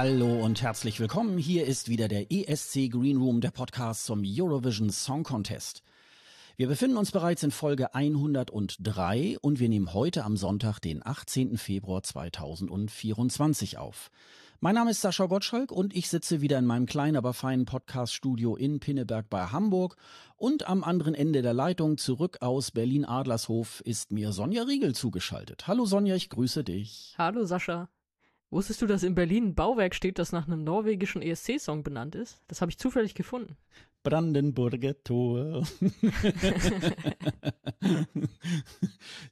Hallo und herzlich willkommen. Hier ist wieder der ESC Green Room, der Podcast zum Eurovision Song Contest. Wir befinden uns bereits in Folge 103 und wir nehmen heute am Sonntag, den 18. Februar 2024 auf. Mein Name ist Sascha Gottschalk und ich sitze wieder in meinem kleinen, aber feinen Podcast-Studio in Pinneberg bei Hamburg. Und am anderen Ende der Leitung zurück aus Berlin-Adlershof ist mir Sonja Riegel zugeschaltet. Hallo Sonja, ich grüße dich. Hallo Sascha. Wusstest du, dass in Berlin ein Bauwerk steht, das nach einem norwegischen ESC-Song benannt ist? Das habe ich zufällig gefunden. Brandenburger Tor.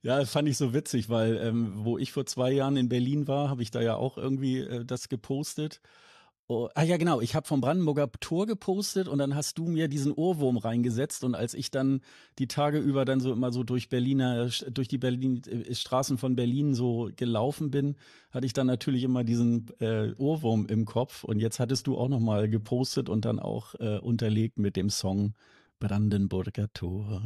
ja, fand ich so witzig, weil ähm, wo ich vor zwei Jahren in Berlin war, habe ich da ja auch irgendwie äh, das gepostet. Oh, ah ja, genau. Ich habe vom Brandenburger Tor gepostet und dann hast du mir diesen Ohrwurm reingesetzt und als ich dann die Tage über dann so immer so durch Berliner, durch die Berlin äh, Straßen von Berlin so gelaufen bin, hatte ich dann natürlich immer diesen äh, Ohrwurm im Kopf und jetzt hattest du auch noch mal gepostet und dann auch äh, unterlegt mit dem Song Brandenburger Tor.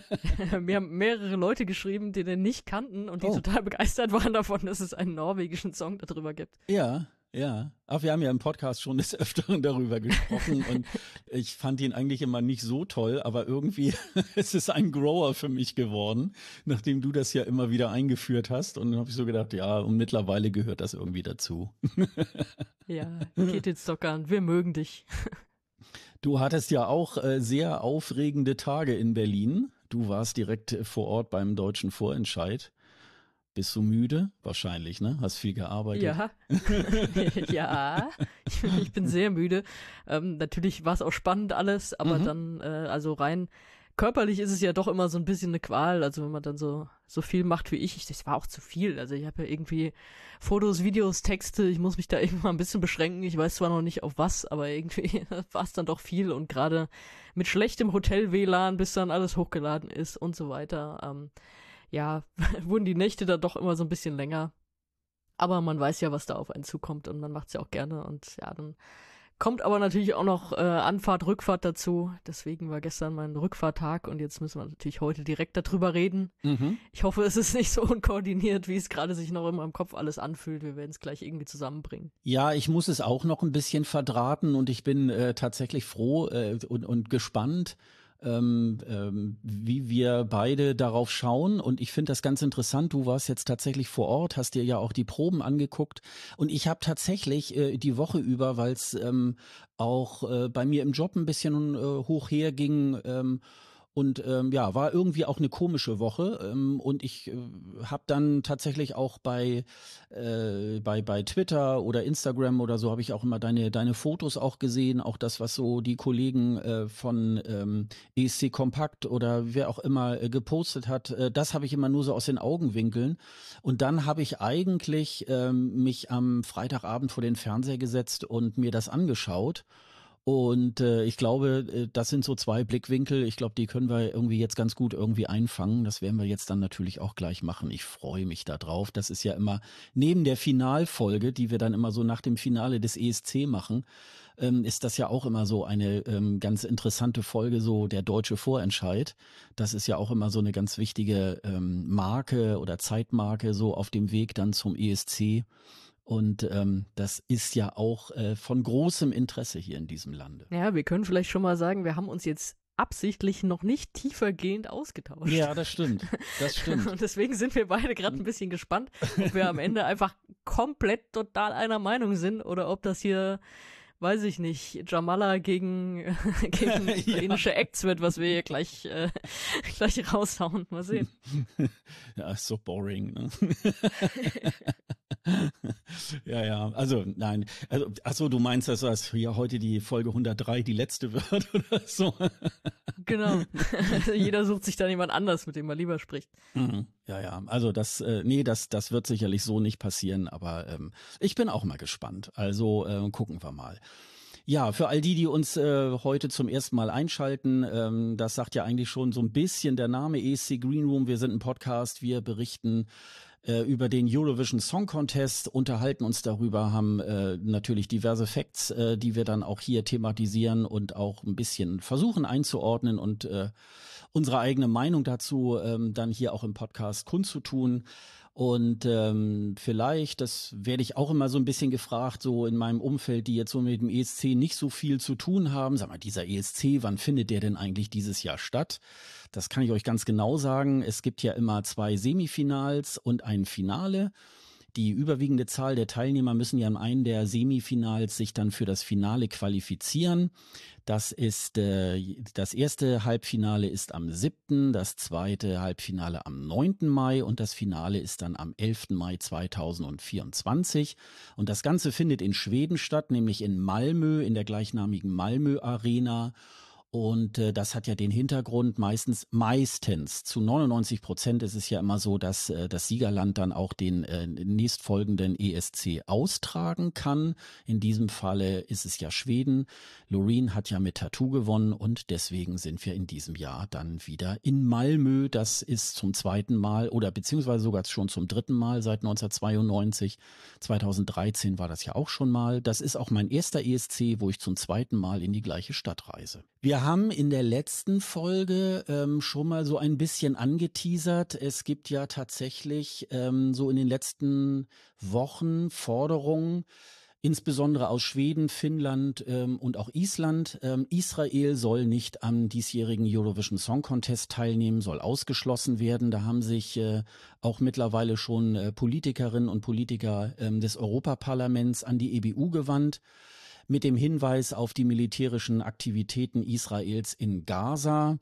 Mir haben mehrere Leute geschrieben, die den nicht kannten und die oh. total begeistert waren davon, dass es einen norwegischen Song darüber gibt. Ja, ja, aber wir haben ja im Podcast schon des Öfteren darüber gesprochen und ich fand ihn eigentlich immer nicht so toll, aber irgendwie ist es ein Grower für mich geworden, nachdem du das ja immer wieder eingeführt hast und dann habe ich so gedacht, ja, und mittlerweile gehört das irgendwie dazu. Ja, geht jetzt doch an, wir mögen dich. Du hattest ja auch äh, sehr aufregende Tage in Berlin. Du warst direkt vor Ort beim deutschen Vorentscheid. Bist du müde? Wahrscheinlich, ne? Hast viel gearbeitet. Ja, ja, ich, ich, bin sehr müde. Ähm, natürlich war es auch spannend alles, aber mhm. dann, äh, also rein körperlich ist es ja doch immer so ein bisschen eine Qual. Also wenn man dann so so viel macht wie ich, ich das war auch zu viel. Also ich habe ja irgendwie Fotos, Videos, Texte. Ich muss mich da irgendwann ein bisschen beschränken. Ich weiß zwar noch nicht auf was, aber irgendwie war es dann doch viel und gerade mit schlechtem Hotel WLAN, bis dann alles hochgeladen ist und so weiter. Ähm, ja, wurden die Nächte da doch immer so ein bisschen länger. Aber man weiß ja, was da auf einen zukommt und man macht's ja auch gerne und ja, dann kommt aber natürlich auch noch äh, Anfahrt, Rückfahrt dazu. Deswegen war gestern mein Rückfahrtag und jetzt müssen wir natürlich heute direkt darüber reden. Mhm. Ich hoffe, es ist nicht so unkoordiniert, wie es gerade sich noch in meinem Kopf alles anfühlt. Wir werden es gleich irgendwie zusammenbringen. Ja, ich muss es auch noch ein bisschen verdrahten und ich bin äh, tatsächlich froh äh, und, und gespannt, ähm, ähm, wie wir beide darauf schauen. Und ich finde das ganz interessant. Du warst jetzt tatsächlich vor Ort, hast dir ja auch die Proben angeguckt. Und ich habe tatsächlich äh, die Woche über, weil es ähm, auch äh, bei mir im Job ein bisschen äh, hoch herging, ähm, und ähm, ja, war irgendwie auch eine komische Woche. Ähm, und ich äh, habe dann tatsächlich auch bei, äh, bei, bei Twitter oder Instagram oder so habe ich auch immer deine, deine Fotos auch gesehen, auch das, was so die Kollegen äh, von ähm, ESC Kompakt oder wer auch immer äh, gepostet hat, äh, das habe ich immer nur so aus den Augenwinkeln. Und dann habe ich eigentlich ähm, mich am Freitagabend vor den Fernseher gesetzt und mir das angeschaut. Und äh, ich glaube, äh, das sind so zwei Blickwinkel. Ich glaube, die können wir irgendwie jetzt ganz gut irgendwie einfangen. Das werden wir jetzt dann natürlich auch gleich machen. Ich freue mich da drauf. Das ist ja immer neben der Finalfolge, die wir dann immer so nach dem Finale des ESC machen, ähm, ist das ja auch immer so eine ähm, ganz interessante Folge, so der deutsche Vorentscheid. Das ist ja auch immer so eine ganz wichtige ähm, Marke oder Zeitmarke so auf dem Weg dann zum ESC. Und ähm, das ist ja auch äh, von großem Interesse hier in diesem Lande. Ja, wir können vielleicht schon mal sagen, wir haben uns jetzt absichtlich noch nicht tiefergehend ausgetauscht. Ja, das stimmt. Das stimmt. Und deswegen sind wir beide gerade ein bisschen gespannt, ob wir am Ende einfach komplett total einer Meinung sind oder ob das hier weiß ich nicht, Jamala gegen, gegen ukrainische ja. Acts wird, was wir hier gleich, äh, gleich raushauen. Mal sehen. Ja, ist so boring, ne? Ja, ja, also nein, also achso, du meinst, dass das hier heute die Folge 103 die letzte wird oder so? genau. Also jeder sucht sich dann jemand anders, mit dem man lieber spricht. Mhm. Ja, ja, also das, äh, nee, das, das wird sicherlich so nicht passieren, aber ähm, ich bin auch mal gespannt. Also äh, gucken wir mal. Ja, für all die, die uns äh, heute zum ersten Mal einschalten, ähm, das sagt ja eigentlich schon so ein bisschen der Name ESC Green Room. Wir sind ein Podcast, wir berichten äh, über den Eurovision Song Contest, unterhalten uns darüber, haben äh, natürlich diverse Facts, äh, die wir dann auch hier thematisieren und auch ein bisschen versuchen einzuordnen und äh, unsere eigene Meinung dazu ähm, dann hier auch im Podcast kundzutun. Und ähm, vielleicht, das werde ich auch immer so ein bisschen gefragt, so in meinem Umfeld, die jetzt so mit dem ESC nicht so viel zu tun haben. Sag mal, dieser ESC, wann findet der denn eigentlich dieses Jahr statt? Das kann ich euch ganz genau sagen. Es gibt ja immer zwei Semifinals und ein Finale. Die überwiegende Zahl der Teilnehmer müssen ja in einem der Semifinals sich dann für das Finale qualifizieren. Das ist äh, das erste Halbfinale ist am 7., das zweite Halbfinale am 9. Mai und das Finale ist dann am 11. Mai 2024. Und das Ganze findet in Schweden statt, nämlich in Malmö, in der gleichnamigen Malmö Arena. Und äh, das hat ja den Hintergrund meistens, meistens zu 99 Prozent ist es ja immer so, dass äh, das Siegerland dann auch den äh, nächstfolgenden ESC austragen kann. In diesem Falle ist es ja Schweden. Loreen hat ja mit Tattoo gewonnen und deswegen sind wir in diesem Jahr dann wieder in Malmö. Das ist zum zweiten Mal oder beziehungsweise sogar schon zum dritten Mal seit 1992. 2013 war das ja auch schon mal. Das ist auch mein erster ESC, wo ich zum zweiten Mal in die gleiche Stadt reise. Wir haben in der letzten Folge ähm, schon mal so ein bisschen angeteasert. Es gibt ja tatsächlich ähm, so in den letzten Wochen Forderungen, insbesondere aus Schweden, Finnland ähm, und auch Island. Ähm, Israel soll nicht am diesjährigen Eurovision Song Contest teilnehmen, soll ausgeschlossen werden. Da haben sich äh, auch mittlerweile schon äh, Politikerinnen und Politiker ähm, des Europaparlaments an die EBU gewandt mit dem Hinweis auf die militärischen Aktivitäten Israels in Gaza.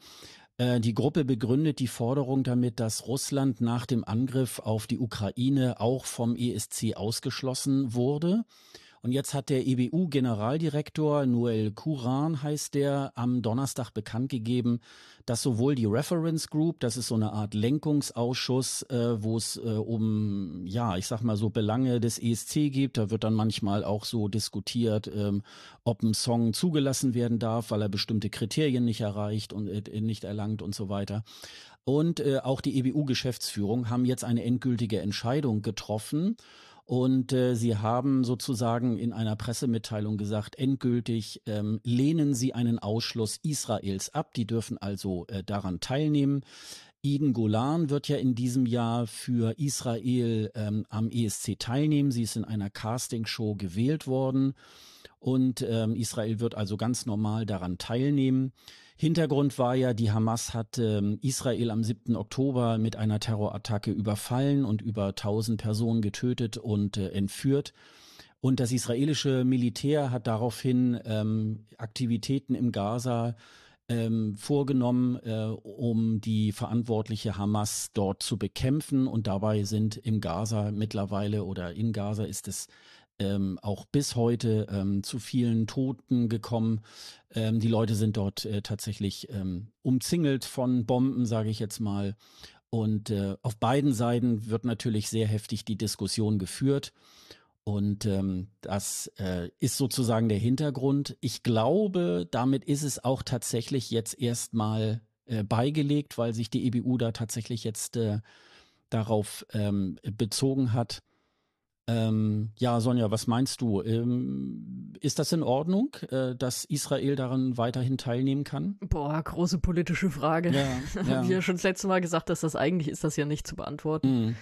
Äh, die Gruppe begründet die Forderung damit, dass Russland nach dem Angriff auf die Ukraine auch vom ESC ausgeschlossen wurde. Und jetzt hat der EBU-Generaldirektor Noel Kuran heißt der am Donnerstag bekannt gegeben, dass sowohl die Reference Group, das ist so eine Art Lenkungsausschuss, äh, wo es äh, um, ja, ich sag mal so Belange des ESC gibt. Da wird dann manchmal auch so diskutiert, ähm, ob ein Song zugelassen werden darf, weil er bestimmte Kriterien nicht erreicht und äh, nicht erlangt und so weiter. Und äh, auch die EBU-Geschäftsführung haben jetzt eine endgültige Entscheidung getroffen. Und äh, sie haben sozusagen in einer Pressemitteilung gesagt, endgültig ähm, lehnen sie einen Ausschluss Israels ab. Die dürfen also äh, daran teilnehmen. Eden Golan wird ja in diesem Jahr für Israel ähm, am ESC teilnehmen. Sie ist in einer Castingshow gewählt worden und ähm, Israel wird also ganz normal daran teilnehmen. Hintergrund war ja, die Hamas hat ähm, Israel am 7. Oktober mit einer Terrorattacke überfallen und über 1000 Personen getötet und äh, entführt. Und das israelische Militär hat daraufhin ähm, Aktivitäten im Gaza ähm, vorgenommen, äh, um die verantwortliche Hamas dort zu bekämpfen. Und dabei sind im Gaza mittlerweile oder in Gaza ist es ähm, auch bis heute ähm, zu vielen Toten gekommen. Ähm, die Leute sind dort äh, tatsächlich ähm, umzingelt von Bomben, sage ich jetzt mal. Und äh, auf beiden Seiten wird natürlich sehr heftig die Diskussion geführt. Und ähm, das äh, ist sozusagen der Hintergrund. Ich glaube, damit ist es auch tatsächlich jetzt erstmal äh, beigelegt, weil sich die EBU da tatsächlich jetzt äh, darauf ähm, bezogen hat. Ähm, ja, Sonja, was meinst du? Ähm, ist das in Ordnung, äh, dass Israel daran weiterhin teilnehmen kann? Boah, große politische Frage. Ja, ja. Habe ich ja schon das letzte Mal gesagt, dass das eigentlich ist das ja nicht zu beantworten. Mhm.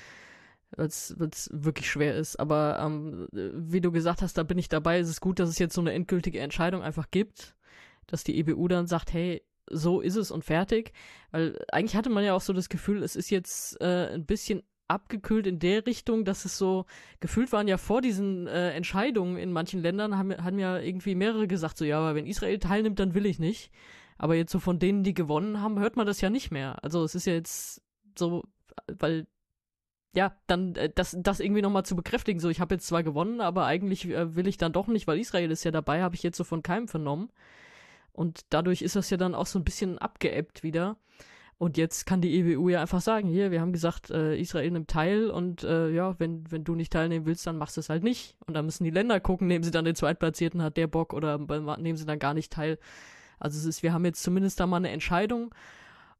Weil es wirklich schwer ist. Aber ähm, wie du gesagt hast, da bin ich dabei. Es ist gut, dass es jetzt so eine endgültige Entscheidung einfach gibt, dass die EBU dann sagt, hey, so ist es und fertig. Weil eigentlich hatte man ja auch so das Gefühl, es ist jetzt äh, ein bisschen abgekühlt in der Richtung, dass es so, gefühlt waren ja vor diesen äh, Entscheidungen in manchen Ländern, haben, haben ja irgendwie mehrere gesagt, so ja, aber wenn Israel teilnimmt, dann will ich nicht. Aber jetzt so von denen, die gewonnen haben, hört man das ja nicht mehr. Also es ist ja jetzt so, weil ja, dann äh, das, das irgendwie nochmal zu bekräftigen, so ich habe jetzt zwar gewonnen, aber eigentlich äh, will ich dann doch nicht, weil Israel ist ja dabei, habe ich jetzt so von keinem vernommen. Und dadurch ist das ja dann auch so ein bisschen abgeebbt wieder. Und jetzt kann die EWU ja einfach sagen, hier, wir haben gesagt, äh, Israel nimmt teil und äh, ja, wenn, wenn du nicht teilnehmen willst, dann machst du es halt nicht. Und dann müssen die Länder gucken, nehmen sie dann den Zweitplatzierten, hat der Bock oder nehmen sie dann gar nicht teil. Also es ist, wir haben jetzt zumindest da mal eine Entscheidung.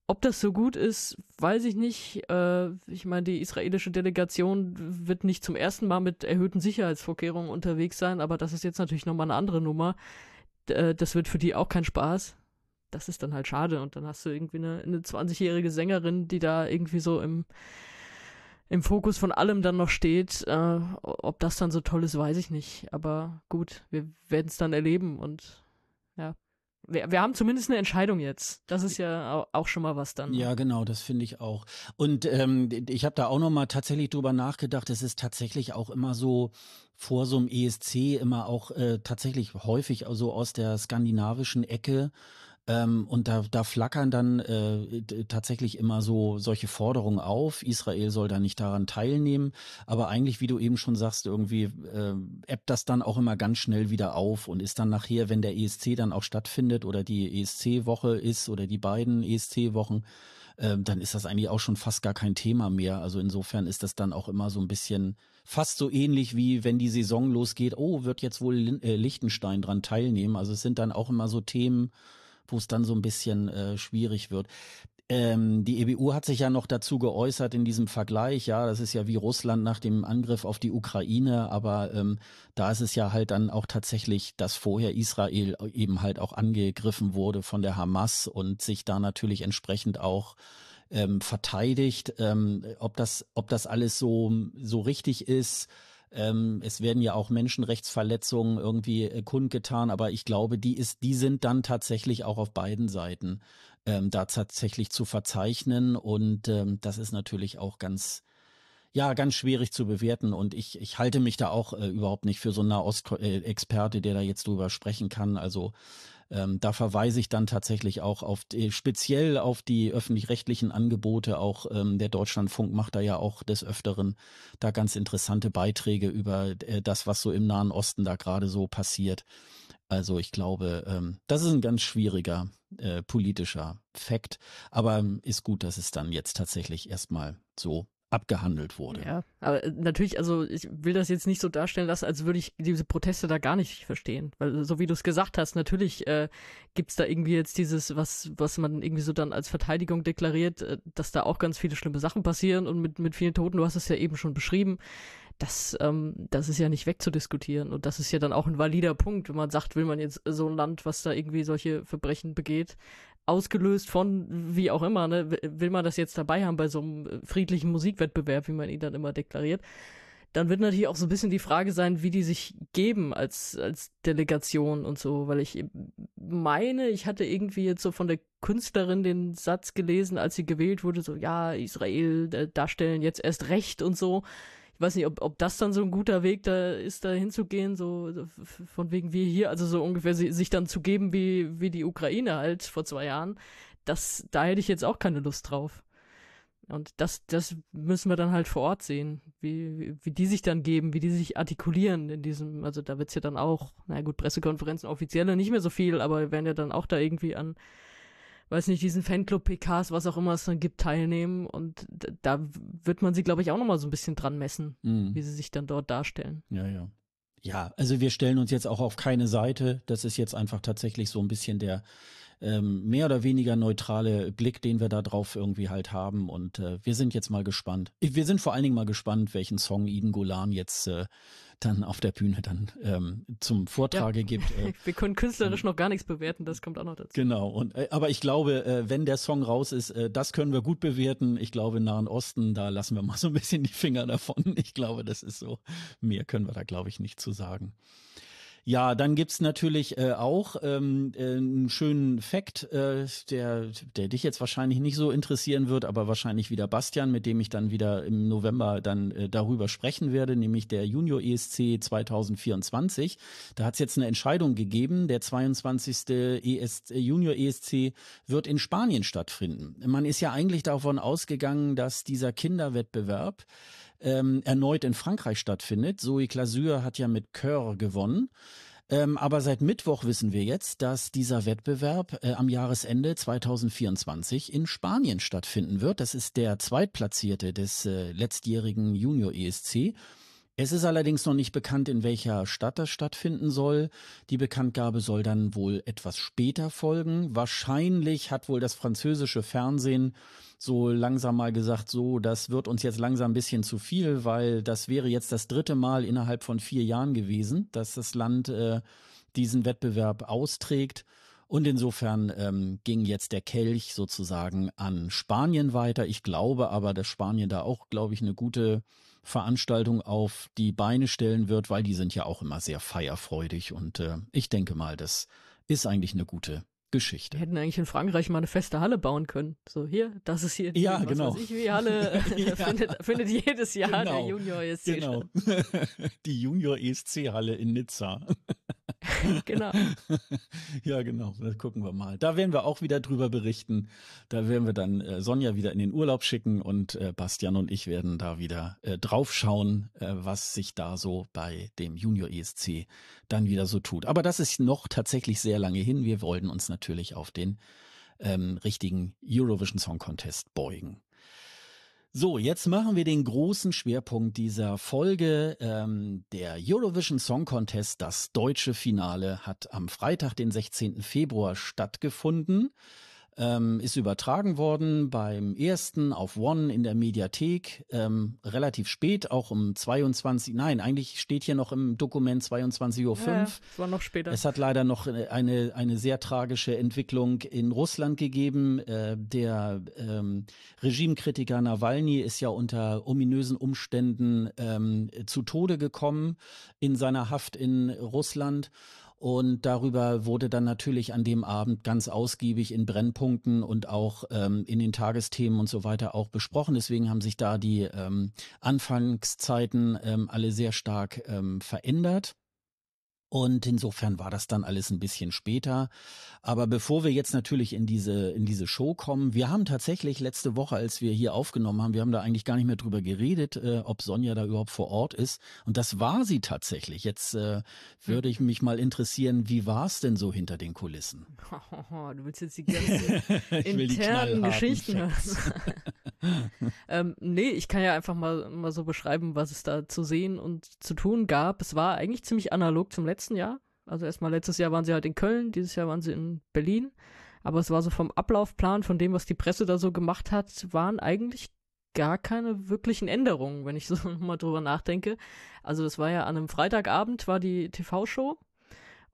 Ob das so gut ist, weiß ich nicht. Äh, ich meine, die israelische Delegation wird nicht zum ersten Mal mit erhöhten Sicherheitsvorkehrungen unterwegs sein, aber das ist jetzt natürlich nochmal eine andere Nummer. Äh, das wird für die auch kein Spaß das ist dann halt schade. Und dann hast du irgendwie eine, eine 20-jährige Sängerin, die da irgendwie so im, im Fokus von allem dann noch steht. Äh, ob das dann so toll ist, weiß ich nicht. Aber gut, wir werden es dann erleben und ja. Wir, wir haben zumindest eine Entscheidung jetzt. Das ist ja auch schon mal was dann. Ja, genau, das finde ich auch. Und ähm, ich habe da auch noch mal tatsächlich drüber nachgedacht. Es ist tatsächlich auch immer so vor so einem ESC immer auch äh, tatsächlich häufig so also aus der skandinavischen Ecke ähm, und da, da flackern dann äh, tatsächlich immer so solche Forderungen auf. Israel soll da nicht daran teilnehmen. Aber eigentlich, wie du eben schon sagst, irgendwie äh, ebbt das dann auch immer ganz schnell wieder auf und ist dann nachher, wenn der ESC dann auch stattfindet oder die ESC-Woche ist oder die beiden ESC-Wochen, äh, dann ist das eigentlich auch schon fast gar kein Thema mehr. Also insofern ist das dann auch immer so ein bisschen fast so ähnlich wie wenn die Saison losgeht, oh, wird jetzt wohl Liechtenstein dran teilnehmen. Also es sind dann auch immer so Themen, wo es dann so ein bisschen äh, schwierig wird. Ähm, die EBU hat sich ja noch dazu geäußert in diesem Vergleich, ja, das ist ja wie Russland nach dem Angriff auf die Ukraine, aber ähm, da ist es ja halt dann auch tatsächlich, dass vorher Israel eben halt auch angegriffen wurde von der Hamas und sich da natürlich entsprechend auch ähm, verteidigt. Ähm, ob das, ob das alles so so richtig ist, ähm, es werden ja auch Menschenrechtsverletzungen irgendwie äh, kundgetan, aber ich glaube, die ist, die sind dann tatsächlich auch auf beiden Seiten ähm, da tatsächlich zu verzeichnen und ähm, das ist natürlich auch ganz ja, ganz schwierig zu bewerten und ich, ich halte mich da auch äh, überhaupt nicht für so einen Nahost-Experte, der da jetzt drüber sprechen kann. Also ähm, da verweise ich dann tatsächlich auch auf die, speziell auf die öffentlich-rechtlichen Angebote. Auch ähm, der Deutschlandfunk macht da ja auch des Öfteren da ganz interessante Beiträge über äh, das, was so im Nahen Osten da gerade so passiert. Also ich glaube, ähm, das ist ein ganz schwieriger äh, politischer Fakt, aber ähm, ist gut, dass es dann jetzt tatsächlich erstmal so abgehandelt wurde. Ja, aber äh, natürlich, also ich will das jetzt nicht so darstellen lassen, als würde ich diese Proteste da gar nicht verstehen. Weil so wie du es gesagt hast, natürlich äh, gibt da irgendwie jetzt dieses, was, was man irgendwie so dann als Verteidigung deklariert, äh, dass da auch ganz viele schlimme Sachen passieren und mit, mit vielen Toten, du hast es ja eben schon beschrieben. Das, ähm, das ist ja nicht wegzudiskutieren. Und das ist ja dann auch ein valider Punkt, wenn man sagt, will man jetzt so ein Land, was da irgendwie solche Verbrechen begeht, ausgelöst von wie auch immer, ne, will man das jetzt dabei haben bei so einem äh, friedlichen Musikwettbewerb, wie man ihn dann immer deklariert, dann wird natürlich auch so ein bisschen die Frage sein, wie die sich geben als, als Delegation und so, weil ich meine, ich hatte irgendwie jetzt so von der Künstlerin den Satz gelesen, als sie gewählt wurde, so, ja, Israel äh, darstellen jetzt erst recht und so ich weiß nicht, ob, ob das dann so ein guter Weg da ist, da hinzugehen, so von wegen wie hier, also so ungefähr sich dann zu geben wie, wie die Ukraine halt vor zwei Jahren. Das, da hätte ich jetzt auch keine Lust drauf. Und das, das müssen wir dann halt vor Ort sehen, wie, wie, wie die sich dann geben, wie die sich artikulieren in diesem, also da wird's ja dann auch, na gut, Pressekonferenzen offizielle nicht mehr so viel, aber werden ja dann auch da irgendwie an weiß nicht, diesen Fanclub-PKs, was auch immer es dann gibt, teilnehmen. Und da wird man sie, glaube ich, auch nochmal so ein bisschen dran messen, mhm. wie sie sich dann dort darstellen. Ja, ja. Ja, also wir stellen uns jetzt auch auf keine Seite. Das ist jetzt einfach tatsächlich so ein bisschen der ähm, mehr oder weniger neutrale Blick, den wir da drauf irgendwie halt haben. Und äh, wir sind jetzt mal gespannt. Wir sind vor allen Dingen mal gespannt, welchen Song Iden Golan jetzt äh, dann auf der Bühne dann ähm, zum Vortrage ja. gibt. Äh, Wir können künstlerisch ähm, noch gar nichts bewerten, das kommt auch noch dazu. Genau, und äh, aber ich glaube, äh, wenn der Song raus ist, äh, das können wir gut bewerten. Ich glaube, im Nahen Osten, da lassen wir mal so ein bisschen die Finger davon. Ich glaube, das ist so. Mehr können wir da, glaube ich, nicht zu sagen. Ja, dann gibt's natürlich äh, auch ähm, äh, einen schönen Fakt, äh, der, der dich jetzt wahrscheinlich nicht so interessieren wird, aber wahrscheinlich wieder Bastian, mit dem ich dann wieder im November dann äh, darüber sprechen werde, nämlich der Junior ESC 2024. Da hat's jetzt eine Entscheidung gegeben. Der 22. ES, Junior ESC wird in Spanien stattfinden. Man ist ja eigentlich davon ausgegangen, dass dieser Kinderwettbewerb ähm, erneut in Frankreich stattfindet. Zoe Clasure hat ja mit Coeur gewonnen. Ähm, aber seit Mittwoch wissen wir jetzt, dass dieser Wettbewerb äh, am Jahresende 2024 in Spanien stattfinden wird. Das ist der Zweitplatzierte des äh, letztjährigen Junior ESC. Es ist allerdings noch nicht bekannt, in welcher Stadt das stattfinden soll. Die Bekanntgabe soll dann wohl etwas später folgen. Wahrscheinlich hat wohl das französische Fernsehen so langsam mal gesagt, so, das wird uns jetzt langsam ein bisschen zu viel, weil das wäre jetzt das dritte Mal innerhalb von vier Jahren gewesen, dass das Land äh, diesen Wettbewerb austrägt. Und insofern ähm, ging jetzt der Kelch sozusagen an Spanien weiter. Ich glaube aber, dass Spanien da auch, glaube ich, eine gute Veranstaltung auf die Beine stellen wird, weil die sind ja auch immer sehr feierfreudig. Und äh, ich denke mal, das ist eigentlich eine gute Geschichte. Wir hätten eigentlich in Frankreich mal eine feste Halle bauen können. So hier, das ist hier die ja, genau. ich, wie Halle ja. findet, findet, jedes Jahr genau. der Junior ESC genau. Die Junior ESC Halle in Nizza. genau. ja, genau. Das gucken wir mal. Da werden wir auch wieder drüber berichten. Da werden wir dann äh, Sonja wieder in den Urlaub schicken und äh, Bastian und ich werden da wieder äh, draufschauen, äh, was sich da so bei dem Junior ESC dann wieder so tut. Aber das ist noch tatsächlich sehr lange hin. Wir wollten uns natürlich auf den ähm, richtigen Eurovision Song Contest beugen. So, jetzt machen wir den großen Schwerpunkt dieser Folge. Ähm, der Eurovision Song Contest, das deutsche Finale, hat am Freitag, den 16. Februar stattgefunden ähm, ist übertragen worden beim ersten auf One in der Mediathek, ähm, relativ spät, auch um 22, nein, eigentlich steht hier noch im Dokument 22.05 Uhr. Ja, es war noch später. Es hat leider noch eine, eine sehr tragische Entwicklung in Russland gegeben. Äh, der ähm, Regimekritiker Nawalny ist ja unter ominösen Umständen ähm, zu Tode gekommen in seiner Haft in Russland. Und darüber wurde dann natürlich an dem Abend ganz ausgiebig in Brennpunkten und auch ähm, in den Tagesthemen und so weiter auch besprochen. Deswegen haben sich da die ähm, Anfangszeiten ähm, alle sehr stark ähm, verändert. Und insofern war das dann alles ein bisschen später. Aber bevor wir jetzt natürlich in diese, in diese Show kommen, wir haben tatsächlich letzte Woche, als wir hier aufgenommen haben, wir haben da eigentlich gar nicht mehr drüber geredet, äh, ob Sonja da überhaupt vor Ort ist. Und das war sie tatsächlich. Jetzt äh, würde ich mich mal interessieren, wie war es denn so hinter den Kulissen? du willst jetzt die ganzen internen die Geschichten hören. ähm, nee, ich kann ja einfach mal, mal so beschreiben, was es da zu sehen und zu tun gab. Es war eigentlich ziemlich analog zum letzten Jahr. Also erstmal letztes Jahr waren sie halt in Köln, dieses Jahr waren sie in Berlin. Aber es war so vom Ablaufplan, von dem, was die Presse da so gemacht hat, waren eigentlich gar keine wirklichen Änderungen, wenn ich so mal drüber nachdenke. Also es war ja an einem Freitagabend war die TV-Show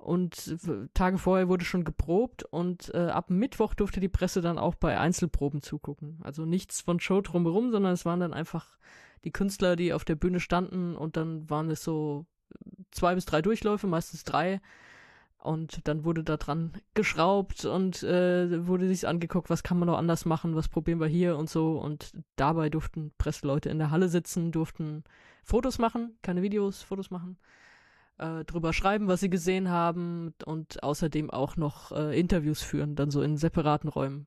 und Tage vorher wurde schon geprobt und äh, ab Mittwoch durfte die Presse dann auch bei Einzelproben zugucken. Also nichts von Show drumherum, sondern es waren dann einfach die Künstler, die auf der Bühne standen und dann waren es so zwei bis drei Durchläufe, meistens drei. Und dann wurde da dran geschraubt und äh, wurde sich angeguckt, was kann man noch anders machen, was probieren wir hier und so. Und dabei durften Presseleute in der Halle sitzen, durften Fotos machen, keine Videos, Fotos machen, äh, drüber schreiben, was sie gesehen haben und außerdem auch noch äh, Interviews führen, dann so in separaten Räumen.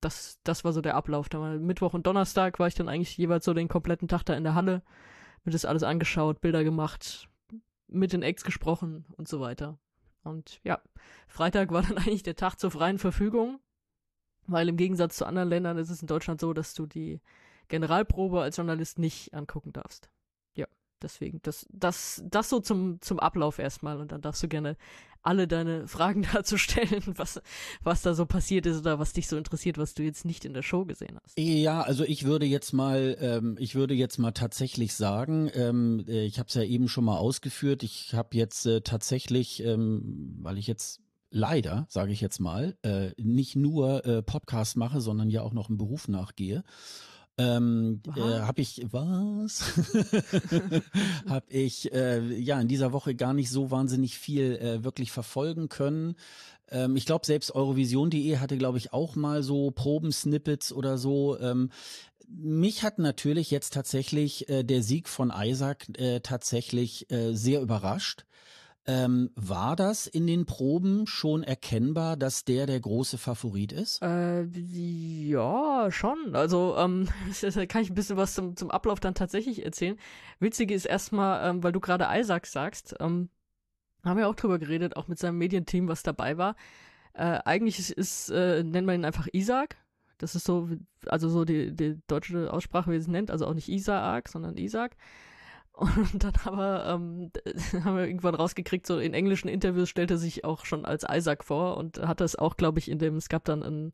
Das, das war so der Ablauf. Da war Mittwoch und Donnerstag war ich dann eigentlich jeweils so den kompletten Tag da in der Halle, mir das alles angeschaut, Bilder gemacht, mit den Ex gesprochen und so weiter. Und ja, Freitag war dann eigentlich der Tag zur freien Verfügung, weil im Gegensatz zu anderen Ländern ist es in Deutschland so, dass du die Generalprobe als Journalist nicht angucken darfst. Deswegen, das, das, das so zum, zum Ablauf erstmal. Und dann darfst du gerne alle deine Fragen dazu stellen, was, was da so passiert ist oder was dich so interessiert, was du jetzt nicht in der Show gesehen hast. Ja, also ich würde jetzt mal, ähm, ich würde jetzt mal tatsächlich sagen, ähm, äh, ich habe es ja eben schon mal ausgeführt, ich habe jetzt äh, tatsächlich, ähm, weil ich jetzt leider, sage ich jetzt mal, äh, nicht nur äh, Podcast mache, sondern ja auch noch einen Beruf nachgehe ähm, äh, habe ich was? habe ich äh, ja in dieser Woche gar nicht so wahnsinnig viel äh, wirklich verfolgen können. Ähm, ich glaube selbst Eurovision.de hatte glaube ich auch mal so Probensnippets oder so. Ähm, mich hat natürlich jetzt tatsächlich äh, der Sieg von Isaac äh, tatsächlich äh, sehr überrascht. Ähm, war das in den Proben schon erkennbar, dass der der große Favorit ist? Äh, ja, schon. Also ähm, da kann ich ein bisschen was zum, zum Ablauf dann tatsächlich erzählen. Witzige ist erstmal, ähm, weil du gerade Isaac sagst, ähm, haben wir auch drüber geredet, auch mit seinem Medienteam, was dabei war. Äh, eigentlich ist, ist äh, nennt man ihn einfach Isaac. Das ist so, also so die, die deutsche Aussprache, wie es nennt, also auch nicht Isaac, sondern Isaac. Und dann aber ähm, haben wir irgendwann rausgekriegt, so in englischen Interviews stellt er sich auch schon als Isaac vor und hat das auch, glaube ich, in dem, es gab dann ein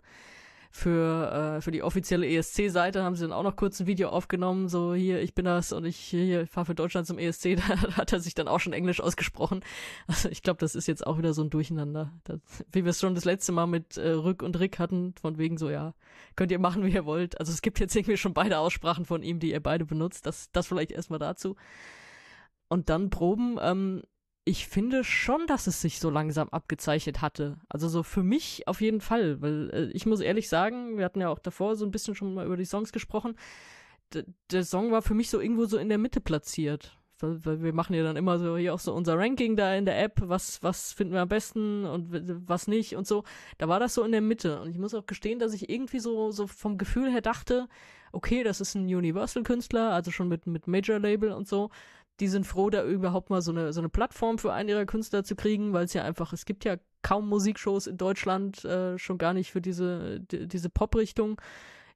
für, äh, für die offizielle ESC-Seite haben sie dann auch noch kurz ein Video aufgenommen, so hier, ich bin das und ich hier fahre für Deutschland zum ESC, da hat er sich dann auch schon Englisch ausgesprochen. Also ich glaube, das ist jetzt auch wieder so ein Durcheinander. Das, wie wir es schon das letzte Mal mit äh, Rück und Rick hatten, von wegen so, ja, könnt ihr machen, wie ihr wollt. Also es gibt jetzt irgendwie schon beide Aussprachen von ihm, die ihr beide benutzt. Das, das vielleicht erstmal dazu. Und dann Proben, ähm, ich finde schon, dass es sich so langsam abgezeichnet hatte. Also so für mich auf jeden Fall, weil äh, ich muss ehrlich sagen, wir hatten ja auch davor so ein bisschen schon mal über die Songs gesprochen. D der Song war für mich so irgendwo so in der Mitte platziert. Weil, weil wir machen ja dann immer so hier auch so unser Ranking da in der App, was, was finden wir am besten und was nicht und so. Da war das so in der Mitte. Und ich muss auch gestehen, dass ich irgendwie so, so vom Gefühl her dachte, okay, das ist ein Universal-Künstler, also schon mit, mit Major-Label und so die sind froh, da überhaupt mal so eine, so eine Plattform für einen ihrer Künstler zu kriegen, weil es ja einfach, es gibt ja kaum Musikshows in Deutschland, äh, schon gar nicht für diese, die, diese Pop-Richtung,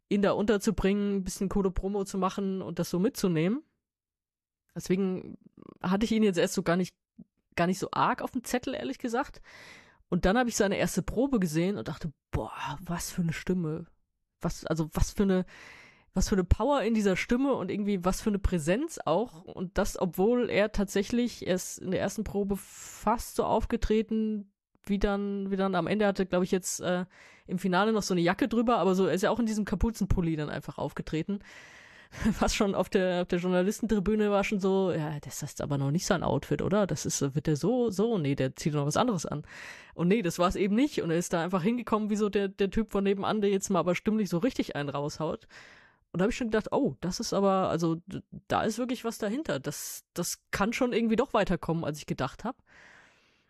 ihn da unterzubringen, ein bisschen coole Promo zu machen und das so mitzunehmen. Deswegen hatte ich ihn jetzt erst so gar nicht, gar nicht so arg auf dem Zettel, ehrlich gesagt. Und dann habe ich seine erste Probe gesehen und dachte, boah, was für eine Stimme. Was, also was für eine, was für eine Power in dieser Stimme und irgendwie was für eine Präsenz auch. Und das, obwohl er tatsächlich erst in der ersten Probe fast so aufgetreten, wie dann, wie dann am Ende hatte, glaube ich, jetzt äh, im Finale noch so eine Jacke drüber, aber so er ist ja auch in diesem Kapuzenpulli dann einfach aufgetreten. Was schon auf der, auf der Journalistentribüne war schon so, ja, das ist aber noch nicht sein Outfit, oder? Das ist, wird der so, so? Nee, der zieht noch was anderes an. Und nee, das war es eben nicht. Und er ist da einfach hingekommen, wie so der, der Typ von nebenan, der jetzt mal aber stimmlich so richtig einen raushaut. Und da habe ich schon gedacht, oh, das ist aber, also da ist wirklich was dahinter. Das, das kann schon irgendwie doch weiterkommen, als ich gedacht habe.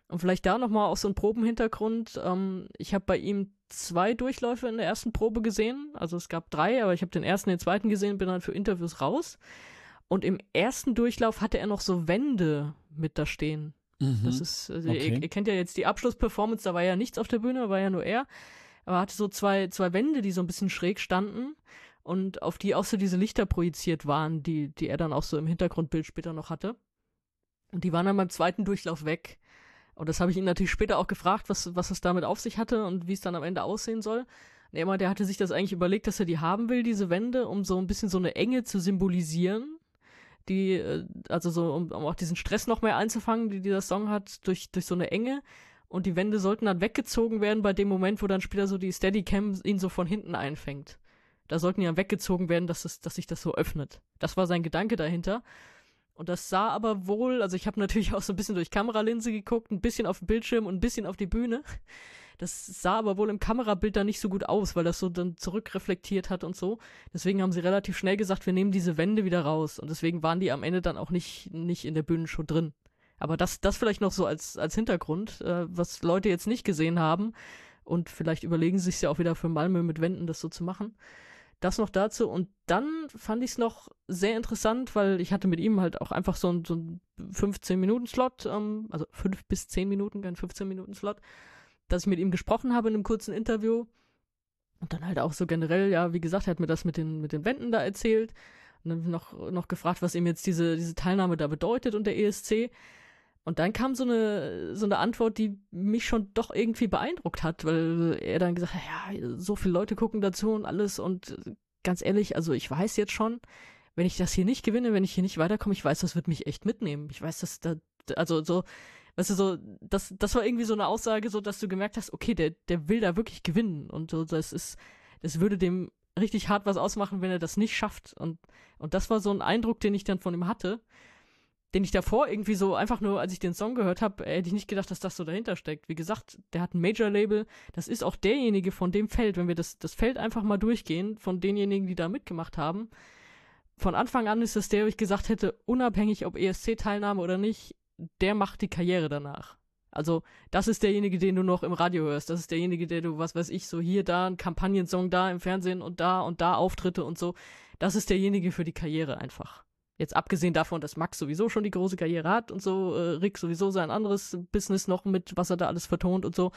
Und vielleicht da nochmal auch so ein Probenhintergrund. Ähm, ich habe bei ihm zwei Durchläufe in der ersten Probe gesehen. Also es gab drei, aber ich habe den ersten, den zweiten gesehen, bin dann für Interviews raus. Und im ersten Durchlauf hatte er noch so Wände mit da stehen. Mhm. Das ist, also okay. ihr, ihr, kennt ja jetzt die Abschlussperformance, da war ja nichts auf der Bühne, war ja nur er. Aber er hatte so zwei, zwei Wände, die so ein bisschen schräg standen und auf die auch so diese Lichter projiziert waren, die, die er dann auch so im Hintergrundbild später noch hatte. Und die waren dann beim zweiten Durchlauf weg. Und das habe ich ihn natürlich später auch gefragt, was, was es damit auf sich hatte und wie es dann am Ende aussehen soll. Und er der hatte sich das eigentlich überlegt, dass er die haben will, diese Wände, um so ein bisschen so eine Enge zu symbolisieren. Die, äh, also so, um, um auch diesen Stress noch mehr einzufangen, die dieser Song hat, durch, durch so eine Enge. Und die Wände sollten dann weggezogen werden bei dem Moment, wo dann später so die Steadicam ihn so von hinten einfängt. Da sollten ja weggezogen werden, dass, es, dass sich das so öffnet. Das war sein Gedanke dahinter. Und das sah aber wohl, also ich habe natürlich auch so ein bisschen durch Kameralinse geguckt, ein bisschen auf den Bildschirm und ein bisschen auf die Bühne. Das sah aber wohl im Kamerabild da nicht so gut aus, weil das so dann zurückreflektiert hat und so. Deswegen haben sie relativ schnell gesagt, wir nehmen diese Wände wieder raus. Und deswegen waren die am Ende dann auch nicht, nicht in der Bühnenshow drin. Aber das, das vielleicht noch so als, als Hintergrund, äh, was Leute jetzt nicht gesehen haben. Und vielleicht überlegen sie sich ja auch wieder für Malmö mit Wänden das so zu machen. Das noch dazu. Und dann fand ich es noch sehr interessant, weil ich hatte mit ihm halt auch einfach so einen so 15-Minuten-Slot, ähm, also 5 bis 10 Minuten, kein 15-Minuten-Slot, dass ich mit ihm gesprochen habe in einem kurzen Interview. Und dann halt auch so generell, ja, wie gesagt, er hat mir das mit den, mit den Wänden da erzählt. Und dann noch, noch gefragt, was ihm jetzt diese, diese Teilnahme da bedeutet und der ESC. Und dann kam so eine, so eine Antwort, die mich schon doch irgendwie beeindruckt hat, weil er dann gesagt hat, ja, so viele Leute gucken dazu und alles. Und ganz ehrlich, also ich weiß jetzt schon, wenn ich das hier nicht gewinne, wenn ich hier nicht weiterkomme, ich weiß, das wird mich echt mitnehmen. Ich weiß, dass da, also so, weißt du, so, das, das war irgendwie so eine Aussage, so, dass du gemerkt hast, okay, der, der will da wirklich gewinnen. Und so, das ist, das würde dem richtig hart was ausmachen, wenn er das nicht schafft. Und, und das war so ein Eindruck, den ich dann von ihm hatte den ich davor irgendwie so einfach nur, als ich den Song gehört habe, hätte ich nicht gedacht, dass das so dahinter steckt. Wie gesagt, der hat ein Major-Label. Das ist auch derjenige von dem Feld, wenn wir das, das Feld einfach mal durchgehen, von denjenigen, die da mitgemacht haben. Von Anfang an ist das der, wo ich gesagt hätte, unabhängig ob ESC-Teilnahme oder nicht, der macht die Karriere danach. Also, das ist derjenige, den du noch im Radio hörst. Das ist derjenige, der du, was weiß ich, so hier, da, ein Kampagnensong da im Fernsehen und da und da Auftritte und so. Das ist derjenige für die Karriere einfach. Jetzt abgesehen davon, dass Max sowieso schon die große Karriere hat und so, äh, Rick sowieso sein anderes Business noch mit, was er da alles vertont und so.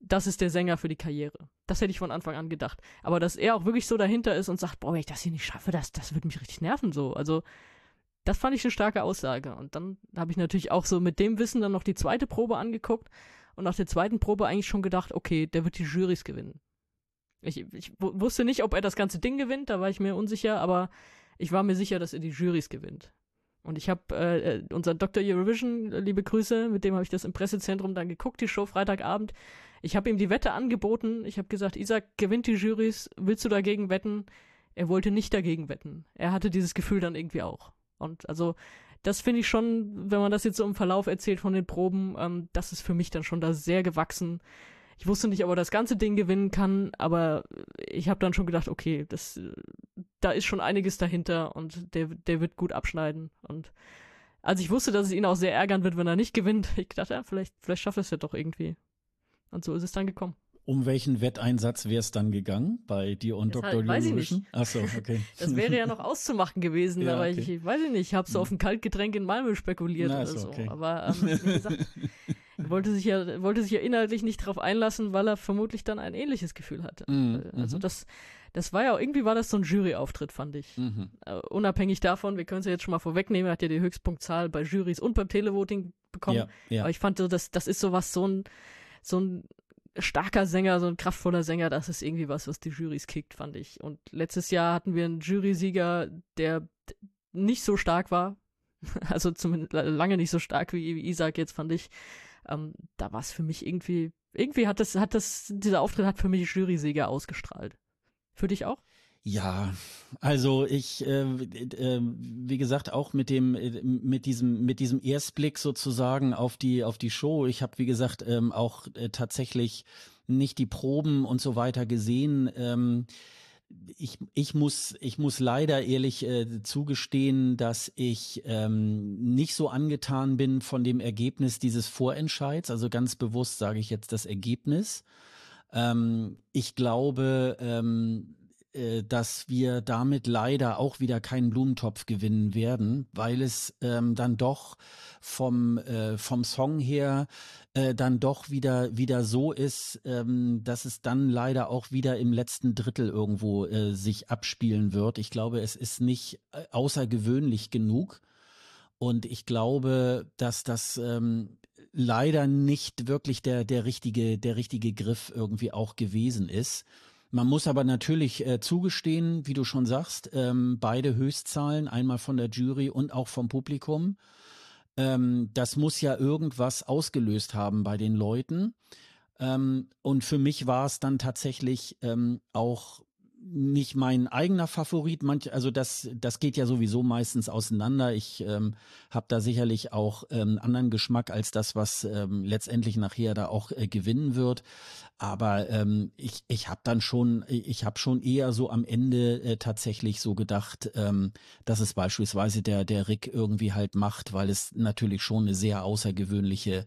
Das ist der Sänger für die Karriere. Das hätte ich von Anfang an gedacht. Aber dass er auch wirklich so dahinter ist und sagt, boah, wenn ich das hier nicht schaffe, das, das wird mich richtig nerven so. Also, das fand ich eine starke Aussage. Und dann habe ich natürlich auch so mit dem Wissen dann noch die zweite Probe angeguckt und nach der zweiten Probe eigentlich schon gedacht, okay, der wird die Jurys gewinnen. Ich, ich wusste nicht, ob er das ganze Ding gewinnt, da war ich mir unsicher, aber ich war mir sicher, dass er die Jurys gewinnt. Und ich habe äh, äh unser Dr. Eurovision, äh, liebe Grüße, mit dem habe ich das im Pressezentrum dann geguckt, die Show Freitagabend. Ich habe ihm die Wette angeboten. Ich habe gesagt, Isaac gewinnt die Jurys. Willst du dagegen wetten? Er wollte nicht dagegen wetten. Er hatte dieses Gefühl dann irgendwie auch. Und also das finde ich schon, wenn man das jetzt so im Verlauf erzählt von den Proben, ähm, das ist für mich dann schon da sehr gewachsen. Ich wusste nicht, ob er das ganze Ding gewinnen kann, aber ich habe dann schon gedacht, okay, das, da ist schon einiges dahinter und der, der wird gut abschneiden. Und als ich wusste, dass es ihn auch sehr ärgern wird, wenn er nicht gewinnt, ich dachte, ja, vielleicht, vielleicht schafft er es ja doch irgendwie. Und so ist es dann gekommen. Um welchen Wetteinsatz wäre es dann gegangen bei dir und das Dr. Halt, weiß ich nicht. Achso, okay. Das wäre ja noch auszumachen gewesen, ja, aber okay. ich, ich, weiß nicht, ich habe so hm. auf ein Kaltgetränk in Malmö spekuliert Na, oder so. Okay. Aber ähm, wie gesagt, wollte sich ja wollte sich ja inhaltlich nicht darauf einlassen, weil er vermutlich dann ein ähnliches Gefühl hatte. Mhm. Also mhm. das das war ja irgendwie war das so ein Juryauftritt, fand ich. Mhm. Uh, unabhängig davon, wir können es ja jetzt schon mal vorwegnehmen, er hat ja die Höchstpunktzahl bei Jurys und beim Televoting bekommen. Ja, ja. Aber ich fand so, das das ist sowas so ein so ein starker Sänger, so ein kraftvoller Sänger, das ist irgendwie was, was die Jurys kickt, fand ich. Und letztes Jahr hatten wir einen Jurysieger, der nicht so stark war. Also zumindest lange nicht so stark wie Isaac jetzt, fand ich. Ähm, da war es für mich irgendwie, irgendwie hat das, hat das, dieser Auftritt hat für mich Jurysieger ausgestrahlt. Für dich auch? Ja, also ich, äh, äh, wie gesagt, auch mit dem, äh, mit diesem, mit diesem Erstblick sozusagen auf die, auf die Show. Ich habe, wie gesagt, ähm, auch äh, tatsächlich nicht die Proben und so weiter gesehen. Ähm, ich, ich muss, ich muss leider ehrlich äh, zugestehen, dass ich ähm, nicht so angetan bin von dem Ergebnis dieses Vorentscheids. Also ganz bewusst sage ich jetzt das Ergebnis. Ähm, ich glaube, ähm, äh, dass wir damit leider auch wieder keinen Blumentopf gewinnen werden, weil es ähm, dann doch vom, äh, vom Song her äh, dann doch wieder, wieder so ist, ähm, dass es dann leider auch wieder im letzten Drittel irgendwo äh, sich abspielen wird. Ich glaube, es ist nicht äh, außergewöhnlich genug. Und ich glaube, dass das ähm, leider nicht wirklich der, der richtige, der richtige Griff irgendwie auch gewesen ist. Man muss aber natürlich äh, zugestehen, wie du schon sagst, ähm, beide Höchstzahlen, einmal von der Jury und auch vom Publikum. Ähm, das muss ja irgendwas ausgelöst haben bei den Leuten. Ähm, und für mich war es dann tatsächlich ähm, auch nicht mein eigener Favorit. Manch, also das, das geht ja sowieso meistens auseinander. Ich ähm, habe da sicherlich auch ähm, anderen Geschmack als das, was ähm, letztendlich nachher da auch äh, gewinnen wird. Aber ähm, ich, ich habe dann schon, ich habe schon eher so am Ende äh, tatsächlich so gedacht, ähm, dass es beispielsweise der der Rick irgendwie halt macht, weil es natürlich schon eine sehr außergewöhnliche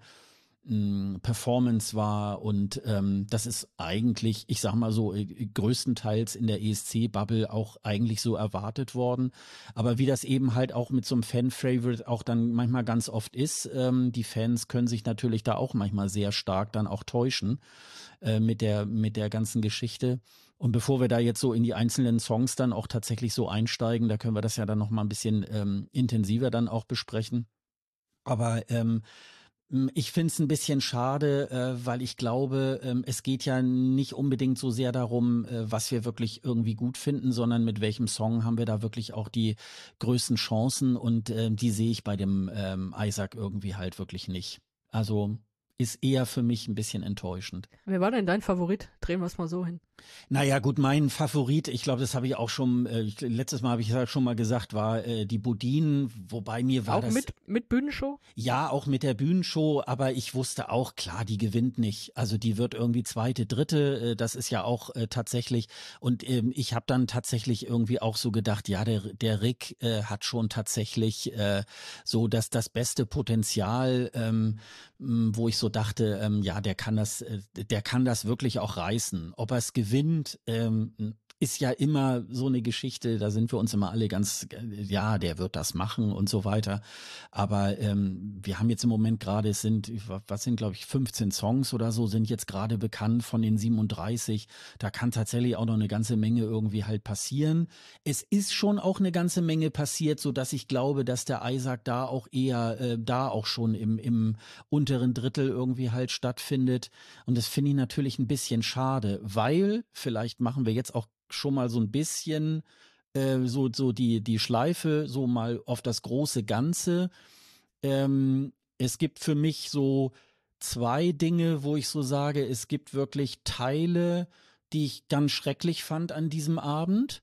Performance war und ähm, das ist eigentlich, ich sag mal so, äh, größtenteils in der ESC-Bubble auch eigentlich so erwartet worden. Aber wie das eben halt auch mit so einem Fan-Favorite auch dann manchmal ganz oft ist, ähm, die Fans können sich natürlich da auch manchmal sehr stark dann auch täuschen äh, mit der mit der ganzen Geschichte. Und bevor wir da jetzt so in die einzelnen Songs dann auch tatsächlich so einsteigen, da können wir das ja dann noch mal ein bisschen ähm, intensiver dann auch besprechen. Aber ähm, hm, ich finde es ein bisschen schade, äh, weil ich glaube, ähm, es geht ja nicht unbedingt so sehr darum, äh, was wir wirklich irgendwie gut finden, sondern mit welchem Song haben wir da wirklich auch die größten Chancen und äh, die sehe ich bei dem ähm, Isaac irgendwie halt wirklich nicht. Also ist eher für mich ein bisschen enttäuschend. Wer war denn dein Favorit? Drehen wir es mal so hin. Naja, gut, mein Favorit, ich glaube, das habe ich auch schon, äh, letztes Mal habe ich es schon mal gesagt, war äh, die Budin, wobei mir war auch das... mit, mit Bühnenshow? Ja, auch mit der Bühnenshow, aber ich wusste auch, klar, die gewinnt nicht. Also die wird irgendwie zweite, dritte, äh, das ist ja auch äh, tatsächlich, und ähm, ich habe dann tatsächlich irgendwie auch so gedacht, ja, der, der Rick äh, hat schon tatsächlich äh, so dass das beste Potenzial, ähm, wo ich so dachte, ähm, ja, der kann das, äh, der kann das wirklich auch reißen. Ob er es gewinnt, ähm, ist ja immer so eine Geschichte, da sind wir uns immer alle ganz, ja, der wird das machen und so weiter. Aber ähm, wir haben jetzt im Moment gerade, es sind, was sind, glaube ich, 15 Songs oder so, sind jetzt gerade bekannt von den 37. Da kann tatsächlich auch noch eine ganze Menge irgendwie halt passieren. Es ist schon auch eine ganze Menge passiert, so dass ich glaube, dass der Isaac da auch eher, äh, da auch schon im, im unteren Drittel irgendwie halt stattfindet. Und das finde ich natürlich ein bisschen schade, weil vielleicht machen wir jetzt auch schon mal so ein bisschen äh, so, so die, die Schleife so mal auf das große Ganze. Ähm, es gibt für mich so zwei Dinge, wo ich so sage, es gibt wirklich Teile, die ich ganz schrecklich fand an diesem Abend.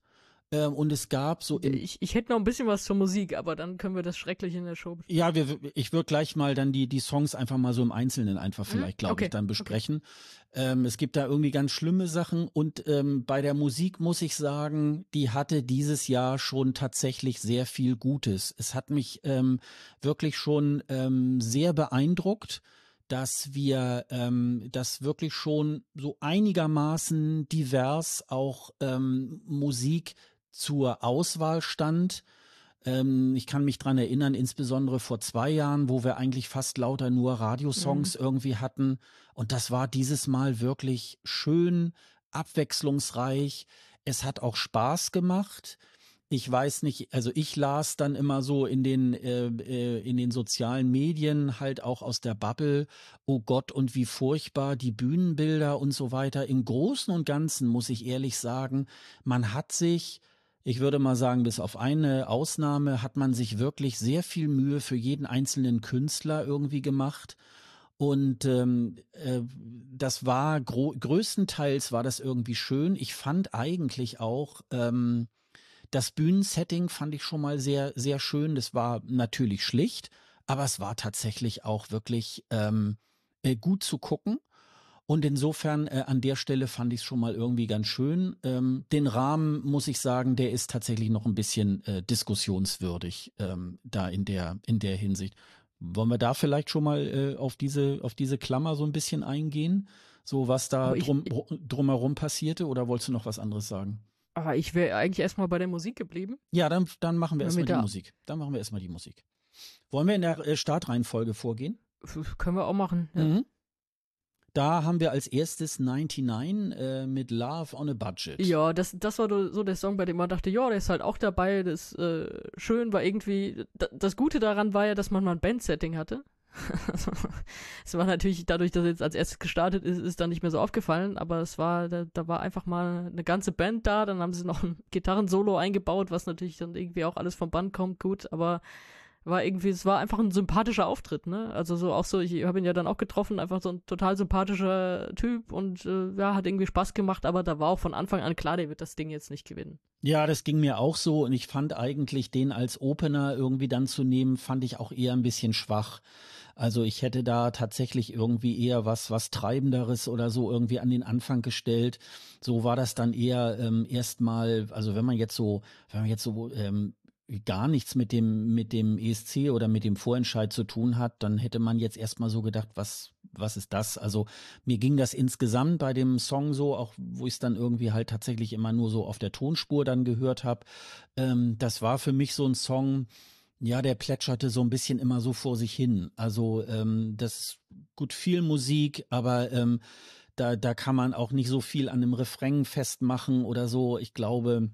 Ähm, und es gab so. ich, ich hätte noch ein bisschen was zur Musik, aber dann können wir das schrecklich in der Show besprechen. Ja, wir, ich würde gleich mal dann die, die Songs einfach mal so im Einzelnen einfach hm? vielleicht, glaube okay. ich, dann besprechen. Okay. Ähm, es gibt da irgendwie ganz schlimme Sachen und ähm, bei der Musik muss ich sagen, die hatte dieses Jahr schon tatsächlich sehr viel Gutes. Es hat mich ähm, wirklich schon ähm, sehr beeindruckt dass wir ähm, das wirklich schon so einigermaßen divers auch ähm, Musik zur Auswahl stand. Ähm, ich kann mich dran erinnern, insbesondere vor zwei Jahren, wo wir eigentlich fast lauter nur Radiosongs mhm. irgendwie hatten. Und das war dieses Mal wirklich schön, abwechslungsreich. Es hat auch Spaß gemacht. Ich weiß nicht, also ich las dann immer so in den äh, äh, in den sozialen Medien halt auch aus der Bubble, oh Gott und wie furchtbar die Bühnenbilder und so weiter. Im Großen und Ganzen muss ich ehrlich sagen, man hat sich ich würde mal sagen, bis auf eine Ausnahme hat man sich wirklich sehr viel Mühe für jeden einzelnen Künstler irgendwie gemacht. Und ähm, äh, das war größtenteils war das irgendwie schön. Ich fand eigentlich auch ähm, das Bühnensetting fand ich schon mal sehr sehr schön. Das war natürlich schlicht, aber es war tatsächlich auch wirklich ähm, äh, gut zu gucken. Und insofern äh, an der Stelle fand ich es schon mal irgendwie ganz schön. Ähm, den Rahmen, muss ich sagen, der ist tatsächlich noch ein bisschen äh, diskussionswürdig ähm, da in der, in der Hinsicht. Wollen wir da vielleicht schon mal äh, auf, diese, auf diese Klammer so ein bisschen eingehen? So was da ich, drum, drumherum passierte oder wolltest du noch was anderes sagen? Aber ich wäre eigentlich erstmal bei der Musik geblieben. Ja, dann, dann machen wir erstmal die Musik. Dann machen wir erstmal die Musik. Wollen wir in der äh, Startreihenfolge vorgehen? Können wir auch machen. Ja. Mhm. Da haben wir als erstes 99 äh, mit Love on a Budget. Ja, das, das war so der Song, bei dem man dachte, ja, der ist halt auch dabei, das äh, schön, war irgendwie, das Gute daran war ja, dass man mal ein Band-Setting hatte. es war natürlich dadurch, dass jetzt als erstes gestartet ist, ist dann nicht mehr so aufgefallen, aber es war, da, da war einfach mal eine ganze Band da, dann haben sie noch ein Gitarrensolo eingebaut, was natürlich dann irgendwie auch alles vom Band kommt, gut, aber war irgendwie, es war einfach ein sympathischer Auftritt, ne? Also so auch so, ich habe ihn ja dann auch getroffen, einfach so ein total sympathischer Typ und äh, ja, hat irgendwie Spaß gemacht, aber da war auch von Anfang an klar, der wird das Ding jetzt nicht gewinnen. Ja, das ging mir auch so und ich fand eigentlich den als Opener irgendwie dann zu nehmen, fand ich auch eher ein bisschen schwach. Also ich hätte da tatsächlich irgendwie eher was, was Treibenderes oder so irgendwie an den Anfang gestellt. So war das dann eher ähm, erstmal, also wenn man jetzt so, wenn man jetzt so ähm, gar nichts mit dem, mit dem ESC oder mit dem Vorentscheid zu tun hat, dann hätte man jetzt erstmal so gedacht, was, was ist das? Also mir ging das insgesamt bei dem Song so, auch wo ich es dann irgendwie halt tatsächlich immer nur so auf der Tonspur dann gehört habe. Ähm, das war für mich so ein Song, ja, der plätscherte so ein bisschen immer so vor sich hin. Also ähm, das gut viel Musik, aber ähm, da, da kann man auch nicht so viel an einem Refrain festmachen oder so. Ich glaube,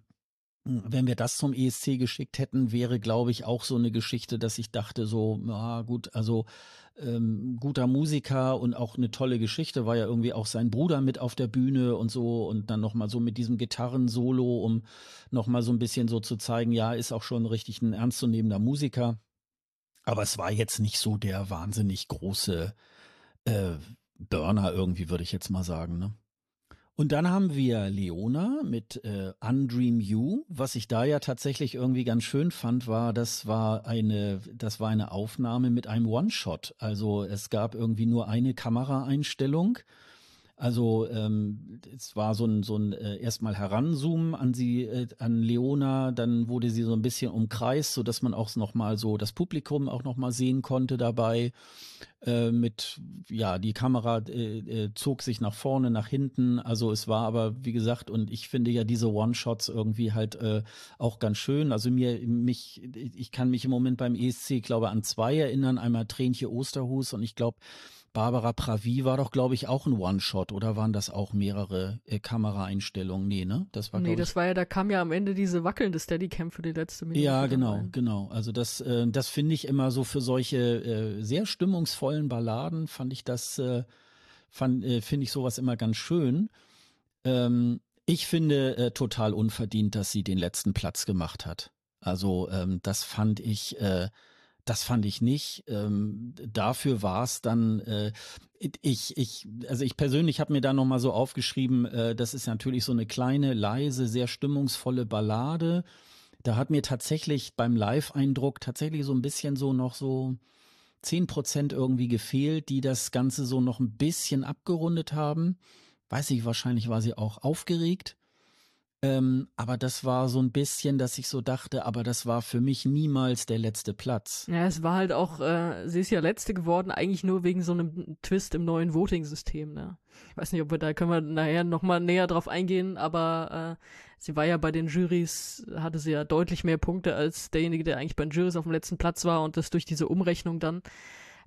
wenn wir das zum ESC geschickt hätten, wäre, glaube ich, auch so eine Geschichte, dass ich dachte, so, ja gut, also ähm, guter Musiker und auch eine tolle Geschichte, war ja irgendwie auch sein Bruder mit auf der Bühne und so und dann nochmal so mit diesem Gitarrensolo, um nochmal so ein bisschen so zu zeigen, ja, ist auch schon richtig ein ernstzunehmender Musiker. Aber es war jetzt nicht so der wahnsinnig große äh, Burner irgendwie, würde ich jetzt mal sagen, ne? Und dann haben wir Leona mit äh, Undream You. Was ich da ja tatsächlich irgendwie ganz schön fand, war, das war eine, das war eine Aufnahme mit einem One-Shot. Also es gab irgendwie nur eine Kameraeinstellung. Also ähm, es war so ein, so ein äh, erstmal Heranzoomen an sie, äh, an Leona, dann wurde sie so ein bisschen umkreist, so dass man auch noch mal so das Publikum auch noch mal sehen konnte dabei. äh, mit, ja, die Kamera äh, äh, zog sich nach vorne, nach hinten. Also es war aber, wie gesagt, und ich finde ja diese One-Shots irgendwie halt äh, auch ganz schön. Also mir, mich, ich kann mich im Moment beim ESC, glaube an zwei erinnern. Einmal Tränchen Osterhus und ich glaube, Barbara Pravi war doch, glaube ich, auch ein One-Shot oder waren das auch mehrere äh, Kameraeinstellungen? Nee, ne? Das war, nee, das ich, war ja, da kam ja am Ende diese wackelnde Steadicam für die letzte Minute. Ja, genau, rein. genau. Also das, äh, das finde ich immer so für solche äh, sehr stimmungsvollen Balladen fand ich das, äh, fand, äh, finde ich sowas immer ganz schön. Ähm, ich finde äh, total unverdient, dass sie den letzten Platz gemacht hat. Also ähm, das fand ich, äh, das fand ich nicht. Ähm, dafür war es dann, äh, ich, ich, also ich persönlich habe mir da nochmal so aufgeschrieben, äh, das ist natürlich so eine kleine, leise, sehr stimmungsvolle Ballade. Da hat mir tatsächlich beim Live-Eindruck tatsächlich so ein bisschen so noch so zehn Prozent irgendwie gefehlt, die das Ganze so noch ein bisschen abgerundet haben. Weiß ich, wahrscheinlich war sie auch aufgeregt. Ähm, aber das war so ein bisschen, dass ich so dachte, aber das war für mich niemals der letzte Platz. Ja, es war halt auch, äh, sie ist ja letzte geworden, eigentlich nur wegen so einem Twist im neuen Voting-System. Ne? Ich weiß nicht, ob wir da können wir nachher nochmal näher drauf eingehen, aber äh, sie war ja bei den Jurys, hatte sie ja deutlich mehr Punkte als derjenige, der eigentlich bei den Jurys auf dem letzten Platz war und das durch diese Umrechnung dann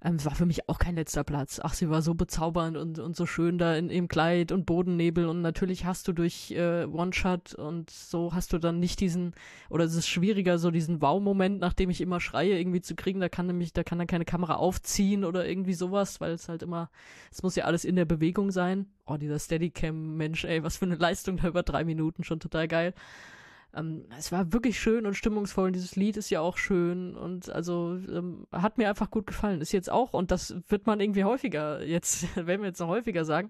ähm, war für mich auch kein letzter Platz. Ach, sie war so bezaubernd und, und so schön da in, im Kleid und Bodennebel und natürlich hast du durch äh, One-Shot und so hast du dann nicht diesen, oder es ist schwieriger, so diesen Wow-Moment, nachdem ich immer schreie, irgendwie zu kriegen. Da kann nämlich, da kann dann keine Kamera aufziehen oder irgendwie sowas, weil es halt immer, es muss ja alles in der Bewegung sein. Oh, dieser Steadicam-Mensch, ey, was für eine Leistung da über drei Minuten, schon total geil. Ähm, es war wirklich schön und stimmungsvoll und dieses Lied ist ja auch schön und also ähm, hat mir einfach gut gefallen. Ist jetzt auch, und das wird man irgendwie häufiger, jetzt werden wir jetzt noch häufiger sagen,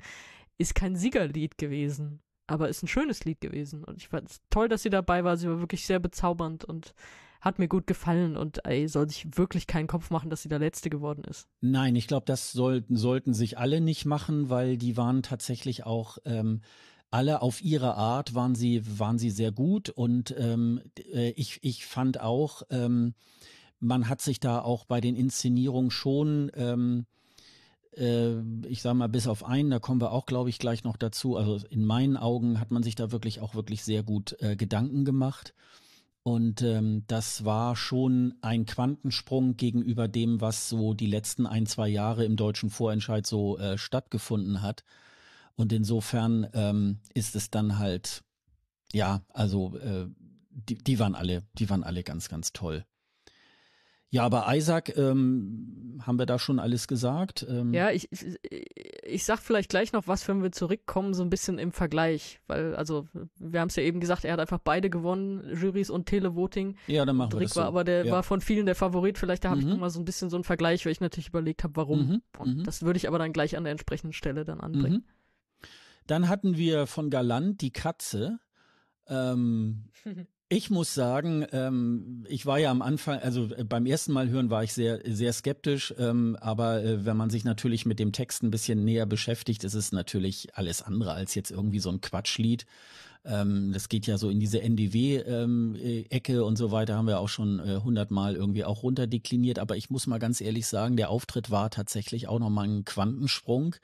ist kein Siegerlied gewesen, aber ist ein schönes Lied gewesen. Und ich fand es toll, dass sie dabei war. Sie war wirklich sehr bezaubernd und hat mir gut gefallen und ey, soll sich wirklich keinen Kopf machen, dass sie der Letzte geworden ist. Nein, ich glaube, das sollten, sollten sich alle nicht machen, weil die waren tatsächlich auch ähm, alle auf ihre Art waren sie, waren sie sehr gut und ähm, äh, ich, ich fand auch, ähm, man hat sich da auch bei den Inszenierungen schon, ähm, äh, ich sag mal, bis auf einen, da kommen wir auch, glaube ich, gleich noch dazu. Also in meinen Augen hat man sich da wirklich auch wirklich sehr gut äh, Gedanken gemacht. Und ähm, das war schon ein Quantensprung gegenüber dem, was so die letzten ein, zwei Jahre im deutschen Vorentscheid so äh, stattgefunden hat. Und insofern ähm, ist es dann halt, ja, also äh, die, die waren alle, die waren alle ganz, ganz toll. Ja, aber Isaac, ähm, haben wir da schon alles gesagt? Ähm, ja, ich, ich, ich sag vielleicht gleich noch was, wenn wir zurückkommen, so ein bisschen im Vergleich. Weil, also, wir haben es ja eben gesagt, er hat einfach beide gewonnen, Juries und Televoting. Ja, dann machen wir das so. war aber der ja. war von vielen der Favorit. Vielleicht da habe mhm. ich noch mal so ein bisschen so einen Vergleich, weil ich natürlich überlegt habe, warum. Mhm. Und mhm. das würde ich aber dann gleich an der entsprechenden Stelle dann anbringen. Dann hatten wir von Galant die Katze. Ähm, ich muss sagen, ähm, ich war ja am Anfang, also äh, beim ersten Mal hören war ich sehr, sehr skeptisch, ähm, aber äh, wenn man sich natürlich mit dem Text ein bisschen näher beschäftigt, ist es natürlich alles andere als jetzt irgendwie so ein Quatschlied. Ähm, das geht ja so in diese NDW-Ecke ähm, und so weiter, haben wir auch schon äh, hundertmal äh, irgendwie auch runterdekliniert. Aber ich muss mal ganz ehrlich sagen, der Auftritt war tatsächlich auch nochmal ein Quantensprung.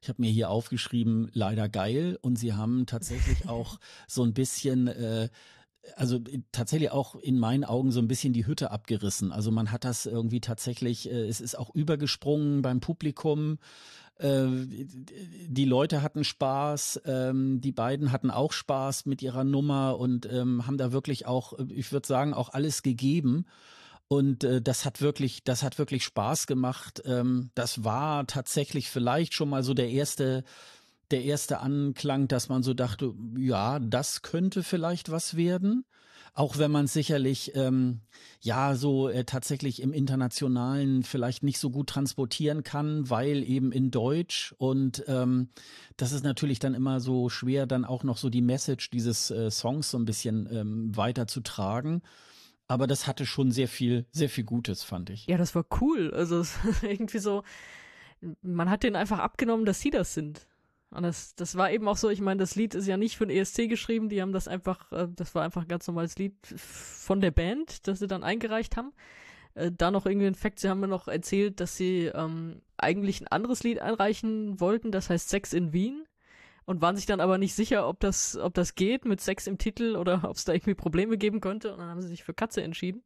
Ich habe mir hier aufgeschrieben, leider geil. Und sie haben tatsächlich auch so ein bisschen äh, also äh, tatsächlich auch in meinen Augen so ein bisschen die Hütte abgerissen. Also man hat das irgendwie tatsächlich, äh, es ist auch übergesprungen beim Publikum. Äh, die Leute hatten Spaß, ähm, die beiden hatten auch Spaß mit ihrer Nummer und ähm, haben da wirklich auch, ich würde sagen, auch alles gegeben. Und äh, das hat wirklich, das hat wirklich Spaß gemacht. Ähm, das war tatsächlich vielleicht schon mal so der erste, der erste Anklang, dass man so dachte, ja, das könnte vielleicht was werden. Auch wenn man sicherlich ähm, ja so äh, tatsächlich im Internationalen vielleicht nicht so gut transportieren kann, weil eben in Deutsch und ähm, das ist natürlich dann immer so schwer, dann auch noch so die Message dieses äh, Songs so ein bisschen ähm, weiterzutragen. Aber das hatte schon sehr viel, sehr viel Gutes, fand ich. Ja, das war cool. Also irgendwie so, man hat denen einfach abgenommen, dass sie das sind. Und das, das war eben auch so, ich meine, das Lied ist ja nicht für den ESC geschrieben, die haben das einfach, äh, das war einfach ein ganz normales Lied von der Band, das sie dann eingereicht haben. Äh, da noch irgendwie ein Fakt, sie haben mir noch erzählt, dass sie ähm, eigentlich ein anderes Lied einreichen wollten, das heißt Sex in Wien und waren sich dann aber nicht sicher, ob das, ob das geht mit Sex im Titel oder ob es da irgendwie Probleme geben könnte. Und dann haben sie sich für Katze entschieden.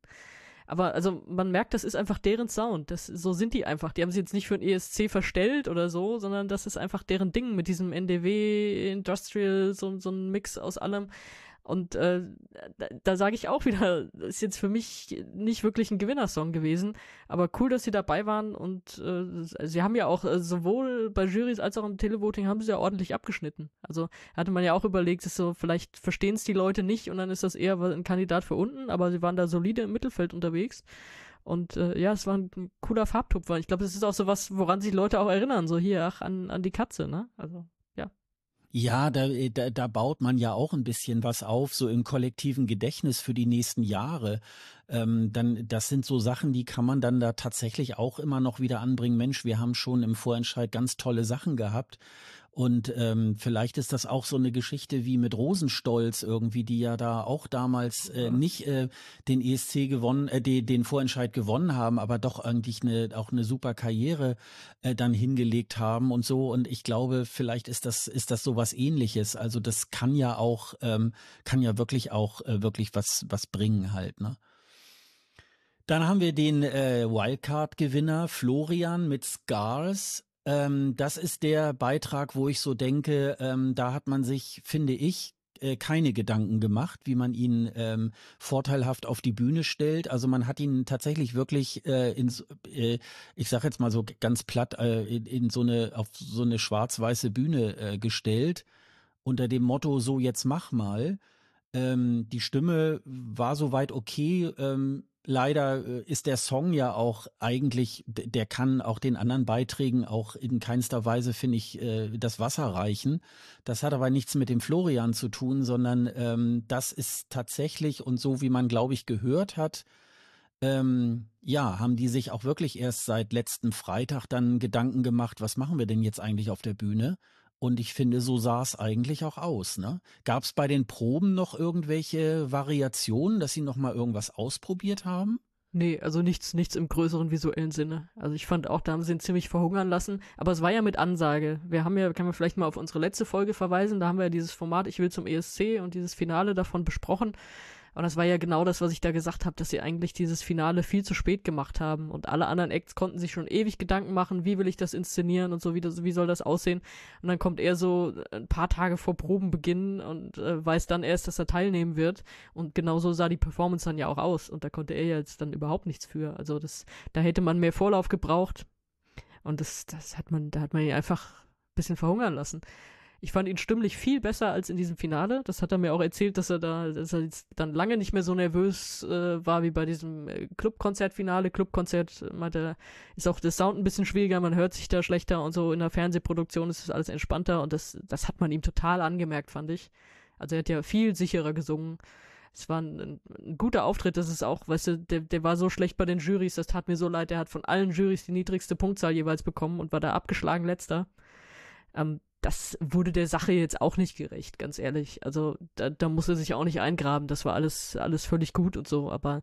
Aber also man merkt, das ist einfach deren Sound. Das, so sind die einfach. Die haben sie jetzt nicht für ein ESC verstellt oder so, sondern das ist einfach deren Ding mit diesem NDW, Industrial, so, so ein Mix aus allem. Und äh, da, da sage ich auch wieder, ist jetzt für mich nicht wirklich ein Gewinnersong gewesen, aber cool, dass sie dabei waren und äh, sie haben ja auch äh, sowohl bei Jurys als auch im Televoting haben sie ja ordentlich abgeschnitten. Also hatte man ja auch überlegt, dass so vielleicht verstehen es die Leute nicht und dann ist das eher ein Kandidat für unten, aber sie waren da solide im Mittelfeld unterwegs. Und äh, ja, es war ein cooler Farbtupfer. Ich glaube, das ist auch so was, woran sich Leute auch erinnern. So hier, ach, an, an die Katze, ne? Also ja, da, äh, da, da baut man ja auch ein bisschen was auf, so im kollektiven Gedächtnis für die nächsten Jahre. Ähm, dann, das sind so Sachen, die kann man dann da tatsächlich auch immer noch wieder anbringen. Mensch, wir haben schon im Vorentscheid ganz tolle Sachen gehabt. Und ähm, vielleicht ist das auch so eine Geschichte wie mit Rosenstolz irgendwie, die ja da auch damals äh, nicht äh, den ESC gewonnen, äh, den, den Vorentscheid gewonnen haben, aber doch eigentlich eine, auch eine super Karriere äh, dann hingelegt haben und so. Und ich glaube, vielleicht ist das ist das so was Ähnliches. Also das kann ja auch ähm, kann ja wirklich auch äh, wirklich was was bringen halt. Ne? Dann haben wir den äh, Wildcard-Gewinner Florian mit Scars. Ähm, das ist der Beitrag, wo ich so denke, ähm, da hat man sich, finde ich, äh, keine Gedanken gemacht, wie man ihn ähm, vorteilhaft auf die Bühne stellt. Also man hat ihn tatsächlich wirklich äh, in, äh, ich sage jetzt mal so ganz platt, äh, in, in, so eine auf so eine schwarz-weiße Bühne äh, gestellt unter dem Motto so jetzt mach mal. Ähm, die Stimme war soweit okay. Ähm, leider äh, ist der Song ja auch eigentlich, der kann auch den anderen Beiträgen auch in keinster Weise, finde ich, äh, das Wasser reichen. Das hat aber nichts mit dem Florian zu tun, sondern ähm, das ist tatsächlich und so wie man, glaube ich, gehört hat, ähm, ja, haben die sich auch wirklich erst seit letzten Freitag dann Gedanken gemacht, was machen wir denn jetzt eigentlich auf der Bühne? Und ich finde, so sah es eigentlich auch aus. Ne? Gab es bei den Proben noch irgendwelche Variationen, dass sie noch mal irgendwas ausprobiert haben? Nee, also nichts, nichts im größeren visuellen Sinne. Also ich fand auch, da haben sie ihn ziemlich verhungern lassen. Aber es war ja mit Ansage. Wir haben ja, kann man vielleicht mal auf unsere letzte Folge verweisen, da haben wir ja dieses Format Ich will zum ESC und dieses Finale davon besprochen. Und das war ja genau das, was ich da gesagt habe, dass sie eigentlich dieses Finale viel zu spät gemacht haben. Und alle anderen Acts konnten sich schon ewig Gedanken machen, wie will ich das inszenieren und so, wie, das, wie soll das aussehen. Und dann kommt er so ein paar Tage vor Probenbeginn und äh, weiß dann erst, dass er teilnehmen wird. Und genauso sah die Performance dann ja auch aus. Und da konnte er jetzt dann überhaupt nichts für. Also das, da hätte man mehr Vorlauf gebraucht. Und das, das hat man, da hat man ihn einfach ein bisschen verhungern lassen. Ich fand ihn stimmlich viel besser als in diesem Finale. Das hat er mir auch erzählt, dass er da, dass er jetzt dann lange nicht mehr so nervös äh, war wie bei diesem äh, Clubkonzertfinale. Clubkonzert meinte, ist auch der Sound ein bisschen schwieriger, man hört sich da schlechter und so in der Fernsehproduktion ist das alles entspannter und das, das hat man ihm total angemerkt, fand ich. Also er hat ja viel sicherer gesungen. Es war ein, ein guter Auftritt, das ist auch, weißt du, der, der war so schlecht bei den Jurys, das tat mir so leid, der hat von allen Jurys die niedrigste Punktzahl jeweils bekommen und war da abgeschlagen letzter. Ähm, das wurde der Sache jetzt auch nicht gerecht, ganz ehrlich. Also da, da muss er sich auch nicht eingraben. Das war alles, alles völlig gut und so. Aber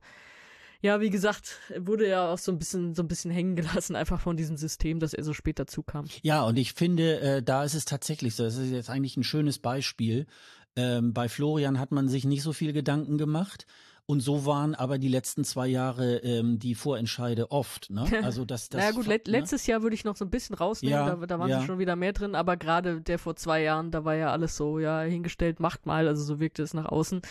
ja, wie gesagt, wurde ja auch so ein bisschen, so ein bisschen hängen gelassen, einfach von diesem System, dass er so spät dazu kam. Ja, und ich finde, äh, da ist es tatsächlich so. Das ist jetzt eigentlich ein schönes Beispiel. Ähm, bei Florian hat man sich nicht so viel Gedanken gemacht. Und so waren aber die letzten zwei Jahre ähm, die Vorentscheide oft. Ne? Also das, das naja gut, ne? letztes Jahr würde ich noch so ein bisschen rausnehmen, ja, da, da waren ja. sie schon wieder mehr drin, aber gerade der vor zwei Jahren, da war ja alles so, ja, hingestellt, macht mal, also so wirkte es nach außen.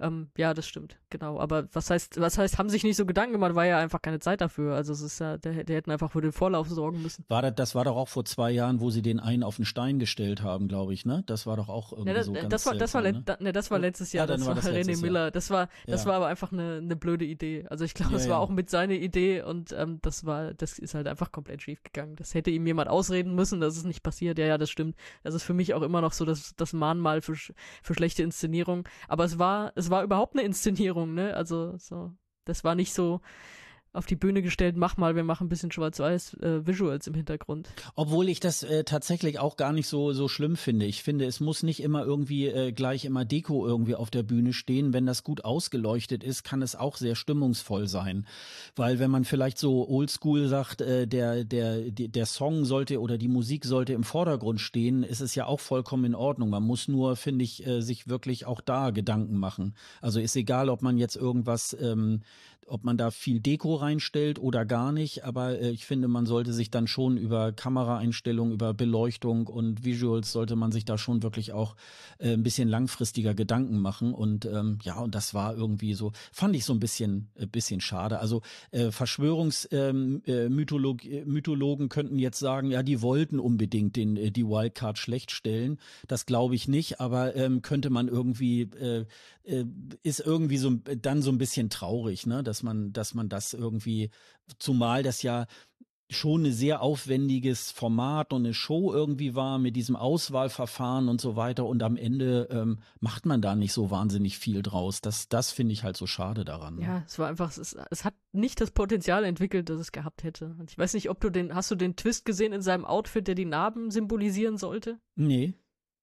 Ähm, ja, das stimmt, genau. Aber was heißt, was heißt, haben sich nicht so Gedanken gemacht, war ja einfach keine Zeit dafür. Also es ist ja, der, der hätten einfach für den Vorlauf sorgen müssen. War das, das war doch auch vor zwei Jahren, wo sie den einen auf den Stein gestellt haben, glaube ich, ne? Das war doch auch irgendwie ja, das, so ganz das war, das war, ne? ne? das war letztes Jahr, ja, das war, René Miller. Das war, das war aber einfach eine, eine blöde Idee. Also ich glaube, es war auch mit seiner Idee und ähm, das war, das ist halt einfach komplett schief gegangen. Das hätte ihm jemand ausreden müssen, dass es nicht passiert. Ja, ja, das stimmt. Das ist für mich auch immer noch so das, das Mahnmal für, für schlechte Inszenierung. Aber es war, es war überhaupt eine Inszenierung, ne? Also so, das war nicht so, auf die Bühne gestellt, mach mal, wir machen ein bisschen schwarz-weiß äh, Visuals im Hintergrund. Obwohl ich das äh, tatsächlich auch gar nicht so so schlimm finde. Ich finde, es muss nicht immer irgendwie äh, gleich immer Deko irgendwie auf der Bühne stehen. Wenn das gut ausgeleuchtet ist, kann es auch sehr stimmungsvoll sein. Weil wenn man vielleicht so oldschool sagt, äh, der der der Song sollte oder die Musik sollte im Vordergrund stehen, ist es ja auch vollkommen in Ordnung. Man muss nur, finde ich, äh, sich wirklich auch da Gedanken machen. Also ist egal, ob man jetzt irgendwas ähm, ob man da viel Deko reinstellt oder gar nicht, aber äh, ich finde, man sollte sich dann schon über Kameraeinstellungen, über Beleuchtung und Visuals sollte man sich da schon wirklich auch äh, ein bisschen langfristiger Gedanken machen und ähm, ja, und das war irgendwie so, fand ich so ein bisschen äh, bisschen schade. Also äh, Verschwörungsmythologen ähm, äh, Mythologen könnten jetzt sagen, ja, die wollten unbedingt den äh, die Wildcard schlecht stellen. Das glaube ich nicht, aber ähm, könnte man irgendwie äh, äh, ist irgendwie so dann so ein bisschen traurig, ne? Dass man, dass man das irgendwie, zumal das ja schon ein sehr aufwendiges Format und eine Show irgendwie war mit diesem Auswahlverfahren und so weiter und am Ende ähm, macht man da nicht so wahnsinnig viel draus. Das, das finde ich halt so schade daran. Ne? Ja, es war einfach, es, es hat nicht das Potenzial entwickelt, das es gehabt hätte. Und ich weiß nicht, ob du den, hast du den Twist gesehen in seinem Outfit, der die Narben symbolisieren sollte? Nee,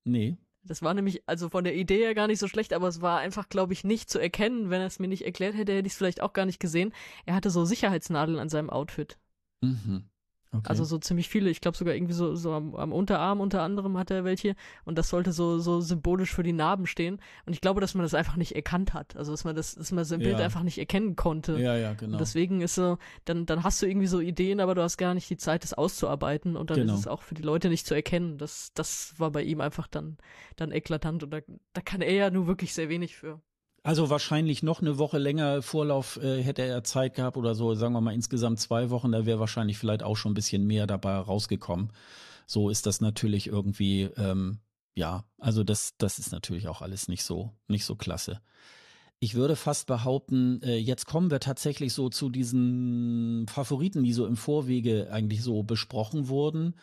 nee. Das war nämlich, also von der Idee her gar nicht so schlecht, aber es war einfach, glaube ich, nicht zu erkennen. Wenn er es mir nicht erklärt hätte, hätte ich es vielleicht auch gar nicht gesehen. Er hatte so Sicherheitsnadeln an seinem Outfit. Mhm. Okay. Also so ziemlich viele. Ich glaube sogar irgendwie so, so am, am, Unterarm unter anderem hat er welche. Und das sollte so, so symbolisch für die Narben stehen. Und ich glaube, dass man das einfach nicht erkannt hat. Also dass man das, dass man so im ja. Bild einfach nicht erkennen konnte. Ja, ja, genau. Und deswegen ist so, dann, dann hast du irgendwie so Ideen, aber du hast gar nicht die Zeit, das auszuarbeiten. Und dann genau. ist es auch für die Leute nicht zu erkennen. Das, das war bei ihm einfach dann, dann eklatant. Und da, da kann er ja nur wirklich sehr wenig für. Also wahrscheinlich noch eine Woche länger Vorlauf äh, hätte er Zeit gehabt oder so, sagen wir mal insgesamt zwei Wochen, da wäre wahrscheinlich vielleicht auch schon ein bisschen mehr dabei rausgekommen. So ist das natürlich irgendwie, ähm, ja, also das, das ist natürlich auch alles nicht so, nicht so klasse. Ich würde fast behaupten, äh, jetzt kommen wir tatsächlich so zu diesen Favoriten, die so im Vorwege eigentlich so besprochen wurden.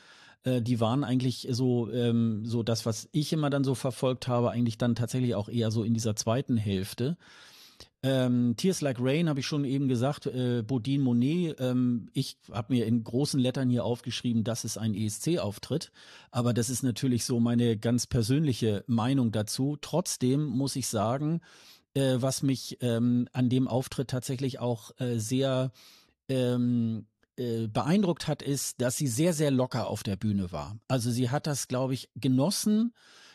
Äh, die waren eigentlich so, ähm, so das, was ich immer dann so verfolgt habe, eigentlich dann tatsächlich auch eher so in dieser zweiten Hälfte. Ähm, Tears Like Rain habe ich schon eben gesagt, äh, Bodine Monet. Ähm, ich habe mir in großen Lettern hier aufgeschrieben, das ist ein ESC-Auftritt. Aber das ist natürlich so meine ganz persönliche Meinung dazu. Trotzdem muss ich sagen, äh, was mich ähm, an dem Auftritt tatsächlich auch äh, sehr ähm, äh, beeindruckt hat, ist, dass sie sehr, sehr locker auf der Bühne war. Also sie hat das, glaube ich, genossen,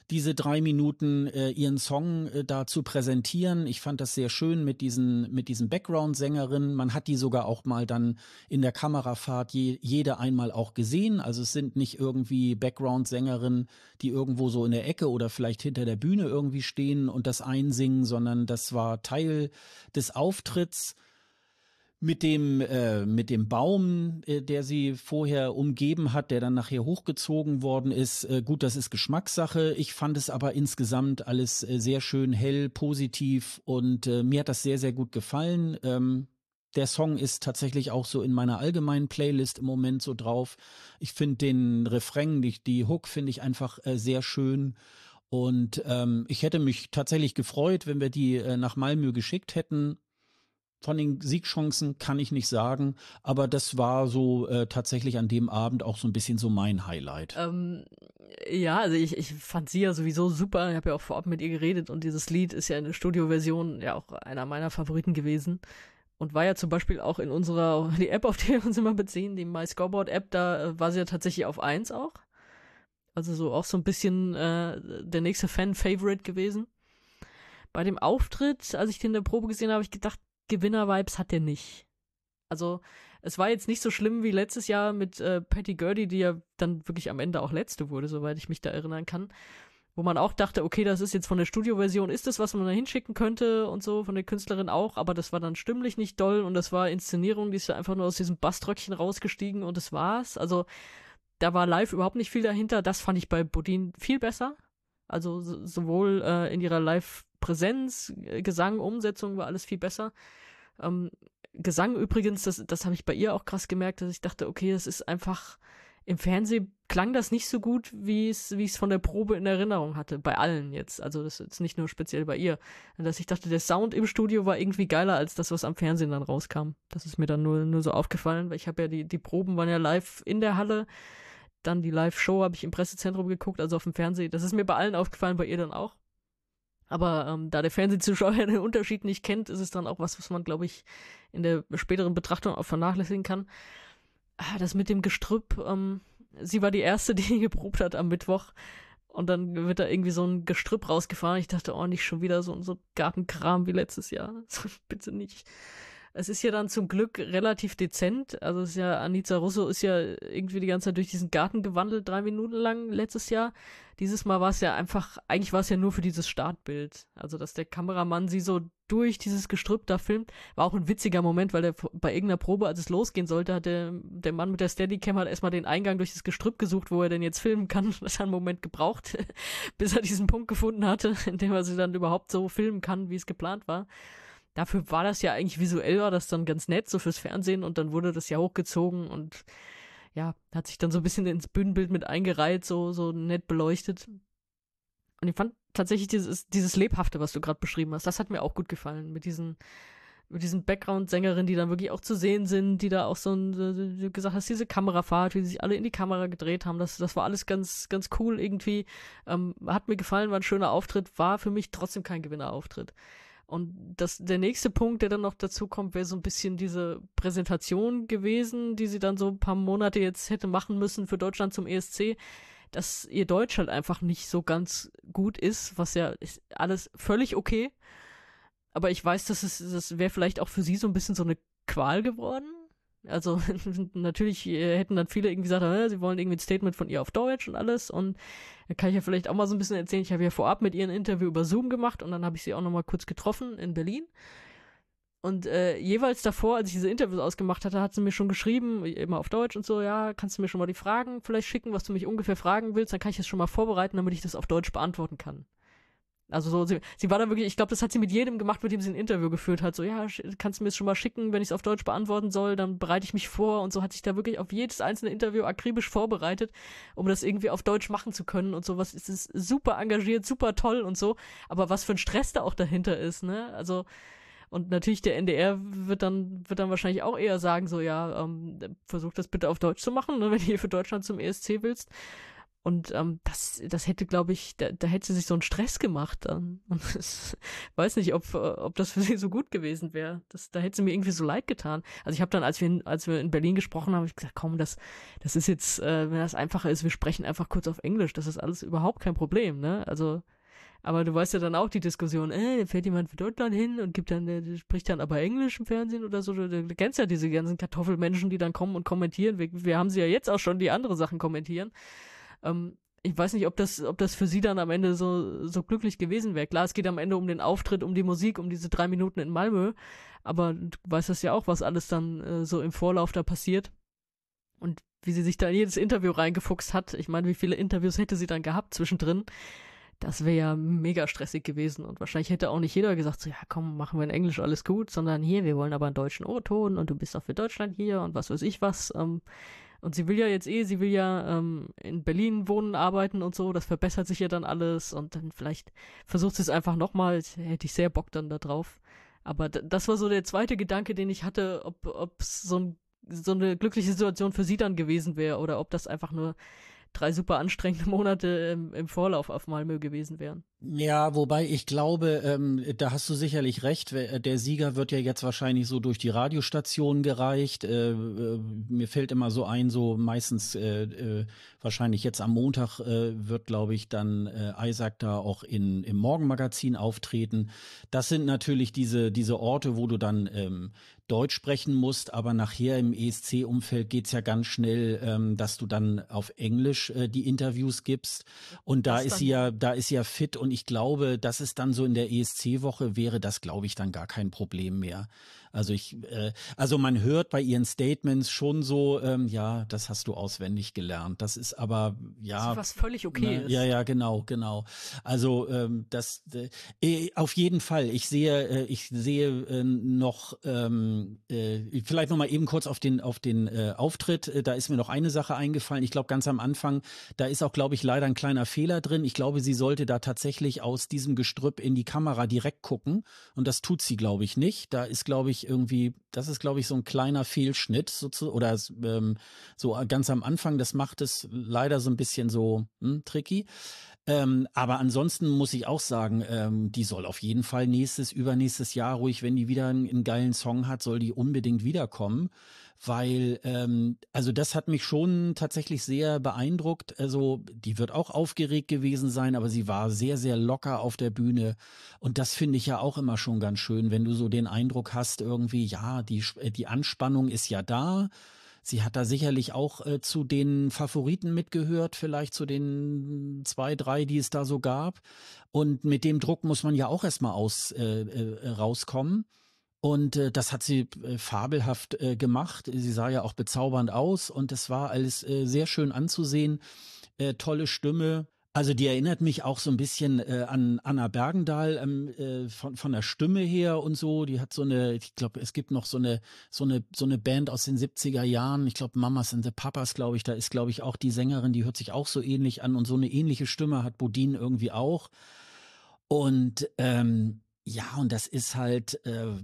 diese drei Minuten äh, ihren Song äh, da zu präsentieren. Ich fand das sehr schön mit diesen, mit diesen Background-Sängerinnen. Man hat die sogar auch mal dann in der Kamerafahrt je, jede einmal auch gesehen. Also es sind nicht irgendwie Background-Sängerinnen, die irgendwo so in der Ecke oder vielleicht hinter der Bühne irgendwie stehen und das einsingen, sondern das war Teil des Auftritts mit dem äh, mit dem Baum, äh, der sie vorher umgeben hat, der dann nachher hochgezogen worden ist. Äh, gut, das ist Geschmackssache. Ich fand es aber insgesamt alles äh, sehr schön hell, positiv und äh, mir hat das sehr sehr gut gefallen. Ähm, der Song ist tatsächlich auch so in meiner allgemeinen Playlist im Moment so drauf. Ich finde den Refrain, die, die Hook finde ich einfach äh, sehr schön. Und ähm, ich hätte mich tatsächlich gefreut, wenn wir die äh, nach Malmö geschickt hätten von den Siegchancen kann ich nicht sagen, aber das war so äh, tatsächlich an dem Abend auch so ein bisschen so mein Highlight. Ähm, ja, also ich, ich fand sie ja sowieso super. Ich habe ja auch vorab mit ihr geredet und dieses Lied ist ja in der Studioversion ja auch einer meiner Favoriten gewesen. Und war ja zum Beispiel auch in unserer, die App, auf die wir uns immer beziehen, die My Scoreboard App, da äh, war sie ja tatsächlich auf eins auch. Also so auch so ein bisschen äh, der nächste Fan-Favorite gewesen. Bei dem Auftritt, als ich den in der Probe gesehen habe, habe ich gedacht, Gewinner-Vibes hat der nicht. Also, es war jetzt nicht so schlimm wie letztes Jahr mit äh, Patty Gurdy, die ja dann wirklich am Ende auch letzte wurde, soweit ich mich da erinnern kann. Wo man auch dachte, okay, das ist jetzt von der Studioversion, ist das, was man da hinschicken könnte und so, von der Künstlerin auch, aber das war dann stimmlich nicht doll und das war Inszenierung, die ist ja einfach nur aus diesem Baströckchen rausgestiegen und das war's. Also, da war live überhaupt nicht viel dahinter. Das fand ich bei Bodin viel besser. Also sowohl äh, in ihrer Live-Präsenz, äh, Gesang, Umsetzung war alles viel besser. Ähm, Gesang übrigens, das, das habe ich bei ihr auch krass gemerkt, dass ich dachte, okay, das ist einfach im Fernsehen klang das nicht so gut, wie es, wie ich es von der Probe in Erinnerung hatte. Bei allen jetzt. Also das ist nicht nur speziell bei ihr. Dass ich dachte, der Sound im Studio war irgendwie geiler als das, was am Fernsehen dann rauskam. Das ist mir dann nur, nur so aufgefallen, weil ich habe ja die, die Proben waren ja live in der Halle. Dann die Live-Show habe ich im Pressezentrum geguckt, also auf dem Fernsehen. Das ist mir bei allen aufgefallen, bei ihr dann auch. Aber ähm, da der Fernsehzuschauer den Unterschied nicht kennt, ist es dann auch was, was man, glaube ich, in der späteren Betrachtung auch vernachlässigen kann. Ah, das mit dem Gestrüpp, ähm, sie war die erste, die geprobt hat am Mittwoch. Und dann wird da irgendwie so ein Gestrüpp rausgefahren. Ich dachte, oh, nicht schon wieder so, so Gartenkram wie letztes Jahr. Bitte nicht. Es ist ja dann zum Glück relativ dezent. Also es ist ja, Anita Russo ist ja irgendwie die ganze Zeit durch diesen Garten gewandelt, drei Minuten lang letztes Jahr. Dieses Mal war es ja einfach, eigentlich war es ja nur für dieses Startbild. Also, dass der Kameramann sie so durch dieses Gestrüpp da filmt, war auch ein witziger Moment, weil der bei irgendeiner Probe, als es losgehen sollte, hat der, der Mann mit der Steadicam hat erstmal den Eingang durch das Gestrüpp gesucht, wo er denn jetzt filmen kann. Das hat einen Moment gebraucht, bis er diesen Punkt gefunden hatte, in dem er sie dann überhaupt so filmen kann, wie es geplant war dafür war das ja eigentlich visuell, war das dann ganz nett, so fürs Fernsehen und dann wurde das ja hochgezogen und ja, hat sich dann so ein bisschen ins Bühnenbild mit eingereiht, so, so nett beleuchtet. Und ich fand tatsächlich dieses, dieses Lebhafte, was du gerade beschrieben hast, das hat mir auch gut gefallen, mit diesen, mit diesen Background-Sängerinnen, die dann wirklich auch zu sehen sind, die da auch so ein, wie du gesagt hast, diese Kamerafahrt, wie sie sich alle in die Kamera gedreht haben, das, das war alles ganz, ganz cool irgendwie. Ähm, hat mir gefallen, war ein schöner Auftritt, war für mich trotzdem kein Gewinnerauftritt. Und das, der nächste Punkt, der dann noch dazu kommt, wäre so ein bisschen diese Präsentation gewesen, die sie dann so ein paar Monate jetzt hätte machen müssen für Deutschland zum ESC, dass ihr Deutsch halt einfach nicht so ganz gut ist, was ja ist alles völlig okay. Aber ich weiß, dass es, das wäre vielleicht auch für sie so ein bisschen so eine Qual geworden. Also natürlich äh, hätten dann viele irgendwie gesagt, äh, sie wollen irgendwie ein Statement von ihr auf Deutsch und alles. Und da kann ich ja vielleicht auch mal so ein bisschen erzählen. Ich habe ja vorab mit ihr ein Interview über Zoom gemacht und dann habe ich sie auch noch mal kurz getroffen in Berlin. Und äh, jeweils davor, als ich diese Interviews ausgemacht hatte, hat sie mir schon geschrieben, immer auf Deutsch und so, ja, kannst du mir schon mal die Fragen vielleicht schicken, was du mich ungefähr fragen willst, dann kann ich das schon mal vorbereiten, damit ich das auf Deutsch beantworten kann. Also so, sie, sie war da wirklich, ich glaube, das hat sie mit jedem gemacht, mit dem sie ein Interview geführt hat. So, ja, kannst du mir das schon mal schicken, wenn ich es auf Deutsch beantworten soll, dann bereite ich mich vor und so hat sich da wirklich auf jedes einzelne Interview akribisch vorbereitet, um das irgendwie auf Deutsch machen zu können und sowas. Es ist super engagiert, super toll und so. Aber was für ein Stress da auch dahinter ist, ne? Also, und natürlich der NDR wird dann, wird dann wahrscheinlich auch eher sagen, so, ja, ähm, versuch das bitte auf Deutsch zu machen, ne, wenn du hier für Deutschland zum ESC willst. Und ähm, das, das hätte, glaube ich, da, da hätte sie sich so einen Stress gemacht dann. Und das, weiß nicht, ob, ob das für sie so gut gewesen wäre. Das, da hätte sie mir irgendwie so leid getan. Also ich habe dann, als wir, in, als wir in Berlin gesprochen haben, ich gesagt, komm, das, das ist jetzt, äh, wenn das einfacher ist, wir sprechen einfach kurz auf Englisch. Das ist alles überhaupt kein Problem, ne? Also, aber du weißt ja dann auch die Diskussion, äh, fährt jemand für Deutschland hin und gibt dann, der spricht dann aber Englisch im Fernsehen oder so. Du, du kennst ja diese ganzen Kartoffelmenschen, die dann kommen und kommentieren. Wir, wir haben sie ja jetzt auch schon, die andere Sachen kommentieren. Ähm, ich weiß nicht, ob das, ob das für sie dann am Ende so, so glücklich gewesen wäre. Klar, es geht am Ende um den Auftritt, um die Musik, um diese drei Minuten in Malmö. Aber du weißt das ja auch, was alles dann äh, so im Vorlauf da passiert. Und wie sie sich da in jedes Interview reingefuchst hat. Ich meine, wie viele Interviews hätte sie dann gehabt zwischendrin? Das wäre ja mega stressig gewesen. Und wahrscheinlich hätte auch nicht jeder gesagt, so, ja, komm, machen wir in Englisch alles gut, sondern hier, wir wollen aber einen deutschen O-Ton und du bist doch für Deutschland hier und was weiß ich was. Ähm, und sie will ja jetzt eh, sie will ja ähm, in Berlin wohnen, arbeiten und so. Das verbessert sich ja dann alles. Und dann vielleicht versucht sie es einfach nochmal. Hätte ich sehr Bock dann da drauf. Aber das war so der zweite Gedanke, den ich hatte, ob es so, ein, so eine glückliche Situation für sie dann gewesen wäre oder ob das einfach nur drei super anstrengende Monate im, im Vorlauf auf Malmö gewesen wären. Ja, wobei ich glaube, ähm, da hast du sicherlich recht. Äh, der Sieger wird ja jetzt wahrscheinlich so durch die Radiostationen gereicht. Äh, äh, mir fällt immer so ein, so meistens äh, äh, wahrscheinlich jetzt am Montag äh, wird, glaube ich, dann Isaac da auch in, im Morgenmagazin auftreten. Das sind natürlich diese, diese Orte, wo du dann ähm, Deutsch sprechen musst, aber nachher im ESC-Umfeld geht's ja ganz schnell, ähm, dass du dann auf Englisch die Interviews gibst. Und da ist sie ja, da ist sie ja fit und ich glaube, das ist dann so in der ESC-Woche wäre das, glaube ich, dann gar kein Problem mehr. Also ich, äh, also man hört bei ihren Statements schon so, ähm, ja, das hast du auswendig gelernt. Das ist aber ja was völlig okay ne, ist. Ja, ja, genau, genau. Also ähm, das äh, auf jeden Fall. Ich sehe, äh, ich sehe äh, noch ähm, äh, vielleicht noch mal eben kurz auf den auf den äh, Auftritt. Äh, da ist mir noch eine Sache eingefallen. Ich glaube ganz am Anfang, da ist auch glaube ich leider ein kleiner Fehler drin. Ich glaube, sie sollte da tatsächlich aus diesem Gestrüpp in die Kamera direkt gucken und das tut sie glaube ich nicht. Da ist glaube ich irgendwie, das ist, glaube ich, so ein kleiner Fehlschnitt sozusagen, oder ähm, so ganz am Anfang. Das macht es leider so ein bisschen so hm, tricky. Ähm, aber ansonsten muss ich auch sagen, ähm, die soll auf jeden Fall nächstes, übernächstes Jahr ruhig, wenn die wieder einen, einen geilen Song hat, soll die unbedingt wiederkommen weil ähm, also das hat mich schon tatsächlich sehr beeindruckt. Also die wird auch aufgeregt gewesen sein, aber sie war sehr sehr locker auf der Bühne und das finde ich ja auch immer schon ganz schön, wenn du so den Eindruck hast irgendwie, ja die äh, die Anspannung ist ja da. Sie hat da sicherlich auch äh, zu den Favoriten mitgehört, vielleicht zu den zwei, drei, die es da so gab. Und mit dem Druck muss man ja auch erstmal aus äh, äh, rauskommen. Und äh, das hat sie äh, fabelhaft äh, gemacht. Sie sah ja auch bezaubernd aus und es war alles äh, sehr schön anzusehen. Äh, tolle Stimme. Also die erinnert mich auch so ein bisschen äh, an Anna Bergendahl ähm, äh, von, von der Stimme her und so. Die hat so eine, ich glaube, es gibt noch so eine, so eine, so eine Band aus den 70er Jahren. Ich glaube, Mamas and the Papas, glaube ich. Da ist, glaube ich, auch die Sängerin, die hört sich auch so ähnlich an und so eine ähnliche Stimme hat Bodin irgendwie auch. Und ähm, ja, und das ist halt, äh,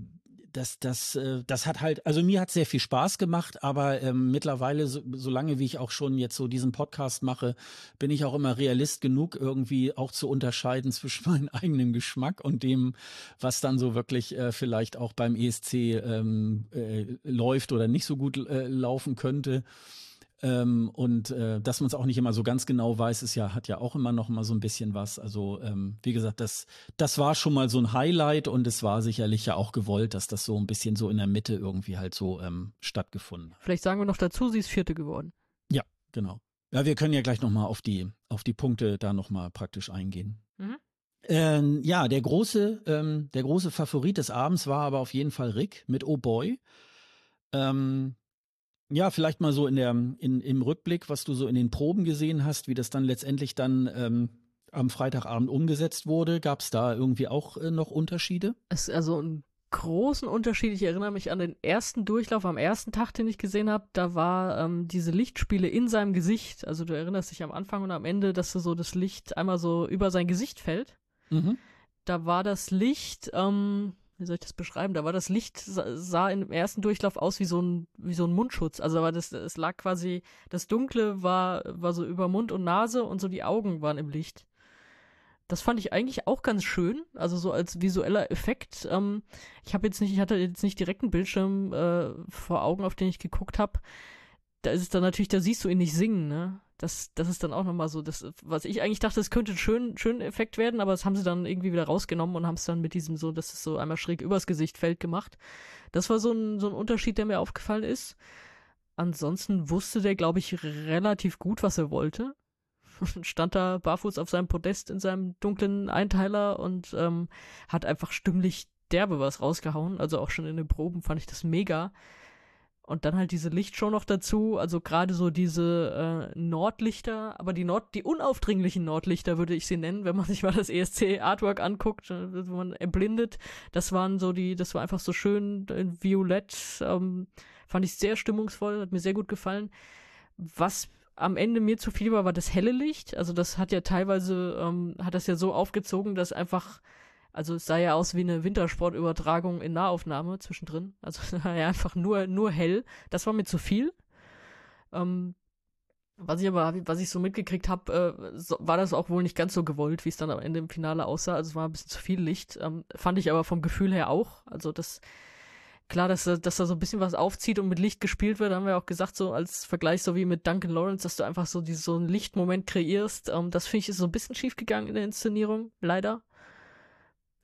das, das, äh, das hat halt, also mir hat sehr viel Spaß gemacht, aber ähm, mittlerweile, so, so lange wie ich auch schon jetzt so diesen Podcast mache, bin ich auch immer realist genug, irgendwie auch zu unterscheiden zwischen meinem eigenen Geschmack und dem, was dann so wirklich äh, vielleicht auch beim ESC ähm, äh, läuft oder nicht so gut äh, laufen könnte. Ähm, und äh, dass man es auch nicht immer so ganz genau weiß, ist ja, hat ja auch immer noch mal so ein bisschen was. Also, ähm, wie gesagt, das, das war schon mal so ein Highlight und es war sicherlich ja auch gewollt, dass das so ein bisschen so in der Mitte irgendwie halt so ähm, stattgefunden hat. Vielleicht sagen wir noch dazu, sie ist Vierte geworden. Ja, genau. Ja, wir können ja gleich noch mal auf die, auf die Punkte da noch mal praktisch eingehen. Mhm. Ähm, ja, der große, ähm, der große Favorit des Abends war aber auf jeden Fall Rick mit Oh Boy. Ähm, ja, vielleicht mal so in der, in, im Rückblick, was du so in den Proben gesehen hast, wie das dann letztendlich dann ähm, am Freitagabend umgesetzt wurde. Gab es da irgendwie auch äh, noch Unterschiede? Es, also einen großen Unterschied. Ich erinnere mich an den ersten Durchlauf am ersten Tag, den ich gesehen habe. Da war ähm, diese Lichtspiele in seinem Gesicht. Also du erinnerst dich am Anfang und am Ende, dass so das Licht einmal so über sein Gesicht fällt. Mhm. Da war das Licht ähm, wie soll ich das beschreiben? Da war das Licht, sah im ersten Durchlauf aus wie so ein, wie so ein Mundschutz. Also aber das, es lag quasi, das Dunkle war, war so über Mund und Nase und so die Augen waren im Licht. Das fand ich eigentlich auch ganz schön, also so als visueller Effekt. Ähm, ich habe jetzt nicht, ich hatte jetzt nicht direkt einen Bildschirm äh, vor Augen, auf den ich geguckt habe. Da ist es dann natürlich, da siehst du ihn nicht singen, ne? das, das ist dann auch nochmal so, das, was ich eigentlich dachte, es könnte ein schön, schön Effekt werden, aber das haben sie dann irgendwie wieder rausgenommen und haben es dann mit diesem so, dass es so einmal schräg übers Gesicht fällt gemacht. Das war so ein, so ein Unterschied, der mir aufgefallen ist. Ansonsten wusste der, glaube ich, relativ gut, was er wollte. Stand da barfuß auf seinem Podest in seinem dunklen Einteiler und ähm, hat einfach stimmlich derbe was rausgehauen. Also auch schon in den Proben fand ich das mega. Und dann halt diese Lichtshow noch dazu, also gerade so diese äh, Nordlichter, aber die Nord, die unaufdringlichen Nordlichter würde ich sie nennen, wenn man sich mal das ESC Artwork anguckt, äh, wo man erblindet. Das waren so die, das war einfach so schön in äh, violett, ähm, fand ich sehr stimmungsvoll, hat mir sehr gut gefallen. Was am Ende mir zu viel war, war das helle Licht. Also das hat ja teilweise, ähm, hat das ja so aufgezogen, dass einfach also es sah ja aus wie eine Wintersportübertragung in Nahaufnahme zwischendrin. Also es war ja einfach nur, nur hell. Das war mir zu viel. Ähm, was ich aber, was ich so mitgekriegt habe, äh, so, war das auch wohl nicht ganz so gewollt, wie es dann am Ende im Finale aussah. Also es war ein bisschen zu viel Licht. Ähm, fand ich aber vom Gefühl her auch. Also das, klar, dass, dass da so ein bisschen was aufzieht und mit Licht gespielt wird, haben wir auch gesagt, so als Vergleich, so wie mit Duncan Lawrence, dass du einfach so, dieses, so einen Lichtmoment kreierst. Ähm, das finde ich ist so ein bisschen schief gegangen in der Inszenierung, leider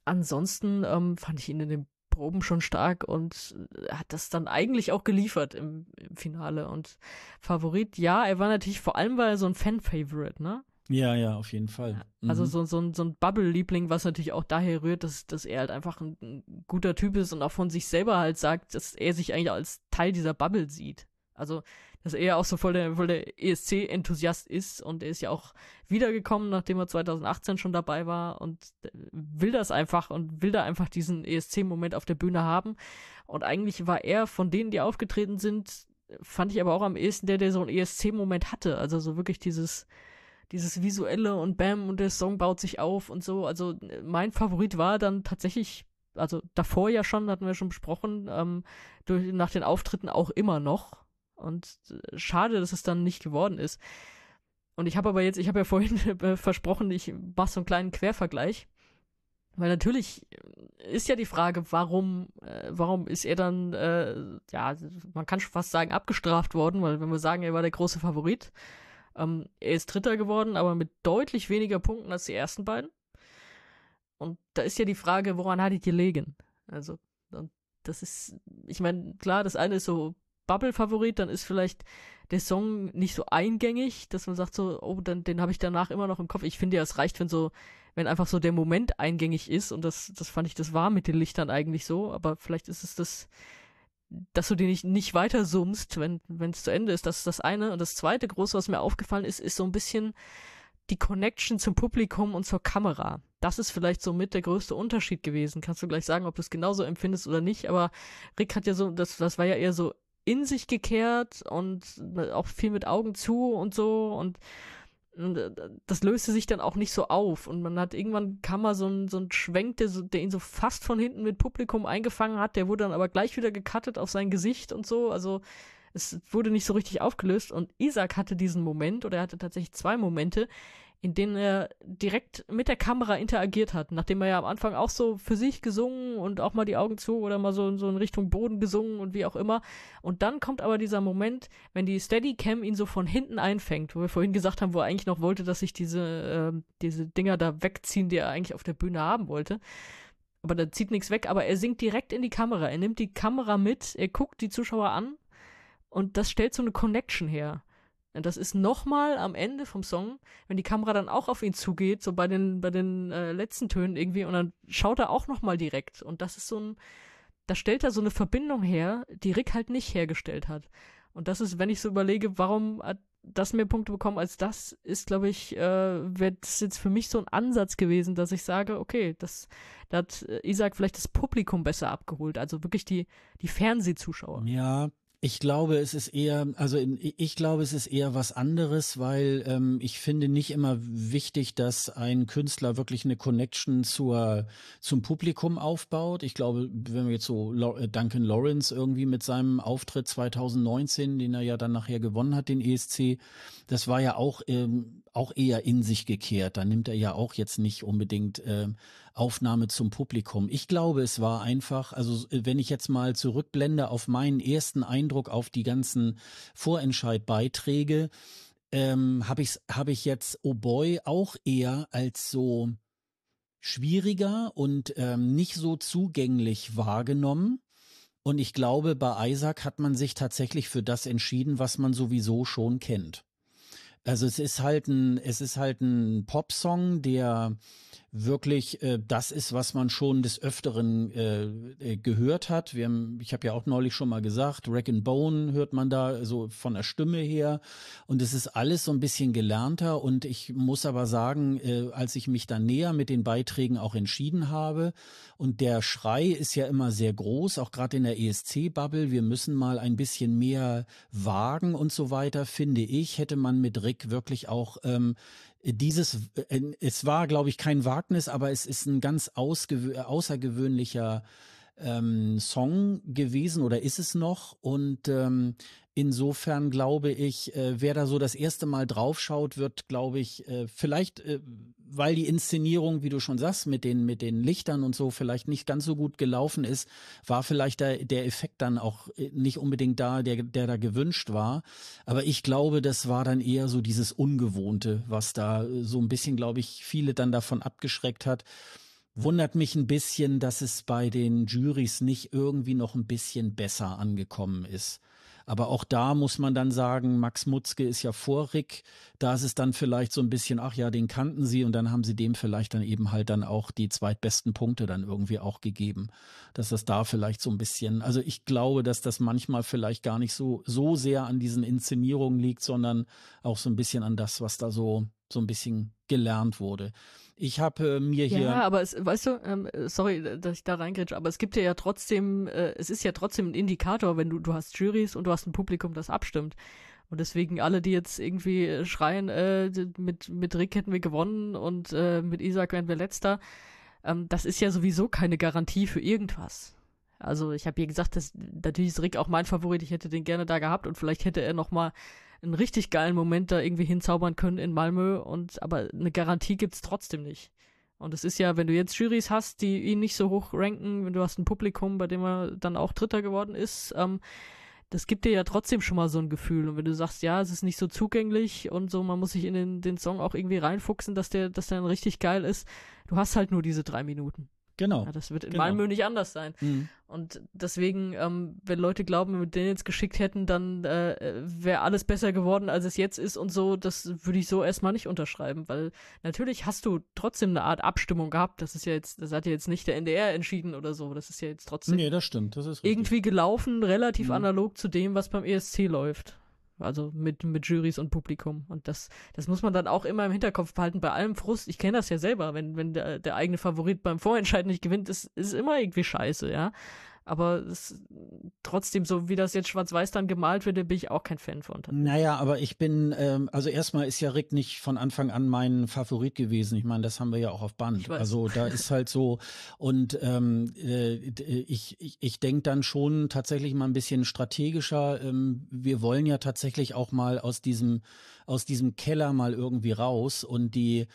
ansonsten ähm, fand ich ihn in den Proben schon stark und äh, hat das dann eigentlich auch geliefert im, im Finale. Und Favorit, ja, er war natürlich vor allem, weil er so ein Fan-Favorite, ne? Ja, ja, auf jeden Fall. Also mhm. so, so, ein, so ein Bubble-Liebling, was natürlich auch daher rührt, dass, dass er halt einfach ein, ein, guter Typ ist und auch von sich selber halt sagt, dass er sich eigentlich als Teil dieser Bubble sieht. Also, dass er auch so voll der, voll der ESC-Enthusiast ist und er ist ja auch wiedergekommen, nachdem er 2018 schon dabei war und will das einfach und will da einfach diesen ESC-Moment auf der Bühne haben. Und eigentlich war er von denen, die aufgetreten sind, fand ich aber auch am ehesten der, der so einen ESC-Moment hatte. Also so wirklich dieses, dieses visuelle und bam und der Song baut sich auf und so. Also mein Favorit war dann tatsächlich, also davor ja schon, hatten wir schon besprochen, ähm, durch, nach den Auftritten auch immer noch. Und äh, schade, dass es dann nicht geworden ist. Und ich habe aber jetzt, ich habe ja vorhin äh, versprochen, ich mache so einen kleinen Quervergleich. Weil natürlich ist ja die Frage, warum, äh, warum ist er dann, äh, ja, man kann schon fast sagen, abgestraft worden, weil wenn wir sagen, er war der große Favorit, ähm, er ist Dritter geworden, aber mit deutlich weniger Punkten als die ersten beiden. Und da ist ja die Frage, woran hat die gelegen? Also, das ist, ich meine, klar, das eine ist so Bubble-Favorit, dann ist vielleicht der Song nicht so eingängig, dass man sagt so, oh, dann den habe ich danach immer noch im Kopf. Ich finde ja, es reicht, wenn so, wenn einfach so der Moment eingängig ist und das, das fand ich, das war mit den Lichtern eigentlich so, aber vielleicht ist es das, dass du dir nicht, nicht weiter zoomst, wenn es zu Ende ist. Das ist das eine. Und das zweite große, was mir aufgefallen ist, ist so ein bisschen die Connection zum Publikum und zur Kamera. Das ist vielleicht so mit der größte Unterschied gewesen. Kannst du gleich sagen, ob du es genauso empfindest oder nicht, aber Rick hat ja so, das, das war ja eher so in sich gekehrt und auch viel mit Augen zu und so und und äh, das löste sich dann auch nicht so auf. Und man hat irgendwann kam mal so ein, so ein Schwenk, der, so, der ihn so fast von hinten mit Publikum eingefangen hat. Der wurde dann aber gleich wieder gecuttet auf sein Gesicht und so. Also es wurde nicht so richtig aufgelöst. Und Isaac hatte diesen Moment, oder er hatte tatsächlich zwei Momente, in denen er direkt mit der Kamera interagiert hat, nachdem er ja am Anfang auch so für sich gesungen und auch mal die Augen zu oder mal so, so in Richtung Boden gesungen und wie auch immer. Und dann kommt aber dieser Moment, wenn die Steadicam ihn so von hinten einfängt, wo wir vorhin gesagt haben, wo er eigentlich noch wollte, dass sich diese, äh, diese Dinger da wegziehen, die er eigentlich auf der Bühne haben wollte. Aber da zieht nichts weg, aber er singt direkt in die Kamera. Er nimmt die Kamera mit, er guckt die Zuschauer an und das stellt so eine Connection her. Und das ist nochmal am Ende vom Song, wenn die Kamera dann auch auf ihn zugeht, so bei den, bei den äh, letzten Tönen irgendwie, und dann schaut er auch nochmal direkt. Und das ist so ein, da stellt er so eine Verbindung her, die Rick halt nicht hergestellt hat. Und das ist, wenn ich so überlege, warum hat das mehr Punkte bekommen als das, ist, glaube ich, äh, wäre das jetzt für mich so ein Ansatz gewesen, dass ich sage, okay, das, da hat Isaac vielleicht das Publikum besser abgeholt, also wirklich die, die Fernsehzuschauer. Ja, ich glaube, es ist eher, also ich glaube, es ist eher was anderes, weil ähm, ich finde nicht immer wichtig, dass ein Künstler wirklich eine Connection zur zum Publikum aufbaut. Ich glaube, wenn wir jetzt so äh, Duncan Lawrence irgendwie mit seinem Auftritt 2019, den er ja dann nachher gewonnen hat, den ESC, das war ja auch ähm, auch eher in sich gekehrt. Da nimmt er ja auch jetzt nicht unbedingt äh, Aufnahme zum Publikum. Ich glaube, es war einfach, also wenn ich jetzt mal zurückblende auf meinen ersten Eindruck auf die ganzen Vorentscheidbeiträge, ähm, habe ich, hab ich jetzt Oh Boy auch eher als so schwieriger und ähm, nicht so zugänglich wahrgenommen. Und ich glaube, bei Isaac hat man sich tatsächlich für das entschieden, was man sowieso schon kennt. Also es ist halt ein, es ist halt ein Popsong, der wirklich äh, das ist, was man schon des Öfteren äh, äh, gehört hat. Wir haben, ich habe ja auch neulich schon mal gesagt, Rack and Bone hört man da so von der Stimme her. Und es ist alles so ein bisschen gelernter. Und ich muss aber sagen, äh, als ich mich dann näher mit den Beiträgen auch entschieden habe, und der Schrei ist ja immer sehr groß, auch gerade in der ESC-Bubble, wir müssen mal ein bisschen mehr wagen und so weiter, finde ich, hätte man mit Rick wirklich auch ähm, dieses, äh, es war, glaube ich, kein Wagnis, aber es ist ein ganz außergewöhnlicher ähm, Song gewesen oder ist es noch. Und ähm, insofern glaube ich, äh, wer da so das erste Mal draufschaut, wird, glaube ich, äh, vielleicht, äh, weil die Inszenierung, wie du schon sagst, mit den, mit den Lichtern und so vielleicht nicht ganz so gut gelaufen ist, war vielleicht der, der Effekt dann auch äh, nicht unbedingt da, der, der da gewünscht war. Aber ich glaube, das war dann eher so dieses Ungewohnte, was da so ein bisschen, glaube ich, viele dann davon abgeschreckt hat. Wundert mich ein bisschen, dass es bei den Juries nicht irgendwie noch ein bisschen besser angekommen ist. Aber auch da muss man dann sagen, Max Mutzke ist ja vor Rick. Da ist es dann vielleicht so ein bisschen, ach ja, den kannten sie und dann haben sie dem vielleicht dann eben halt dann auch die zweitbesten Punkte dann irgendwie auch gegeben. Dass das da vielleicht so ein bisschen, also ich glaube, dass das manchmal vielleicht gar nicht so, so sehr an diesen Inszenierungen liegt, sondern auch so ein bisschen an das, was da so, so ein bisschen gelernt wurde. Ich habe äh, mir hier. Ja, aber es, weißt du, ähm, sorry, dass ich da reingrätsche, aber es gibt ja, ja trotzdem, äh, es ist ja trotzdem ein Indikator, wenn du, du hast Juries und du hast ein Publikum, das abstimmt. Und deswegen alle, die jetzt irgendwie schreien, äh, mit, mit Rick hätten wir gewonnen und äh, mit Isaac wären wir letzter, ähm, das ist ja sowieso keine Garantie für irgendwas. Also ich habe hier gesagt, dass natürlich ist Rick auch mein Favorit, ich hätte den gerne da gehabt und vielleicht hätte er noch mal einen richtig geilen Moment da irgendwie hinzaubern können in Malmö und aber eine Garantie gibt's trotzdem nicht. Und es ist ja, wenn du jetzt Jurys hast, die ihn nicht so hoch ranken, wenn du hast ein Publikum, bei dem er dann auch Dritter geworden ist, ähm, das gibt dir ja trotzdem schon mal so ein Gefühl. Und wenn du sagst, ja, es ist nicht so zugänglich und so, man muss sich in den, den Song auch irgendwie reinfuchsen, dass der, dass der dann richtig geil ist, du hast halt nur diese drei Minuten. Genau. Ja, das wird in genau. Malmö nicht anders sein. Mhm. Und deswegen, ähm, wenn Leute glauben, wenn wir den jetzt geschickt hätten, dann äh, wäre alles besser geworden, als es jetzt ist und so, das würde ich so erstmal nicht unterschreiben, weil natürlich hast du trotzdem eine Art Abstimmung gehabt. Das ist ja jetzt, das hat ja jetzt nicht der NDR entschieden oder so. Das ist ja jetzt trotzdem Nee, das stimmt. Das ist richtig. irgendwie gelaufen, relativ Mhm. analog zu dem, was beim ESC läuft. Also mit, mit Juries und Publikum. Und das, das muss man dann auch immer im Hinterkopf behalten. Bei allem Frust, ich kenne das ja selber, wenn, wenn der, der eigene Favorit beim Vorentscheid nicht gewinnt, ist, ist immer irgendwie scheiße, ja. Aber es, trotzdem, so wie das jetzt schwarz-weiß dann gemalt wird, da bin ich auch kein Fan von. Naja, aber ich bin, ähm, also erstmal ist ja Rick nicht von Anfang an mein Favorit gewesen. Ich meine, das haben wir ja auch auf Band. Also da ist halt so, und ähm, äh, ich, ich, ich denke dann schon tatsächlich mal ein bisschen strategischer. Ähm, wir wollen ja tatsächlich auch mal aus diesem, aus diesem Keller mal irgendwie raus und die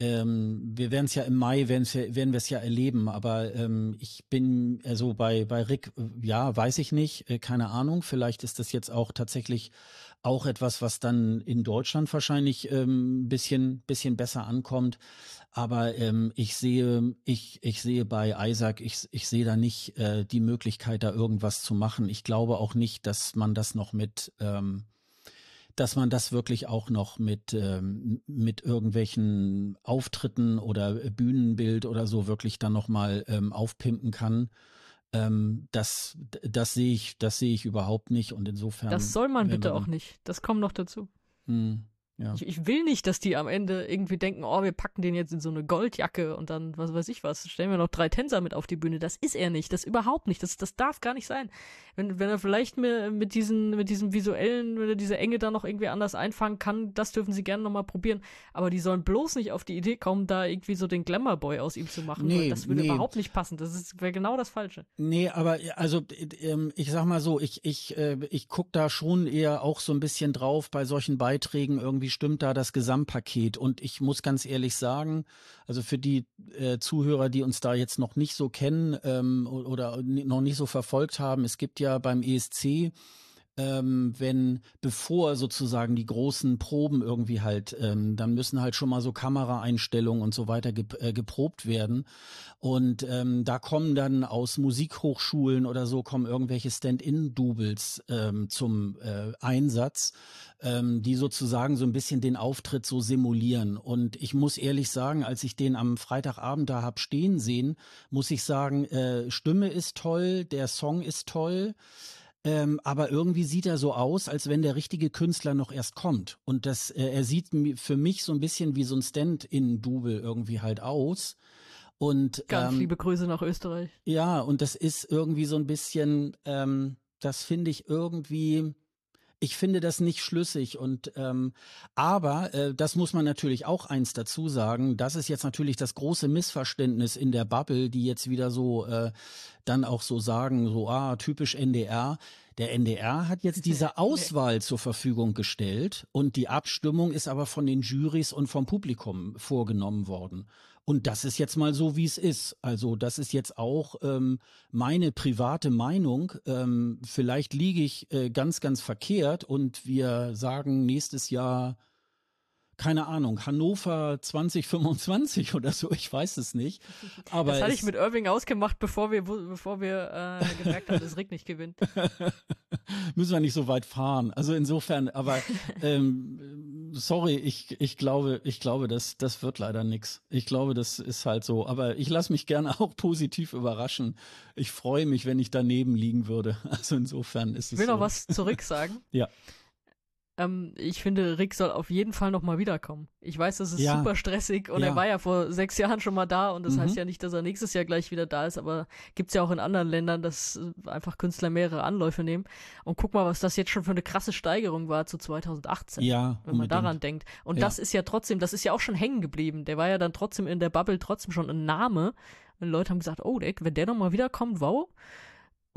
ähm, wir werden es ja im Mai, werden's werden wir es ja erleben, aber ähm, ich bin, also bei, bei Rick, äh, ja, weiß ich nicht, äh, keine Ahnung, vielleicht ist das jetzt auch tatsächlich auch etwas, was dann in Deutschland wahrscheinlich ähm, bisschen, bisschen besser ankommt. Aber ähm, ich sehe, ich, ich sehe bei Isaac, ich, ich sehe da nicht äh, die Möglichkeit, da irgendwas zu machen. Ich glaube auch nicht, dass man das noch mit, ähm, dass man das wirklich auch noch mit, ähm, mit irgendwelchen Auftritten oder Bühnenbild oder so wirklich dann nochmal ähm, aufpimpen kann. Ähm, das, das sehe ich, das sehe ich überhaupt nicht und insofern. Das soll man bitte wir auch nicht. Das kommt noch dazu. Hm, ja. Ich, ich will nicht, dass die am Ende irgendwie denken, oh, wir packen den jetzt in so eine Goldjacke und dann, was weiß ich was, stellen wir noch drei Tänzer mit auf die Bühne. Das ist er nicht. Das überhaupt nicht. Das, das darf gar nicht sein. Wenn, wenn er vielleicht mit, mit, diesen, mit diesem visuellen, wenn er diese Enge da noch irgendwie anders einfangen kann, das dürfen sie gerne nochmal probieren. Aber die sollen bloß nicht auf die Idee kommen, da irgendwie so den Glamour-Boy aus ihm zu machen. Nee, das würde nee. überhaupt nicht passen. Das wäre genau das Falsche. Nee, aber äh, also äh, ähm, ich sag mal so, ich ich äh, ich guck da schon eher auch so ein bisschen drauf bei solchen Beiträgen irgendwie stimmt da das Gesamtpaket? Und ich muss ganz ehrlich sagen, also für die äh, Zuhörer, die uns da jetzt noch nicht so kennen ähm, oder ni- noch nicht so verfolgt haben, es gibt ja beim ESC ähm, wenn bevor sozusagen die großen Proben irgendwie halt, ähm, dann müssen halt schon mal so Kameraeinstellungen und so weiter gep äh, geprobt werden. Und ähm, da kommen dann aus Musikhochschulen oder so kommen irgendwelche Stand-in-Doubles ähm, zum äh, Einsatz, ähm, die sozusagen so ein bisschen den Auftritt so simulieren. Und ich muss ehrlich sagen, als ich den am Freitagabend da hab stehen sehen, muss ich sagen, äh, Stimme ist toll, der Song ist toll. Ähm, aber irgendwie sieht er so aus, als wenn der richtige Künstler noch erst kommt. Und das, äh, er sieht für mich so ein bisschen wie so ein Stand-in-Double irgendwie halt aus. Und Ganz ähm, liebe Grüße nach Österreich. ja, und das ist irgendwie so ein bisschen, ähm, das finde ich irgendwie, ich finde das nicht schlüssig und ähm, aber äh, das muss man natürlich auch eins dazu sagen. Das ist jetzt natürlich das große Missverständnis in der Bubble, die jetzt wieder so äh, dann auch so sagen, so ah typisch NDR. Der NDR hat jetzt diese Auswahl zur Verfügung gestellt und die Abstimmung ist aber von den Jurys und vom Publikum vorgenommen worden. Und das ist jetzt mal so, wie es ist. Also das ist jetzt auch ähm, meine private Meinung. Ähm, vielleicht liege ich äh, ganz, ganz verkehrt und wir sagen nächstes Jahr keine Ahnung, Hannover 2025 oder so, ich weiß es nicht. Aber das hatte ich mit Irving ausgemacht, bevor wir, bevor wir äh, gemerkt haben, dass Rick nicht gewinnt. Müssen wir nicht so weit fahren. Also insofern, aber ähm, sorry, ich, ich glaube, ich glaube, das, das wird leider nix. Ich glaube, das ist halt so. Aber ich lasse mich gerne auch positiv überraschen. Ich freue mich, wenn ich daneben liegen würde. Also insofern ist es. Ich will so. noch was zurück sagen. ja. Ähm, ich finde, Rick soll auf jeden Fall nochmal wiederkommen. Ich weiß, das ist Ja. super stressig und Ja. er war ja vor sechs Jahren schon mal da und das Mhm. heißt ja nicht, dass er nächstes Jahr gleich wieder da ist, aber gibt's ja auch in anderen Ländern, dass äh, einfach Künstler mehrere Anläufe nehmen. Und guck mal, was das jetzt schon für eine krasse Steigerung war zu 2018. Ja, Wenn man unbedingt. daran denkt. Und Ja. das ist ja trotzdem, das ist ja auch schon hängen geblieben. Der war ja dann trotzdem in der Bubble trotzdem schon ein Name. Und Leute haben gesagt, oh, der, wenn der nochmal wiederkommt, wow.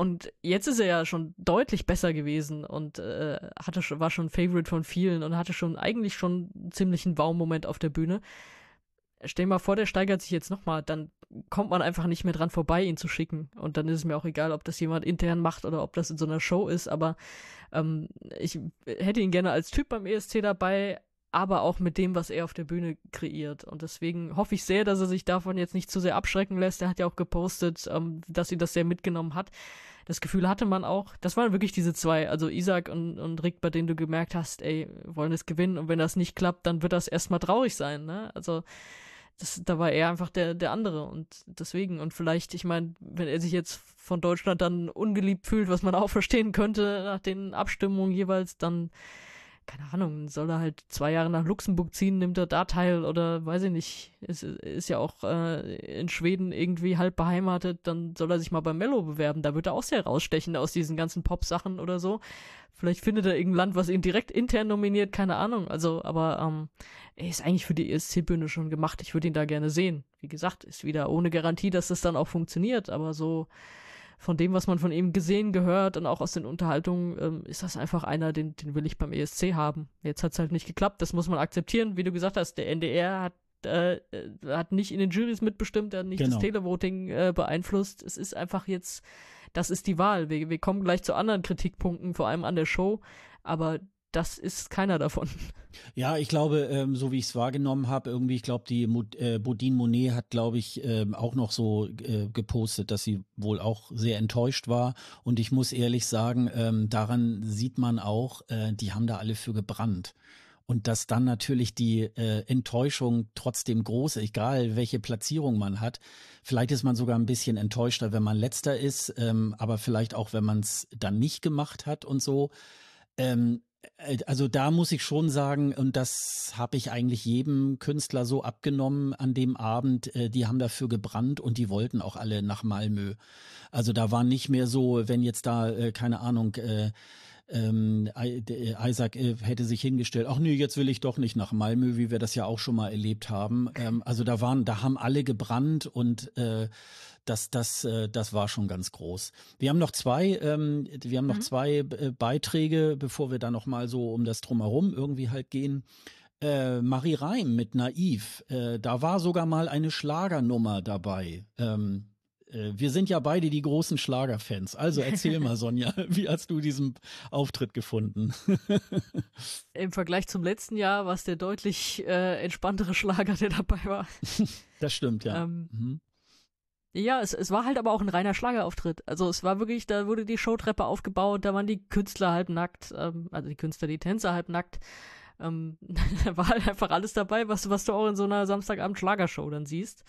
Und jetzt ist er ja schon deutlich besser gewesen und äh, hatte schon, war schon Favorite von vielen und hatte schon eigentlich schon einen ziemlichen Wow-Moment auf der Bühne. Stell dir mal vor, der steigert sich jetzt nochmal, dann kommt man einfach nicht mehr dran vorbei, ihn zu schicken. Und dann ist es mir auch egal, ob das jemand intern macht oder ob das in so einer Show ist. Aber ähm, ich hätte ihn gerne als Typ beim ESC dabei, aber auch mit dem, was er auf der Bühne kreiert. Und deswegen hoffe ich sehr, dass er sich davon jetzt nicht zu sehr abschrecken lässt. Er hat ja auch gepostet, ähm, dass ihn das sehr mitgenommen hat. Das Gefühl hatte man auch. Das waren wirklich diese zwei, also Isaac und, und Rick, bei denen du gemerkt hast, ey, wollen es gewinnen. Und wenn das nicht klappt, dann wird das erstmal traurig sein. Ne? Also das, da war er einfach der, der andere und deswegen und vielleicht, ich meine, wenn er sich jetzt von Deutschland dann ungeliebt fühlt, was man auch verstehen könnte nach den Abstimmungen jeweils, dann keine Ahnung, soll er halt zwei Jahre nach Luxemburg ziehen, nimmt er da teil oder weiß ich nicht, ist, ist ja auch äh, in Schweden irgendwie halb beheimatet, dann soll er sich mal bei Mello bewerben, da wird er auch sehr rausstechen aus diesen ganzen Pop-Sachen oder so. Vielleicht findet er irgendein Land, was ihn direkt intern nominiert, keine Ahnung. Also, aber ähm, er ist eigentlich für die ESC-Bühne schon gemacht. Ich würde ihn da gerne sehen. Wie gesagt, ist wieder ohne Garantie, dass das dann auch funktioniert, aber so von dem, was man von ihm gesehen, gehört und auch aus den Unterhaltungen, ähm, ist das einfach einer, den, den will ich beim ESC haben. Jetzt hat's halt nicht geklappt, das muss man akzeptieren. Wie du gesagt hast, der NDR hat äh, hat nicht in den Juries mitbestimmt, er hat nicht Genau. das Televoting äh, beeinflusst. Es ist einfach jetzt, das ist die Wahl. Wir, wir kommen gleich zu anderen Kritikpunkten, vor allem an der Show, aber das ist keiner davon. Ja, ich glaube, ähm, so wie ich es wahrgenommen habe, irgendwie, ich glaube, die Mo äh, Bodine Monet hat, glaube ich, ähm, auch noch so äh, gepostet, dass sie wohl auch sehr enttäuscht war. Und ich muss ehrlich sagen, ähm, daran sieht man auch, äh, die haben da alle für gebrannt. Und dass dann natürlich die äh, Enttäuschung trotzdem groß ist, egal welche Platzierung man hat. Vielleicht ist man sogar ein bisschen enttäuschter, wenn man letzter ist, ähm, aber vielleicht auch, wenn man es dann nicht gemacht hat und so. Ähm, äh, also da muss ich schon sagen, und das habe ich eigentlich jedem Künstler so abgenommen an dem Abend, äh, die haben dafür gebrannt und die wollten auch alle nach Malmö. Also da war nicht mehr so, wenn jetzt da, äh, keine Ahnung, äh, ähm, Isaac äh, hätte sich hingestellt, ach nee, jetzt will ich doch nicht nach Malmö, wie wir das ja auch schon mal erlebt haben. Ähm, also da waren, da haben alle gebrannt und äh, das, das, äh, das war schon ganz groß. Wir haben noch zwei, ähm, wir haben noch Mhm. zwei äh, Beiträge, bevor wir da noch mal so um das drumherum irgendwie halt gehen. Äh, Marie Reim mit Naiv, äh, da war sogar mal eine Schlagernummer dabei. Ähm, äh, wir sind ja beide die großen Schlagerfans. Also erzähl mal, Sonja, wie hast du diesen Auftritt gefunden? Im Vergleich zum letzten Jahr war es der deutlich äh, entspanntere Schlager, der dabei war. Das stimmt, ja. Ähm, Mhm. Ja, es, es war halt aber auch ein reiner Schlagerauftritt. Also es war wirklich, da wurde die Showtreppe aufgebaut, da waren die Künstler halb nackt, ähm, also die Künstler, die Tänzer halb nackt. Ähm, da war halt einfach alles dabei, was, was du auch in so einer Samstagabend-Schlagershow dann siehst.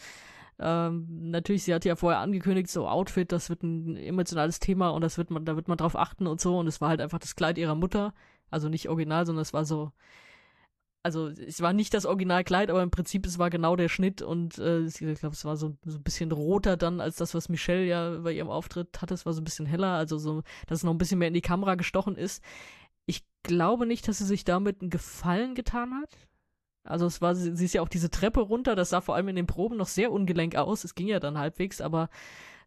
Ähm, natürlich, sie hat ja vorher angekündigt, so Outfit, das wird ein emotionales Thema und das wird man, da wird man drauf achten und so. Und es war halt einfach das Kleid ihrer Mutter. Also nicht original, sondern es war so, also es war nicht das Originalkleid, aber im Prinzip es war genau der Schnitt und äh, ich glaube, es war so, so ein bisschen roter dann als das, was Michelle ja bei ihrem Auftritt hatte. Es war so ein bisschen heller, also so, dass es noch ein bisschen mehr in die Kamera gestochen ist. Ich glaube nicht, dass sie sich damit einen Gefallen getan hat. Also es war, sie sie ist ja auch diese Treppe runter, das sah vor allem in den Proben noch sehr ungelenk aus. Es ging ja dann halbwegs, aber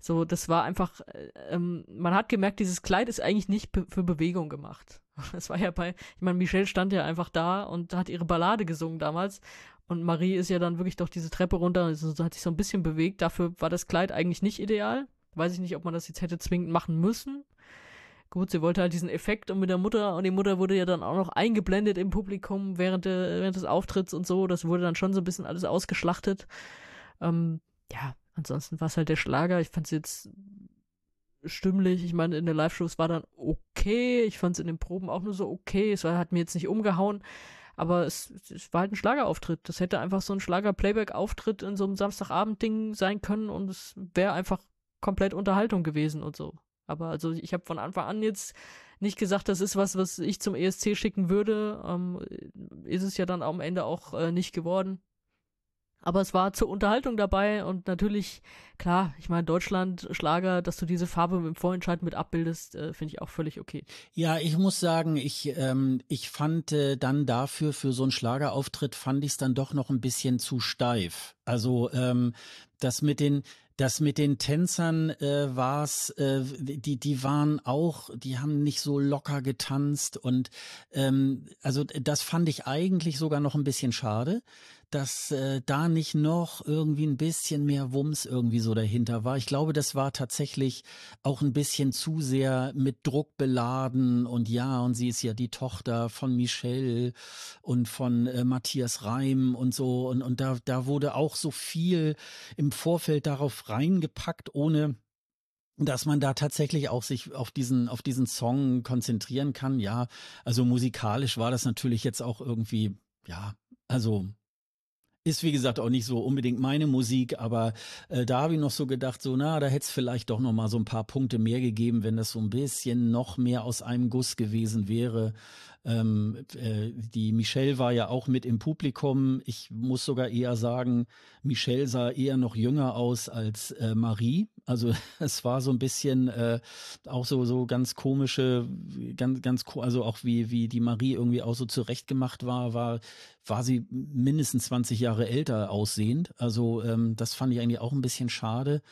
so, das war einfach, äh, ähm, man hat gemerkt, dieses Kleid ist eigentlich nicht für Bewegung gemacht. Das war ja bei, ich meine, Michelle stand ja einfach da und hat ihre Ballade gesungen damals. Und Marie ist ja dann wirklich doch diese Treppe runter und hat sich so ein bisschen bewegt. Dafür war das Kleid eigentlich nicht ideal. Weiß ich nicht, ob man das jetzt hätte zwingend machen müssen. gut, sie wollte halt diesen Effekt und mit der Mutter und die Mutter wurde ja dann auch noch eingeblendet im Publikum während, der, während des Auftritts und so. Das wurde dann schon so ein bisschen alles ausgeschlachtet. Ähm, ja, ansonsten war es halt der Schlager. Ich fand es jetzt stimmlich. Ich meine, in den Live-Shows war dann okay. Ich fand es in den Proben auch nur so okay. Es war, hat mir jetzt nicht umgehauen. Aber es, es war halt ein Schlagerauftritt. Das hätte einfach so ein Schlager-Playback-Auftritt in so einem Samstagabend-Ding sein können und es wäre einfach komplett Unterhaltung gewesen und so. Aber also ich habe von Anfang an jetzt nicht gesagt, das ist was, was ich zum ESC schicken würde. Ähm, ist es ja dann am Ende auch äh, nicht geworden. Aber es war zur Unterhaltung dabei und natürlich, klar, ich meine, Deutschland, Schlager, dass du diese Farbe im Vorentscheid mit abbildest, äh, finde ich auch völlig okay. Ja, ich muss sagen, ich, ähm, ich fand äh, dann dafür, für so einen Schlagerauftritt, fand ich es dann doch noch ein bisschen zu steif. Also ähm, das mit den, das mit den Tänzern äh, war es, äh, die, die waren auch, die haben nicht so locker getanzt und ähm, also das fand ich eigentlich sogar noch ein bisschen schade dass äh, da nicht noch irgendwie ein bisschen mehr Wumms irgendwie so dahinter war. Ich glaube, das war tatsächlich auch ein bisschen zu sehr mit Druck beladen und ja, und sie ist ja die Tochter von Michelle und von äh, Matthias Reim und so und, und da, da wurde auch so viel im Vorfeld darauf reingepackt, ohne dass man da tatsächlich auch sich auf diesen auf diesen Song konzentrieren kann. Ja, also musikalisch war das natürlich jetzt auch irgendwie ja, also ist wie gesagt auch nicht so unbedingt meine Musik, aber äh, da habe ich noch so gedacht, so na, da hätte es vielleicht doch noch mal so ein paar Punkte mehr gegeben, wenn das so ein bisschen noch mehr aus einem Guss gewesen wäre. Ähm, äh, die Michelle war ja auch mit im Publikum. Ich muss sogar eher sagen, Michelle sah eher noch jünger aus als äh, Marie. Also es war so ein bisschen äh, auch so so ganz komische, ganz ganz also auch wie wie die Marie irgendwie auch so zurechtgemacht war, war war sie mindestens 20 Jahre älter aussehend. Also ähm, das fand ich eigentlich auch ein bisschen schade.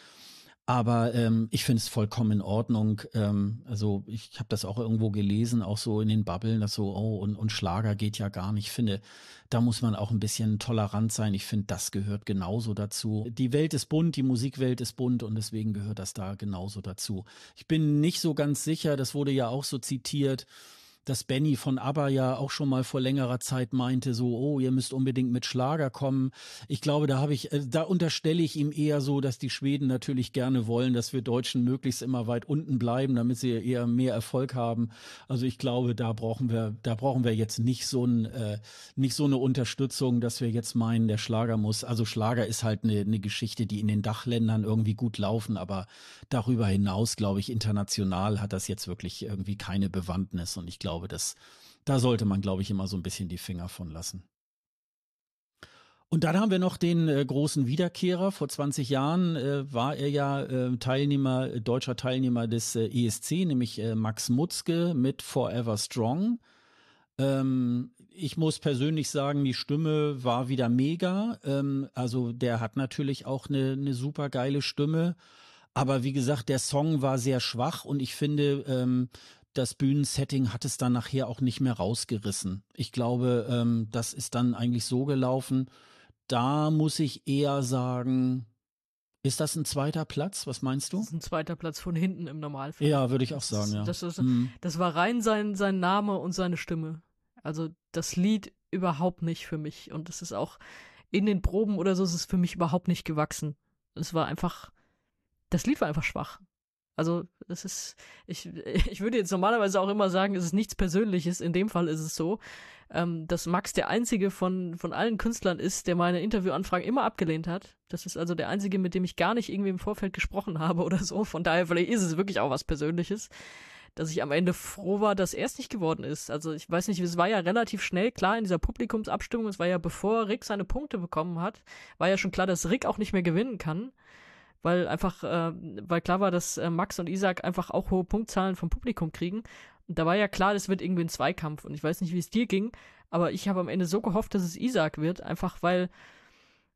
Aber ähm, ich finde es vollkommen in Ordnung. Ähm, also ich habe das auch irgendwo gelesen, auch so in den Bubbeln, dass so, oh, und, und Schlager geht ja gar nicht. Ich finde, da muss man auch ein bisschen tolerant sein. Ich finde, das gehört genauso dazu. Die Welt ist bunt, die Musikwelt ist bunt und deswegen gehört das da genauso dazu. Ich bin nicht so ganz sicher, das wurde ja auch so zitiert dass Benny von ABBA ja auch schon mal vor längerer Zeit meinte, so, oh, ihr müsst unbedingt mit Schlager kommen. Ich glaube, da habe ich, äh, da unterstelle ich ihm eher so, dass die Schweden natürlich gerne wollen, dass wir Deutschen möglichst immer weit unten bleiben, damit sie eher mehr Erfolg haben. Also ich glaube, da brauchen wir, da brauchen wir jetzt nicht so ein, äh, nicht so eine Unterstützung, dass wir jetzt meinen, der Schlager muss. Also Schlager ist halt eine, eine Geschichte, die in den Dachländern irgendwie gut laufen, aber darüber hinaus, glaube ich, international hat das jetzt wirklich irgendwie keine Bewandtnis und ich glaube, glaube, das, da sollte man, glaube ich, immer so ein bisschen die Finger von lassen. Und dann haben wir noch den äh, großen Wiederkehrer. Vor 20 Jahren äh, war er ja äh, Teilnehmer, deutscher Teilnehmer des äh, ESC, nämlich äh, Max Mutzke mit Forever Strong. Ähm, ich muss persönlich sagen, die Stimme war wieder mega. Ähm, also der hat natürlich auch eine, eine super geile Stimme. Aber wie gesagt, der Song war sehr schwach und ich finde, ähm, das Bühnensetting hat es dann nachher auch nicht mehr rausgerissen. Ich glaube, ähm, das ist dann eigentlich so gelaufen. Da muss ich eher sagen, ist das ein zweiter Platz? Was meinst du? Das ist ein zweiter Platz von hinten im Normalfall. Ja, würde ich auch sagen, ja. Das, ist, mhm. das war rein sein, sein Name und seine Stimme. Also das Lied überhaupt nicht für mich. Und es ist auch in den Proben oder so ist es für mich überhaupt nicht gewachsen. Es war einfach, das Lied war einfach schwach. Also, es ist, ich, ich würde jetzt normalerweise auch immer sagen, es ist nichts Persönliches. In dem Fall ist es so, ähm, dass Max der einzige von, von allen Künstlern ist, der meine Interviewanfragen immer abgelehnt hat. Das ist also der einzige, mit dem ich gar nicht irgendwie im Vorfeld gesprochen habe oder so. Von daher, vielleicht ist es wirklich auch was Persönliches. Dass ich am Ende froh war, dass er es nicht geworden ist. Also ich weiß nicht, es war ja relativ schnell klar in dieser Publikumsabstimmung, es war ja bevor Rick seine Punkte bekommen hat, war ja schon klar, dass Rick auch nicht mehr gewinnen kann weil einfach, äh, weil klar war, dass äh, Max und Isaac einfach auch hohe Punktzahlen vom Publikum kriegen. Und da war ja klar, das wird irgendwie ein Zweikampf. Und ich weiß nicht, wie es dir ging, aber ich habe am Ende so gehofft, dass es Isaac wird, einfach weil,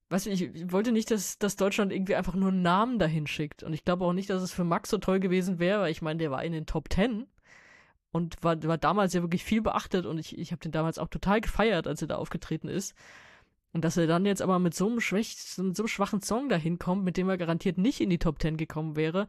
weiß nicht, ich wollte nicht, dass, dass Deutschland irgendwie einfach nur einen Namen dahin schickt. Und ich glaube auch nicht, dass es für Max so toll gewesen wäre, weil ich meine, der war in den Top Ten und war, war damals ja wirklich viel beachtet und ich, ich habe den damals auch total gefeiert, als er da aufgetreten ist. Und dass er dann jetzt aber mit so einem, schwäch, so einem schwachen Song dahin kommt, mit dem er garantiert nicht in die Top Ten gekommen wäre,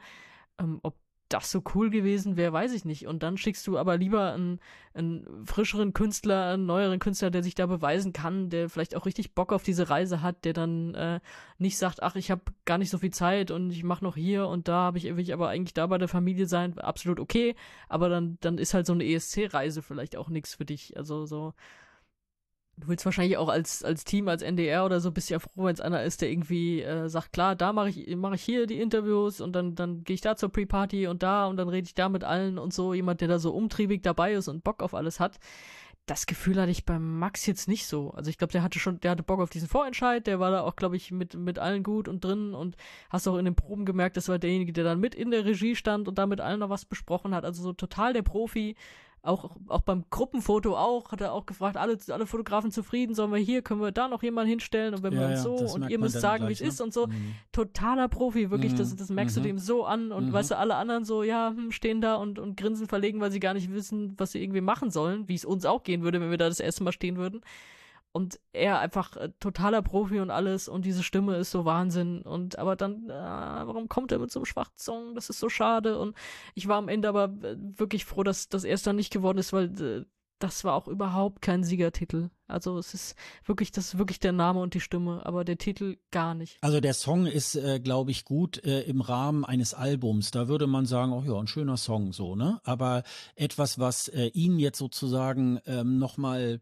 ähm, ob das so cool gewesen wäre, weiß ich nicht. Und dann schickst du aber lieber einen, einen frischeren Künstler, einen neueren Künstler, der sich da beweisen kann, der vielleicht auch richtig Bock auf diese Reise hat, der dann äh, nicht sagt, ach, ich habe gar nicht so viel Zeit und ich mache noch hier und da, habe ich, will ich aber eigentlich da bei der Familie sein, absolut okay. Aber dann, dann ist halt so eine ESC-Reise vielleicht auch nichts für dich. Also so Du willst wahrscheinlich auch als, als Team, als NDR oder so, bist ja froh, wenn es einer ist, der irgendwie äh, sagt, klar, da mache ich, mach ich hier die Interviews und dann, dann gehe ich da zur Pre-Party und da und dann rede ich da mit allen und so. Jemand, der da so umtriebig dabei ist und Bock auf alles hat. Das Gefühl hatte ich beim Max jetzt nicht so. Also ich glaube, der hatte schon, der hatte Bock auf diesen Vorentscheid, der war da auch, glaube ich, mit, mit allen gut und drin und hast auch in den Proben gemerkt, das war derjenige, der dann mit in der Regie stand und da mit allen noch was besprochen hat. Also so total der Profi auch, auch beim Gruppenfoto auch, hat er auch gefragt, alle, alle Fotografen zufrieden, sollen wir hier, können wir da noch jemanden hinstellen und wenn ja, wir uns so und ihr müsst sagen, wie es ne? ist und so. Mhm. Totaler Profi, wirklich, mhm. das, das merkst mhm. du dem so an und mhm. weißt du, alle anderen so, ja, hm, stehen da und, und grinsen verlegen, weil sie gar nicht wissen, was sie irgendwie machen sollen, wie es uns auch gehen würde, wenn wir da das erste Mal stehen würden und er einfach äh, totaler Profi und alles und diese Stimme ist so Wahnsinn und aber dann äh, warum kommt er mit so einem schwachen Song das ist so schade und ich war am Ende aber äh, wirklich froh dass das erst dann nicht geworden ist weil äh, das war auch überhaupt kein Siegertitel. Also es ist wirklich, das ist wirklich der Name und die Stimme, aber der Titel gar nicht. Also der Song ist, äh, glaube ich, gut äh, im Rahmen eines Albums. Da würde man sagen, oh ja, ein schöner Song so, ne? Aber etwas, was äh, ihn jetzt sozusagen ähm, nochmal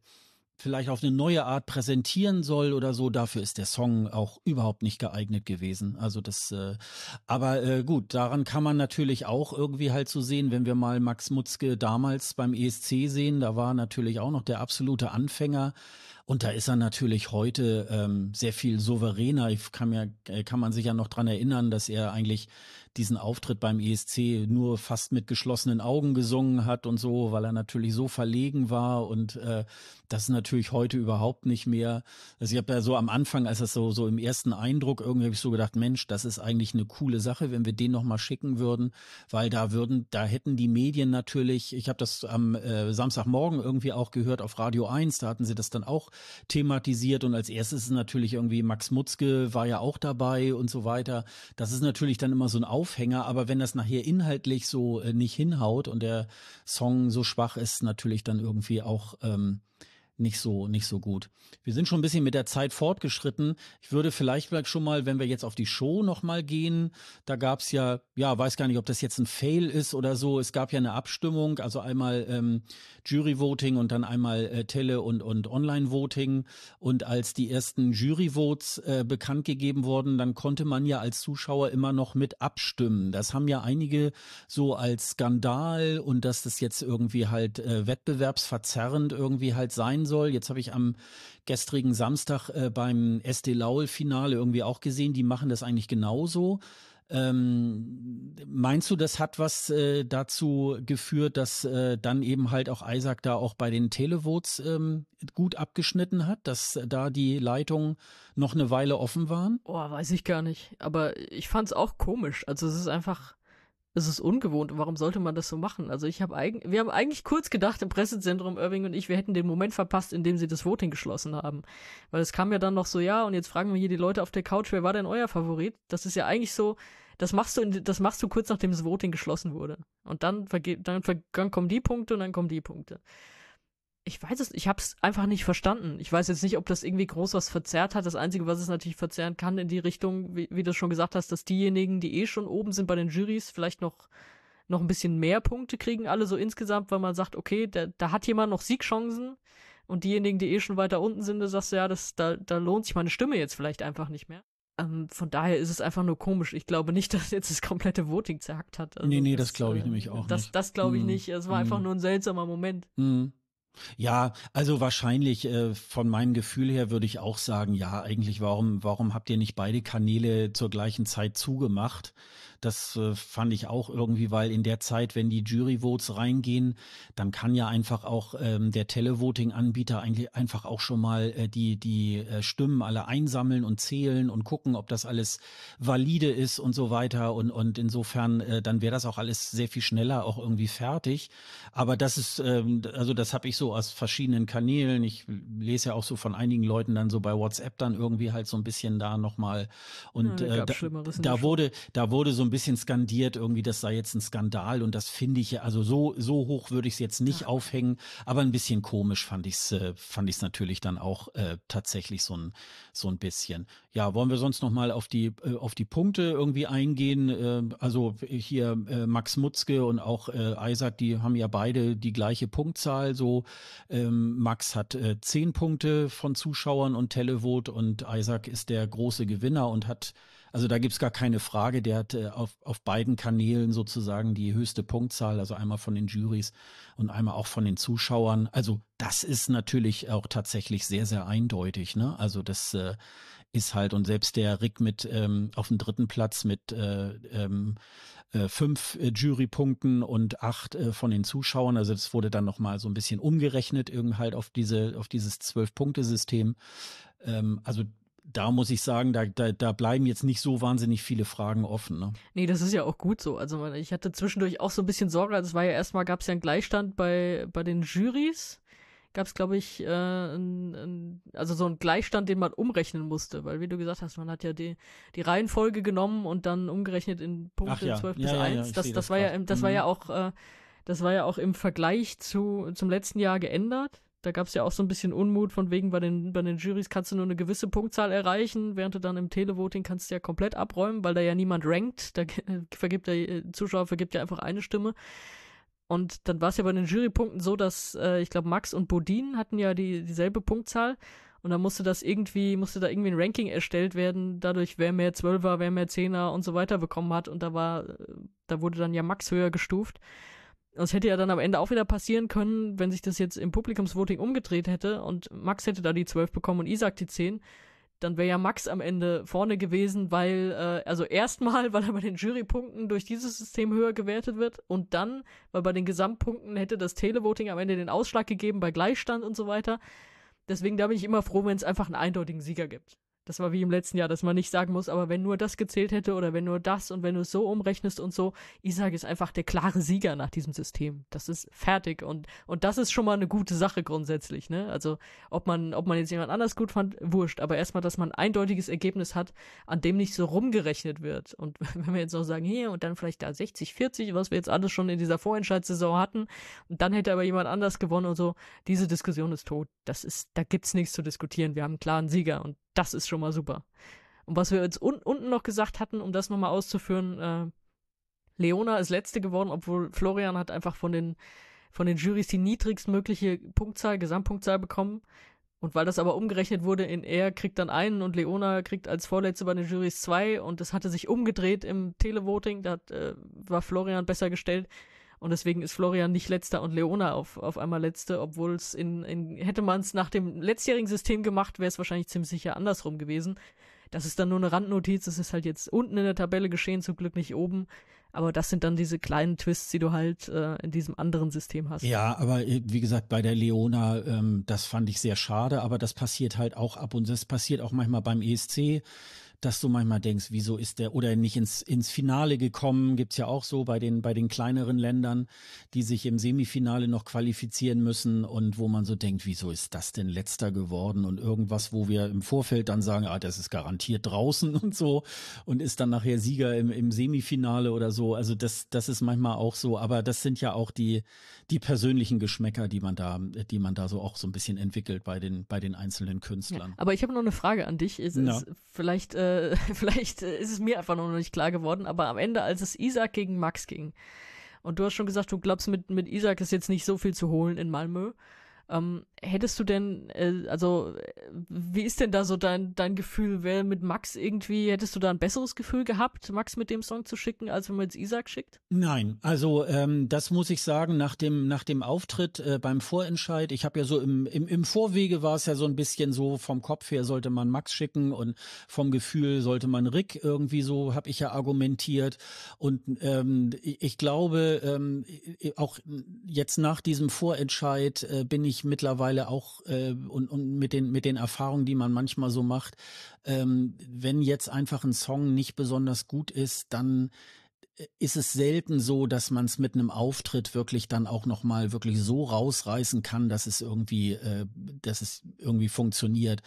vielleicht auf eine neue Art präsentieren soll oder so, dafür ist der Song auch überhaupt nicht geeignet gewesen. Also das, äh, aber äh, gut, daran kann man natürlich auch irgendwie halt so sehen, wenn wir mal Max Mutzke damals beim ESC sehen, da war natürlich auch noch der absolute Anfänger. Und da ist er natürlich heute ähm, sehr viel souveräner. Ich kann, mir, äh, kann man sich ja noch dran erinnern, dass er eigentlich diesen Auftritt beim ESC nur fast mit geschlossenen Augen gesungen hat und so, weil er natürlich so verlegen war und äh, das ist natürlich heute überhaupt nicht mehr. Also ich habe ja so am Anfang, als das so so im ersten Eindruck irgendwie habe ich so gedacht, Mensch, das ist eigentlich eine coole Sache, wenn wir den noch mal schicken würden, weil da würden, da hätten die Medien natürlich, ich habe das am äh, Samstagmorgen irgendwie auch gehört auf Radio 1, da hatten sie das dann auch thematisiert und als erstes ist natürlich irgendwie Max Mutzke war ja auch dabei und so weiter. Das ist natürlich dann immer so ein Aufhänger, aber wenn das nachher inhaltlich so äh, nicht hinhaut und der Song so schwach ist, natürlich dann irgendwie auch ähm, nicht so, nicht so gut. Wir sind schon ein bisschen mit der Zeit fortgeschritten. Ich würde vielleicht schon mal, wenn wir jetzt auf die Show nochmal gehen, da gab es ja, ja, weiß gar nicht, ob das jetzt ein Fail ist oder so. Es gab ja eine Abstimmung, also einmal ähm, Jury-Voting und dann einmal äh, Tele- und, und Online-Voting. Und als die ersten Jury-Votes äh, bekannt gegeben wurden, dann konnte man ja als Zuschauer immer noch mit abstimmen. Das haben ja einige so als Skandal und dass das jetzt irgendwie halt äh, wettbewerbsverzerrend irgendwie halt sein soll. Jetzt habe ich am gestrigen Samstag äh, beim SD Laul-Finale irgendwie auch gesehen, die machen das eigentlich genauso. Ähm, meinst du, das hat was äh, dazu geführt, dass äh, dann eben halt auch Isaac da auch bei den Televotes ähm, gut abgeschnitten hat, dass da die Leitungen noch eine Weile offen waren? Oh, weiß ich gar nicht. Aber ich fand es auch komisch. Also es ist einfach, es ist ungewohnt. Warum sollte man das so machen? Also ich habe eigentlich, wir haben eigentlich kurz gedacht im Pressezentrum Irving und ich, wir hätten den Moment verpasst, in dem sie das Voting geschlossen haben, weil es kam ja dann noch so, ja und jetzt fragen wir hier die Leute auf der Couch, wer war denn euer Favorit? Das ist ja eigentlich so, das machst du, in, das machst du kurz nachdem das Voting geschlossen wurde und dann dann, dann kommen die Punkte und dann kommen die Punkte ich weiß es, ich habe es einfach nicht verstanden. Ich weiß jetzt nicht, ob das irgendwie groß was verzerrt hat. Das Einzige, was es natürlich verzerren kann in die Richtung, wie, wie du schon gesagt hast, dass diejenigen, die eh schon oben sind bei den Juries, vielleicht noch noch ein bisschen mehr Punkte kriegen, alle so insgesamt, weil man sagt, okay, da, da hat jemand noch Siegchancen und diejenigen, die eh schon weiter unten sind, da sagst du, ja, das, da, da lohnt sich meine Stimme jetzt vielleicht einfach nicht mehr. Ähm, von daher ist es einfach nur komisch. Ich glaube nicht, dass jetzt das komplette Voting zerhackt hat. Also nee, nee, das, das glaube ich äh, nämlich auch das, nicht. Das glaube ich mm. nicht. Es war mm. einfach nur ein seltsamer Moment. Mm. Ja, also wahrscheinlich äh, von meinem Gefühl her würde ich auch sagen, ja, eigentlich warum warum habt ihr nicht beide Kanäle zur gleichen Zeit zugemacht? Das äh, fand ich auch irgendwie, weil in der Zeit, wenn die Jury-Votes reingehen, dann kann ja einfach auch ähm, der Televoting-Anbieter eigentlich einfach auch schon mal äh, die, die äh, Stimmen alle einsammeln und zählen und gucken, ob das alles valide ist und so weiter. Und, und insofern, äh, dann wäre das auch alles sehr viel schneller auch irgendwie fertig. Aber das ist, ähm, also das habe ich so aus verschiedenen Kanälen. Ich lese ja auch so von einigen Leuten dann so bei WhatsApp dann irgendwie halt so ein bisschen da nochmal. Und ja, äh, da, da wurde, da wurde so ein bisschen skandiert, irgendwie, das sei jetzt ein Skandal. Und das finde ich, also so, so hoch würde ich es jetzt nicht ja. aufhängen, aber ein bisschen komisch fand ich es, äh, fand ich es natürlich dann auch äh, tatsächlich so ein, so ein bisschen. Ja, wollen wir sonst nochmal auf die, äh, auf die Punkte irgendwie eingehen? Äh, also hier äh, Max Mutzke und auch äh, Isaac, die haben ja beide die gleiche Punktzahl. So ähm, Max hat äh, zehn Punkte von Zuschauern und Televote und Isaac ist der große Gewinner und hat also da gibt's gar keine Frage. Der hat äh, auf, auf beiden Kanälen sozusagen die höchste Punktzahl, also einmal von den Juries und einmal auch von den Zuschauern. Also das ist natürlich auch tatsächlich sehr, sehr eindeutig. Ne? Also das äh, ist halt, und selbst der Rick mit ähm, auf dem dritten Platz mit äh, ähm, äh, fünf äh, Jurypunkten und acht äh, von den Zuschauern. Also das wurde dann nochmal so ein bisschen umgerechnet, irgendwie halt auf diese, auf dieses Zwölf-Punkte-System. Ähm, also da muss ich sagen, da, da, da bleiben jetzt nicht so wahnsinnig viele Fragen offen. Ne? Nee, das ist ja auch gut so. Also ich hatte zwischendurch auch so ein bisschen Sorge. Also es war ja erstmal, gab es ja einen Gleichstand bei, bei den Juries gab es, glaube ich, äh, ein, ein, also so einen Gleichstand, den man umrechnen musste, weil wie du gesagt hast, man hat ja die, die Reihenfolge genommen und dann umgerechnet in Punkte ja. 12 ja, bis ja, 1. das, das, das war ja, das mhm. war ja auch, äh, das war ja auch im Vergleich zu, zum letzten Jahr geändert. Da gab es ja auch so ein bisschen Unmut von wegen, bei den, bei den Juries kannst du nur eine gewisse Punktzahl erreichen, während du dann im Televoting kannst du ja komplett abräumen, weil da ja niemand rankt. Da vergibt der äh, Zuschauer vergibt ja einfach eine Stimme. Und dann war es ja bei den Jurypunkten so, dass äh, ich glaube, Max und Bodin hatten ja die, dieselbe Punktzahl. Und dann musste das irgendwie, musste da irgendwie ein Ranking erstellt werden, dadurch, wer mehr Zwölfer, wer mehr Zehner und so weiter bekommen hat. Und da war, da wurde dann ja Max höher gestuft. Das hätte ja dann am Ende auch wieder passieren können, wenn sich das jetzt im Publikumsvoting umgedreht hätte und Max hätte da die 12 bekommen und Isaac die 10 dann wäre ja Max am Ende vorne gewesen, weil, äh, also erstmal, weil er bei den Jurypunkten durch dieses System höher gewertet wird und dann, weil bei den Gesamtpunkten hätte das Televoting am Ende den Ausschlag gegeben bei Gleichstand und so weiter. Deswegen da bin ich immer froh, wenn es einfach einen eindeutigen Sieger gibt. Das war wie im letzten Jahr, dass man nicht sagen muss, aber wenn nur das gezählt hätte oder wenn nur das und wenn du es so umrechnest und so, Isaac ist einfach der klare Sieger nach diesem System. Das ist fertig und, und das ist schon mal eine gute Sache grundsätzlich, ne? Also, ob man, ob man jetzt jemand anders gut fand, wurscht, aber erstmal, dass man ein eindeutiges Ergebnis hat, an dem nicht so rumgerechnet wird. Und wenn wir jetzt noch sagen, hier und dann vielleicht da 60, 40, was wir jetzt alles schon in dieser Vorentscheidssaison hatten, und dann hätte aber jemand anders gewonnen und so, diese Diskussion ist tot. Das ist, da gibt's nichts zu diskutieren. Wir haben einen klaren Sieger und das ist schon mal super. Und was wir jetzt un unten noch gesagt hatten, um das nochmal auszuführen, äh, Leona ist letzte geworden, obwohl Florian hat einfach von den, von den Jurys die niedrigstmögliche Punktzahl, Gesamtpunktzahl bekommen. Und weil das aber umgerechnet wurde in er kriegt dann einen und Leona kriegt als Vorletzte bei den Jurys zwei und das hatte sich umgedreht im Televoting, da hat, äh, war Florian besser gestellt. Und deswegen ist Florian nicht letzter und Leona auf, auf einmal letzte, obwohl es in, in, hätte man es nach dem letztjährigen System gemacht, wäre es wahrscheinlich ziemlich sicher andersrum gewesen. Das ist dann nur eine Randnotiz, das ist halt jetzt unten in der Tabelle geschehen, zum Glück nicht oben. Aber das sind dann diese kleinen Twists, die du halt äh, in diesem anderen System hast. Ja, aber äh, wie gesagt, bei der Leona, ähm, das fand ich sehr schade, aber das passiert halt auch ab und das passiert auch manchmal beim ESC dass du manchmal denkst, wieso ist der oder nicht ins, ins Finale gekommen? Gibt's ja auch so bei den, bei den kleineren Ländern, die sich im Semifinale noch qualifizieren müssen und wo man so denkt, wieso ist das denn letzter geworden? Und irgendwas, wo wir im Vorfeld dann sagen, ah, das ist garantiert draußen und so und ist dann nachher Sieger im, im Semifinale oder so. Also das, das ist manchmal auch so, aber das sind ja auch die, die persönlichen Geschmäcker, die man da, die man da so auch so ein bisschen entwickelt bei den, bei den einzelnen Künstlern. Ja, aber ich habe noch eine Frage an dich. Ist, ist vielleicht äh, äh, vielleicht ist es mir einfach noch nicht klar geworden, aber am Ende, als es Isaac gegen Max ging, und du hast schon gesagt, du glaubst, mit, mit Isaac ist jetzt nicht so viel zu holen in Malmö. Ähm, hättest du denn, äh, also, wie ist denn da so dein, dein Gefühl? Wäre mit Max irgendwie, hättest du da ein besseres Gefühl gehabt, Max mit dem Song zu schicken, als wenn man jetzt Isaac schickt? Nein, also ähm, das muss ich sagen, nach dem, nach dem Auftritt äh, beim Vorentscheid, ich habe ja so im, im, im Vorwege war es ja so ein bisschen so, vom Kopf her sollte man Max schicken und vom Gefühl sollte man Rick irgendwie so, habe ich ja argumentiert. Und ähm, ich glaube, ähm, auch jetzt nach diesem Vorentscheid äh, bin ich mittlerweile auch äh, und, und mit den mit den Erfahrungen, die man manchmal so macht, ähm, wenn jetzt einfach ein Song nicht besonders gut ist, dann ist es selten so, dass man es mit einem Auftritt wirklich dann auch noch mal wirklich so rausreißen kann, dass es irgendwie, äh, dass es irgendwie funktioniert.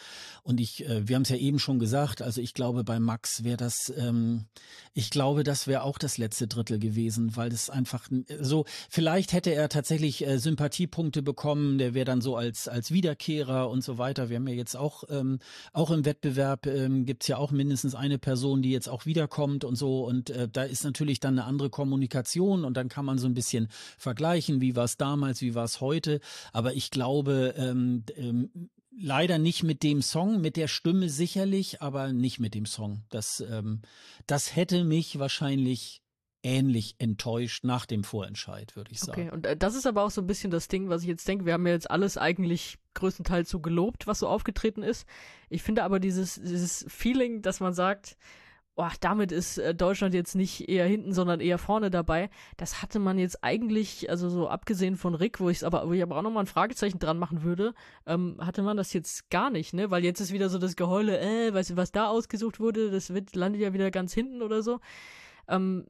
Und ich, äh, wir haben es ja eben schon gesagt. Also ich glaube, bei Max wäre das, ähm, ich glaube, das wäre auch das letzte Drittel gewesen, weil das einfach so. Vielleicht hätte er tatsächlich äh, Sympathiepunkte bekommen. Der wäre dann so als als Wiederkehrer und so weiter. Wir haben ja jetzt auch ähm, auch im Wettbewerb ähm, gibt ja auch mindestens eine Person, die jetzt auch wiederkommt und so. Und äh, da ist natürlich dann eine andere Kommunikation und dann kann man so ein bisschen vergleichen, wie war es damals, wie war es heute. Aber ich glaube, ähm, ähm, leider nicht mit dem Song, mit der Stimme sicherlich, aber nicht mit dem Song. Das, ähm, das hätte mich wahrscheinlich ähnlich enttäuscht nach dem Vorentscheid, würde ich sagen. Okay, und äh, das ist aber auch so ein bisschen das Ding, was ich jetzt denke. Wir haben ja jetzt alles eigentlich größtenteils so gelobt, was so aufgetreten ist. Ich finde aber dieses, dieses Feeling, dass man sagt, oh, damit ist äh, Deutschland jetzt nicht eher hinten, sondern eher vorne dabei. Das hatte man jetzt eigentlich, also so abgesehen von Rick, wo ich aber, wo ich aber auch nochmal ein Fragezeichen dran machen würde, ähm, hatte man das jetzt gar nicht, ne? Weil jetzt ist wieder so das Geheule, äh, weißt du, was da ausgesucht wurde, das wird, landet ja wieder ganz hinten oder so. Ähm,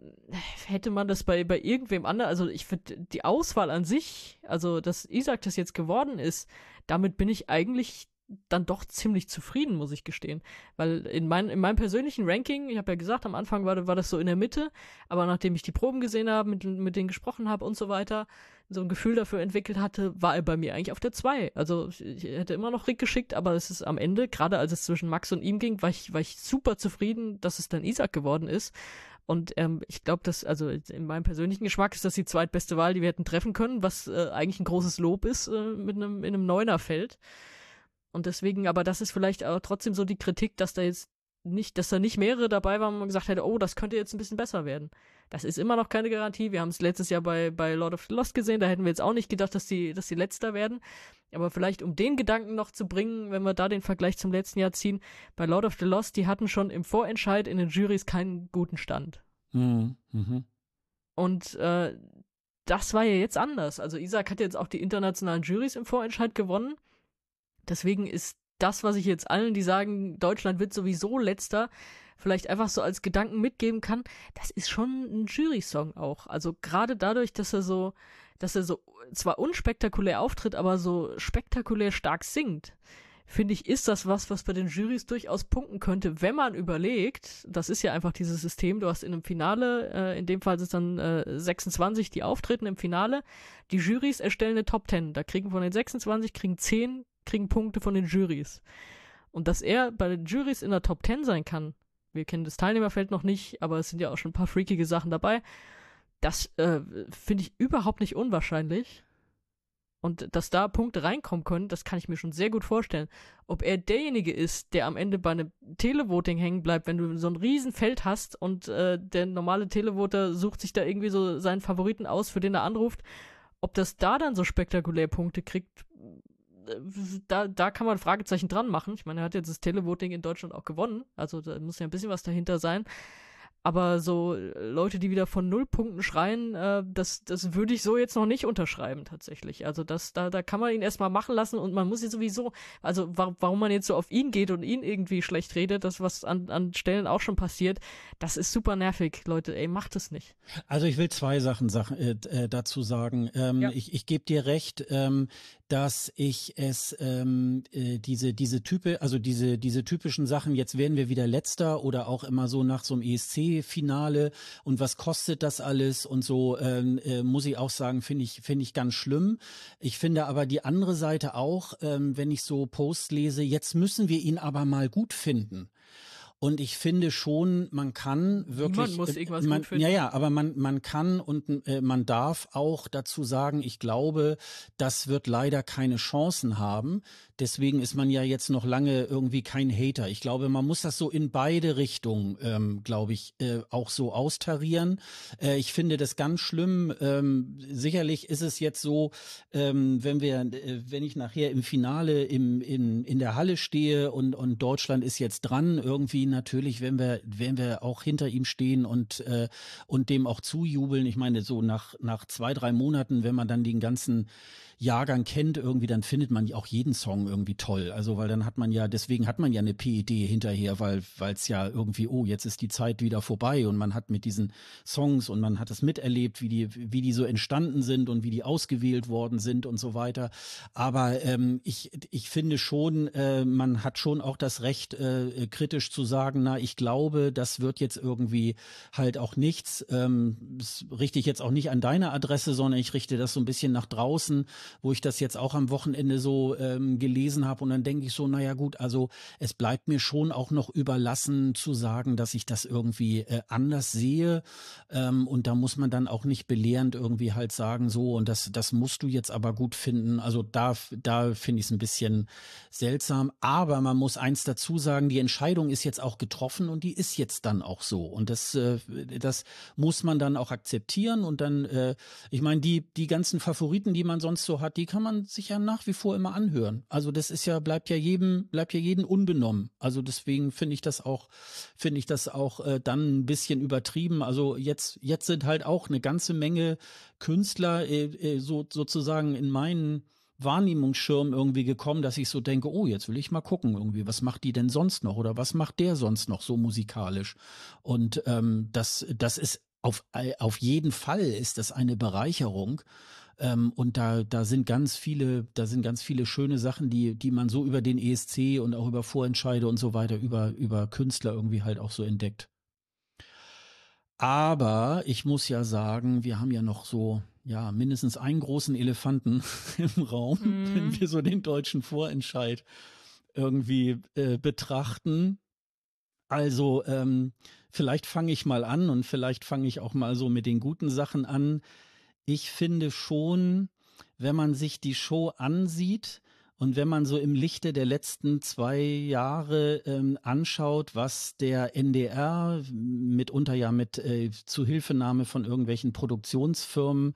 hätte man das bei, bei irgendwem anderen, also ich finde die Auswahl an sich, also dass Isaac das jetzt geworden ist, damit bin ich eigentlich dann doch ziemlich zufrieden, muss ich gestehen. Weil in, mein, in meinem persönlichen Ranking, ich habe ja gesagt, am Anfang war, war das so in der Mitte, aber nachdem ich die Proben gesehen habe, mit, mit denen gesprochen habe und so weiter, so ein Gefühl dafür entwickelt hatte, war er bei mir eigentlich auf der 2. Also ich hätte immer noch Rick geschickt, aber es ist am Ende, gerade als es zwischen Max und ihm ging, war ich, war ich super zufrieden, dass es dann Isaac geworden ist. Und ähm, ich glaube, dass, also in meinem persönlichen Geschmack ist das die zweitbeste Wahl, die wir hätten treffen können, was äh, eigentlich ein großes Lob ist äh, mit einem in einem Neunerfeld. Und deswegen, aber das ist vielleicht auch trotzdem so die Kritik, dass da jetzt nicht, dass da nicht mehrere dabei waren, wo man gesagt hätte, oh, das könnte jetzt ein bisschen besser werden. Das ist immer noch keine Garantie. Wir haben es letztes Jahr bei, bei Lord of the Lost gesehen, da hätten wir jetzt auch nicht gedacht, dass die, dass die letzter werden. Aber vielleicht, um den Gedanken noch zu bringen, wenn wir da den Vergleich zum letzten Jahr ziehen, bei Lord of the Lost, die hatten schon im Vorentscheid in den Juries keinen guten Stand. Mhm. Mhm. Und äh, das war ja jetzt anders. Also Isaac hat jetzt auch die internationalen Juries im Vorentscheid gewonnen. Deswegen ist das, was ich jetzt allen, die sagen, Deutschland wird sowieso letzter, vielleicht einfach so als Gedanken mitgeben kann, das ist schon ein Jury-Song auch. Also gerade dadurch, dass er so, dass er so zwar unspektakulär auftritt, aber so spektakulär stark singt, finde ich, ist das was, was bei den Jurys durchaus punkten könnte, wenn man überlegt, das ist ja einfach dieses System, du hast in einem Finale, äh, in dem Fall sind es dann äh, 26, die auftreten im Finale, die Jurys erstellen eine Top 10, da kriegen von den 26, kriegen 10 kriegen Punkte von den Juries. Und dass er bei den Juries in der Top 10 sein kann, wir kennen das Teilnehmerfeld noch nicht, aber es sind ja auch schon ein paar freakige Sachen dabei, das äh, finde ich überhaupt nicht unwahrscheinlich. Und dass da Punkte reinkommen können, das kann ich mir schon sehr gut vorstellen. Ob er derjenige ist, der am Ende bei einem Televoting hängen bleibt, wenn du so ein Riesenfeld hast und äh, der normale Televoter sucht sich da irgendwie so seinen Favoriten aus, für den er anruft, ob das da dann so spektakulär Punkte kriegt, da, da kann man Fragezeichen dran machen. Ich meine, er hat jetzt das Televoting in Deutschland auch gewonnen. Also da muss ja ein bisschen was dahinter sein. Aber so äh, Leute, die wieder von Nullpunkten schreien, äh, das, das würde ich so jetzt noch nicht unterschreiben tatsächlich. Also das, da, da kann man ihn erstmal machen lassen und man muss ihn sowieso, also wa warum man jetzt so auf ihn geht und ihn irgendwie schlecht redet, das was an, an Stellen auch schon passiert, das ist super nervig, Leute. Ey, macht es nicht. Also ich will zwei Sachen, Sachen äh, äh dazu sagen. Ähm, ja. Ich, ich gebe dir recht. Ähm, dass ich es ähm, äh, diese diese Type, also diese diese typischen Sachen. Jetzt werden wir wieder letzter oder auch immer so nach so einem ESC-Finale und was kostet das alles und so ähm, äh, muss ich auch sagen, finde ich finde ich ganz schlimm. Ich finde aber die andere Seite auch, ähm, wenn ich so Posts lese, jetzt müssen wir ihn aber mal gut finden. Und ich finde schon, man kann wirklich. Man muss irgendwas man, gut finden. Ja, ja, aber man, man kann und äh, man darf auch dazu sagen, ich glaube, das wird leider keine Chancen haben. Deswegen ist man ja jetzt noch lange irgendwie kein Hater. Ich glaube, man muss das so in beide Richtungen, ähm, glaube ich, äh, auch so austarieren. Äh, ich finde das ganz schlimm. Ähm, sicherlich ist es jetzt so, ähm, wenn wir, äh, wenn ich nachher im Finale im, in, in der Halle stehe und, und Deutschland ist jetzt dran, irgendwie natürlich, wenn wir, wenn wir auch hinter ihm stehen und, äh, und dem auch zujubeln. Ich meine, so nach, nach zwei, drei Monaten, wenn man dann den ganzen Jahrgang kennt irgendwie, dann findet man auch jeden Song irgendwie toll. Also weil dann hat man ja, deswegen hat man ja eine PED hinterher, weil es ja irgendwie, oh, jetzt ist die Zeit wieder vorbei und man hat mit diesen Songs und man hat es miterlebt, wie die, wie die so entstanden sind und wie die ausgewählt worden sind und so weiter. Aber ähm, ich, ich finde schon, äh, man hat schon auch das Recht, äh, kritisch zu sagen, na, ich glaube, das wird jetzt irgendwie halt auch nichts. Ähm, richte ich jetzt auch nicht an deine Adresse, sondern ich richte das so ein bisschen nach draußen, wo ich das jetzt auch am Wochenende so ähm, gelesen habe. Und dann denke ich so, naja gut, also es bleibt mir schon auch noch überlassen zu sagen, dass ich das irgendwie äh, anders sehe. Ähm, und da muss man dann auch nicht belehrend irgendwie halt sagen, so und das, das musst du jetzt aber gut finden. Also da, da finde ich es ein bisschen seltsam, aber man muss eins dazu sagen, die Entscheidung ist jetzt auch getroffen und die ist jetzt dann auch so. Und das, äh, das muss man dann auch akzeptieren. Und dann, äh, ich meine, die, die ganzen Favoriten, die man sonst so hat, die kann man sich ja nach wie vor immer anhören. Also das ist ja, bleibt ja jedem, bleibt ja jedem unbenommen. Also deswegen finde ich das auch, finde ich das auch äh, dann ein bisschen übertrieben. Also jetzt, jetzt sind halt auch eine ganze Menge Künstler äh, äh, so, sozusagen in meinen Wahrnehmungsschirm irgendwie gekommen, dass ich so denke, oh, jetzt will ich mal gucken irgendwie, was macht die denn sonst noch oder was macht der sonst noch so musikalisch? Und ähm, das, das ist auf, auf jeden Fall ist das eine Bereicherung. Ähm, und da, da sind ganz viele, da sind ganz viele schöne Sachen, die, die man so über den ESC und auch über Vorentscheide und so weiter, über, über Künstler irgendwie halt auch so entdeckt. Aber ich muss ja sagen, wir haben ja noch so, ja, mindestens einen großen Elefanten im Raum, mm. wenn wir so den deutschen Vorentscheid irgendwie äh, betrachten. Also ähm, vielleicht fange ich mal an und vielleicht fange ich auch mal so mit den guten Sachen an. Ich finde schon, wenn man sich die Show ansieht, und wenn man so im Lichte der letzten zwei Jahre ähm, anschaut, was der NDR mitunter ja mit äh, Zuhilfenahme von irgendwelchen Produktionsfirmen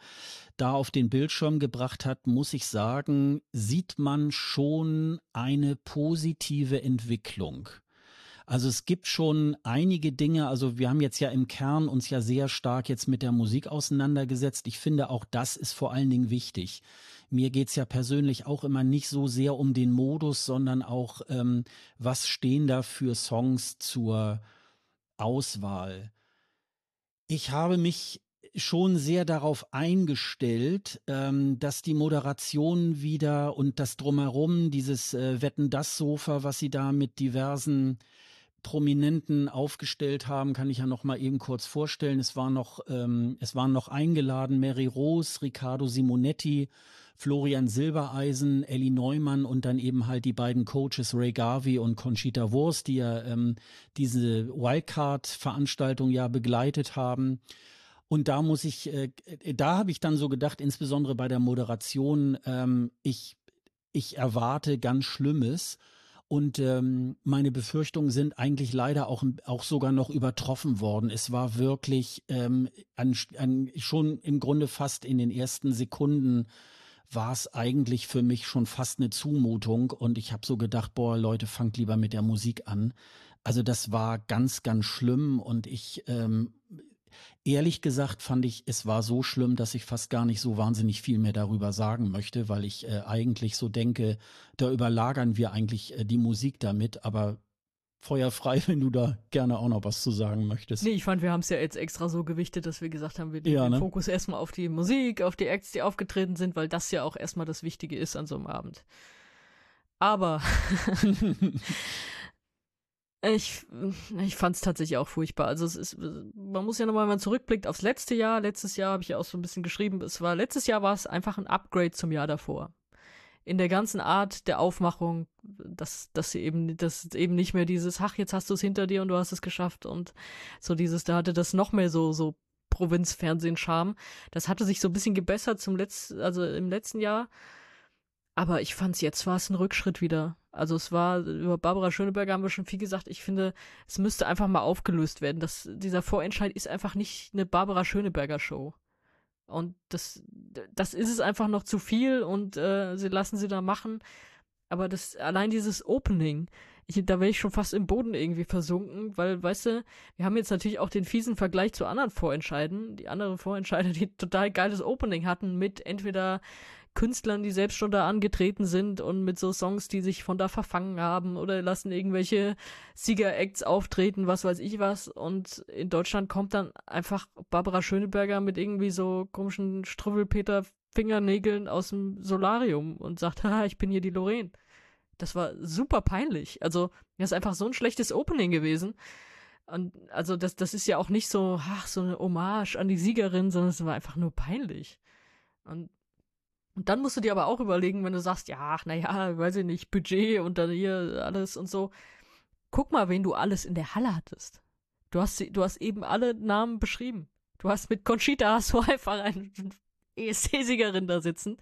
da auf den Bildschirm gebracht hat, muss ich sagen, sieht man schon eine positive Entwicklung. Also es gibt schon einige Dinge, also wir haben jetzt ja im Kern uns ja sehr stark jetzt mit der Musik auseinandergesetzt. Ich finde auch das ist vor allen Dingen wichtig. Mir geht's ja persönlich auch immer nicht so sehr um den Modus, sondern auch, ähm, was stehen da für Songs zur Auswahl. Ich habe mich schon sehr darauf eingestellt, ähm, dass die Moderation wieder und das drumherum, dieses äh, Wetten das Sofa, was sie da mit diversen Prominenten aufgestellt haben, kann ich ja noch mal eben kurz vorstellen. Es war noch, ähm, es waren noch eingeladen Mary Rose, Riccardo Simonetti, Florian Silbereisen, Ellie Neumann und dann eben halt die beiden Coaches Ray Garvey und Conchita Wurst, die ja ähm, diese Wildcard-Veranstaltung ja begleitet haben. Und da muss ich, äh, da habe ich dann so gedacht, insbesondere bei der Moderation, ähm, ich, ich erwarte ganz Schlimmes. Und ähm, meine Befürchtungen sind eigentlich leider auch, auch sogar noch übertroffen worden. Es war wirklich ähm, an, an, schon im Grunde fast in den ersten Sekunden war es eigentlich für mich schon fast eine Zumutung und ich habe so gedacht, boah, Leute, fangt lieber mit der Musik an. Also das war ganz, ganz schlimm und ich, ähm, ehrlich gesagt, fand ich, es war so schlimm, dass ich fast gar nicht so wahnsinnig viel mehr darüber sagen möchte, weil ich äh, eigentlich so denke, da überlagern wir eigentlich äh, die Musik damit, aber Feuer frei, wenn du da gerne auch noch was zu sagen möchtest. Nee, ich fand, wir haben es ja jetzt extra so gewichtet, dass wir gesagt haben, wir legen ja, den ne? Fokus erstmal auf die Musik, auf die Acts, die aufgetreten sind, weil das ja auch erstmal das Wichtige ist an so einem Abend. Aber ich, ich fand es tatsächlich auch furchtbar. Also es ist, man muss ja nochmal, wenn man zurückblickt aufs letzte Jahr, letztes Jahr habe ich ja auch so ein bisschen geschrieben, es war, letztes Jahr war es einfach ein Upgrade zum Jahr davor in der ganzen Art der Aufmachung, dass, dass sie eben, dass eben nicht mehr dieses, ach, jetzt hast du es hinter dir und du hast es geschafft und so dieses, da hatte das noch mehr so, so Provinzfernsehen-Charme. Das hatte sich so ein bisschen gebessert zum letzten, also im letzten Jahr. Aber ich fand's jetzt war es ein Rückschritt wieder. Also es war, über Barbara Schöneberger haben wir schon viel gesagt. Ich finde, es müsste einfach mal aufgelöst werden. Das, dieser Vorentscheid ist einfach nicht eine Barbara Schöneberger Show. Und das, das ist es einfach noch zu viel und äh, sie lassen sie da machen. Aber das, allein dieses Opening, ich, da wäre ich schon fast im Boden irgendwie versunken, weil, weißt du, wir haben jetzt natürlich auch den fiesen Vergleich zu anderen Vorentscheiden. Die anderen Vorentscheider, die total geiles Opening hatten mit entweder Künstlern, die selbst schon da angetreten sind und mit so Songs, die sich von da verfangen haben oder lassen irgendwelche Sieger-Acts auftreten, was weiß ich was. Und in Deutschland kommt dann einfach Barbara Schöneberger mit irgendwie so komischen Struwwelpeter Fingernägeln aus dem Solarium und sagt, haha, ich bin hier die Lorraine. Das war super peinlich. Also, das ist einfach so ein schlechtes Opening gewesen. Und also das, das ist ja auch nicht so, ach, so eine Hommage an die Siegerin, sondern es war einfach nur peinlich. Und, und dann musst du dir aber auch überlegen, wenn du sagst, ja, naja, weiß ich nicht, Budget und dann hier alles und so. Guck mal, wen du alles in der Halle hattest. Du hast, du hast eben alle Namen beschrieben. Du hast mit Conchita hast du einfach eine ESC-Siegerin da sitzen.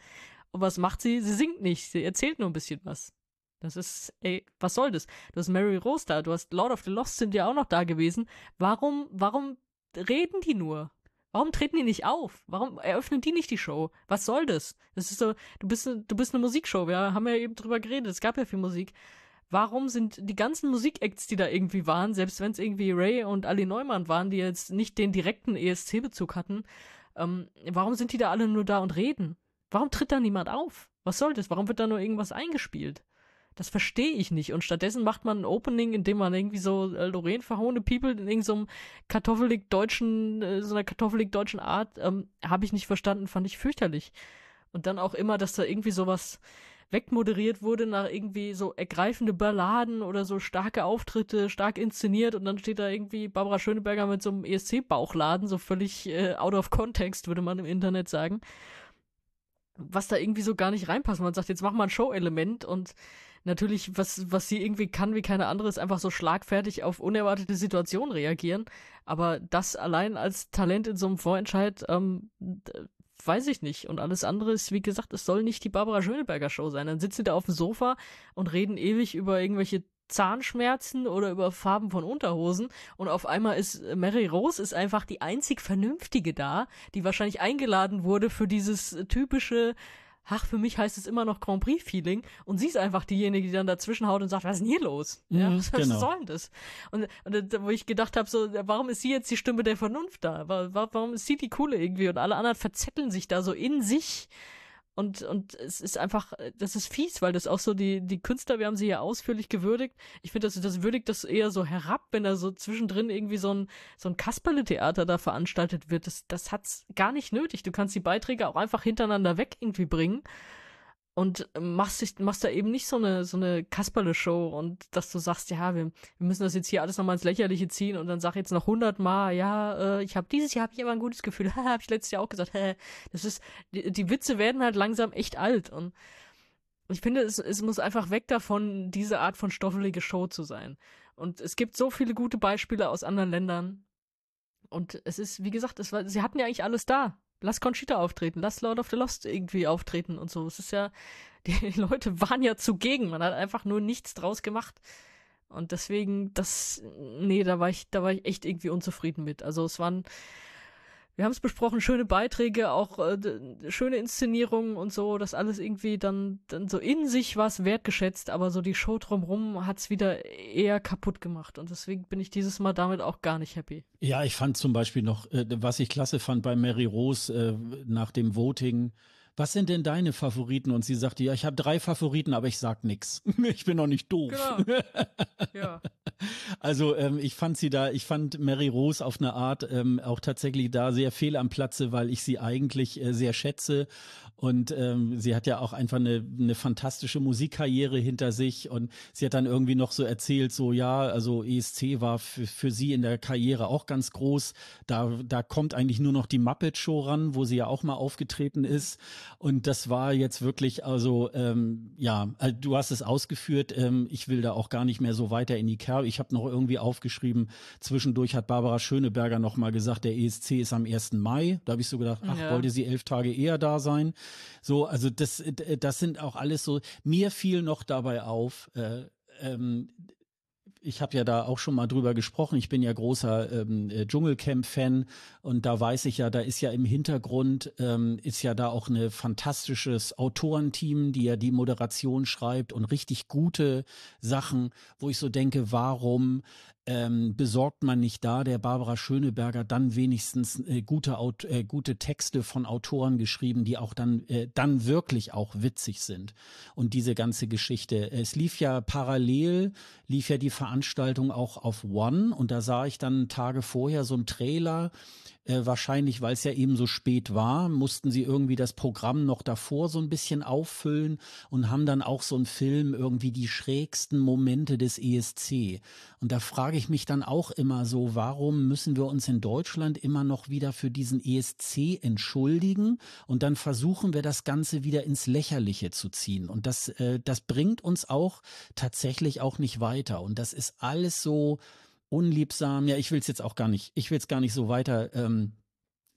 Und was macht sie? Sie singt nicht. Sie erzählt nur ein bisschen was. Das ist, ey, was soll das? Du hast Mary Rose da, du hast Lord of the Lost sind ja auch noch da gewesen. Warum, warum reden die nur? Warum treten die nicht auf? Warum eröffnen die nicht die Show? Was soll das? Das ist so, du bist, du bist eine Musikshow. Wir haben ja eben drüber geredet. Es gab ja viel Musik. Warum sind die ganzen Musikacts, die da irgendwie waren, selbst wenn es irgendwie Ray und Ali Neumann waren, die jetzt nicht den direkten ESC-Bezug hatten, ähm, warum sind die da alle nur da und reden? Warum tritt da niemand auf? Was soll das? Warum wird da nur irgendwas eingespielt? Das verstehe ich nicht. Und stattdessen macht man ein Opening, in dem man irgendwie so äh, Lorraine verhohne People in irgendeinem so kartoffelig-deutschen, äh, so einer kartoffelig-deutschen Art, ähm, habe ich nicht verstanden, fand ich fürchterlich. Und dann auch immer, dass da irgendwie sowas wegmoderiert wurde nach irgendwie so ergreifende Balladen oder so starke Auftritte, stark inszeniert und dann steht da irgendwie Barbara Schöneberger mit so einem ESC-Bauchladen, so völlig äh, out of context, würde man im Internet sagen. Was da irgendwie so gar nicht reinpasst. Man sagt, jetzt mach mal ein Show-Element und natürlich, was, was sie irgendwie kann, wie keine andere, ist einfach so schlagfertig auf unerwartete Situationen reagieren. Aber das allein als Talent in so einem Vorentscheid, ähm, weiß ich nicht. Und alles andere ist, wie gesagt, es soll nicht die Barbara Schöneberger Show sein. Dann sitzen sie da auf dem Sofa und reden ewig über irgendwelche Zahnschmerzen oder über Farben von Unterhosen und auf einmal ist Mary Rose ist einfach die einzig vernünftige da, die wahrscheinlich eingeladen wurde für dieses typische ach, für mich heißt es immer noch Grand Prix-Feeling und sie ist einfach diejenige, die dann dazwischen haut und sagt, was ist denn hier los? Ja, mhm, was, was genau. soll denn das? Und, und wo ich gedacht habe, so, warum ist sie jetzt die Stimme der Vernunft da? Warum ist sie die Coole irgendwie? Und alle anderen verzetteln sich da so in sich und, und es ist einfach, das ist fies, weil das auch so die, die Künstler, wir haben sie ja ausführlich gewürdigt. Ich finde, das, das würdigt das eher so herab, wenn da so zwischendrin irgendwie so ein, so ein Kasperle-Theater da veranstaltet wird. Das, das hat's gar nicht nötig. Du kannst die Beiträge auch einfach hintereinander weg irgendwie bringen und machst, dich, machst da eben nicht so eine, so eine Kasperle-Show und dass du sagst, ja, wir, wir müssen das jetzt hier alles nochmal ins Lächerliche ziehen und dann sag jetzt noch hundertmal, ja, äh, ich habe dieses Jahr hab ich aber ein gutes Gefühl, habe ich letztes Jahr auch gesagt, hä, das ist, die, die Witze werden halt langsam echt alt und ich finde, es, es muss einfach weg davon, diese Art von stoffelige Show zu sein. Und es gibt so viele gute Beispiele aus anderen Ländern. Und es ist, wie gesagt, es war, sie hatten ja eigentlich alles da lass Conchita auftreten, lass Lord of the Lost irgendwie auftreten und so. Es ist ja, die Leute waren ja zugegen, man hat einfach nur nichts draus gemacht. Und deswegen, das, nee, da war ich, da war ich echt irgendwie unzufrieden mit. Also es waren, wir haben es besprochen, schöne Beiträge, auch äh, schöne Inszenierungen und so, das alles irgendwie dann, dann so in sich was wertgeschätzt, aber so die Show drumherum hat's wieder eher kaputt gemacht und deswegen bin ich dieses Mal damit auch gar nicht happy. Ja, ich fand zum Beispiel noch, äh, was ich klasse fand bei Mary Rose äh, nach dem Voting, was sind denn deine Favoriten? Und sie sagte, ja, ich habe drei Favoriten, aber ich sag nix. Ich bin noch nicht doof. Genau. ja. Also ähm, ich fand sie da, ich fand Mary Rose auf eine Art ähm, auch tatsächlich da sehr fehl am Platze, weil ich sie eigentlich äh, sehr schätze und ähm, sie hat ja auch einfach eine, eine fantastische Musikkarriere hinter sich und sie hat dann irgendwie noch so erzählt, so ja, also ESC war für, für sie in der Karriere auch ganz groß. Da, da kommt eigentlich nur noch die Muppet Show ran, wo sie ja auch mal aufgetreten ist. Und das war jetzt wirklich, also ähm, ja, äh, du hast es ausgeführt. Ähm, ich will da auch gar nicht mehr so weiter in die Kerbe. Ich habe noch irgendwie aufgeschrieben, zwischendurch hat Barbara Schöneberger noch mal gesagt, der ESC ist am 1. Mai. Da habe ich so gedacht, ach, ja. wollte sie elf Tage eher da sein? So, also das, das sind auch alles so. Mir fiel noch dabei auf, äh, ähm, ich habe ja da auch schon mal drüber gesprochen. Ich bin ja großer ähm, äh, Dschungelcamp-Fan und da weiß ich ja, da ist ja im Hintergrund ähm, ist ja da auch ein fantastisches Autorenteam, die ja die Moderation schreibt und richtig gute Sachen, wo ich so denke, warum ähm, besorgt man nicht da der Barbara Schöneberger dann wenigstens äh, gute, äh, gute Texte von Autoren geschrieben, die auch dann, äh, dann wirklich auch witzig sind. Und diese ganze Geschichte. Es lief ja parallel, lief ja die Veranstaltung auch auf One und da sah ich dann Tage vorher so einen Trailer, äh, wahrscheinlich, weil es ja eben so spät war, mussten sie irgendwie das Programm noch davor so ein bisschen auffüllen und haben dann auch so einen Film irgendwie die schrägsten Momente des ESC. Und da frage ich mich dann auch immer so, warum müssen wir uns in Deutschland immer noch wieder für diesen ESC entschuldigen und dann versuchen wir das Ganze wieder ins Lächerliche zu ziehen. Und das, äh, das bringt uns auch tatsächlich auch nicht weiter. Und das ist alles so, unliebsam. Ja, ich will es jetzt auch gar nicht, ich will es gar nicht so weiter ähm,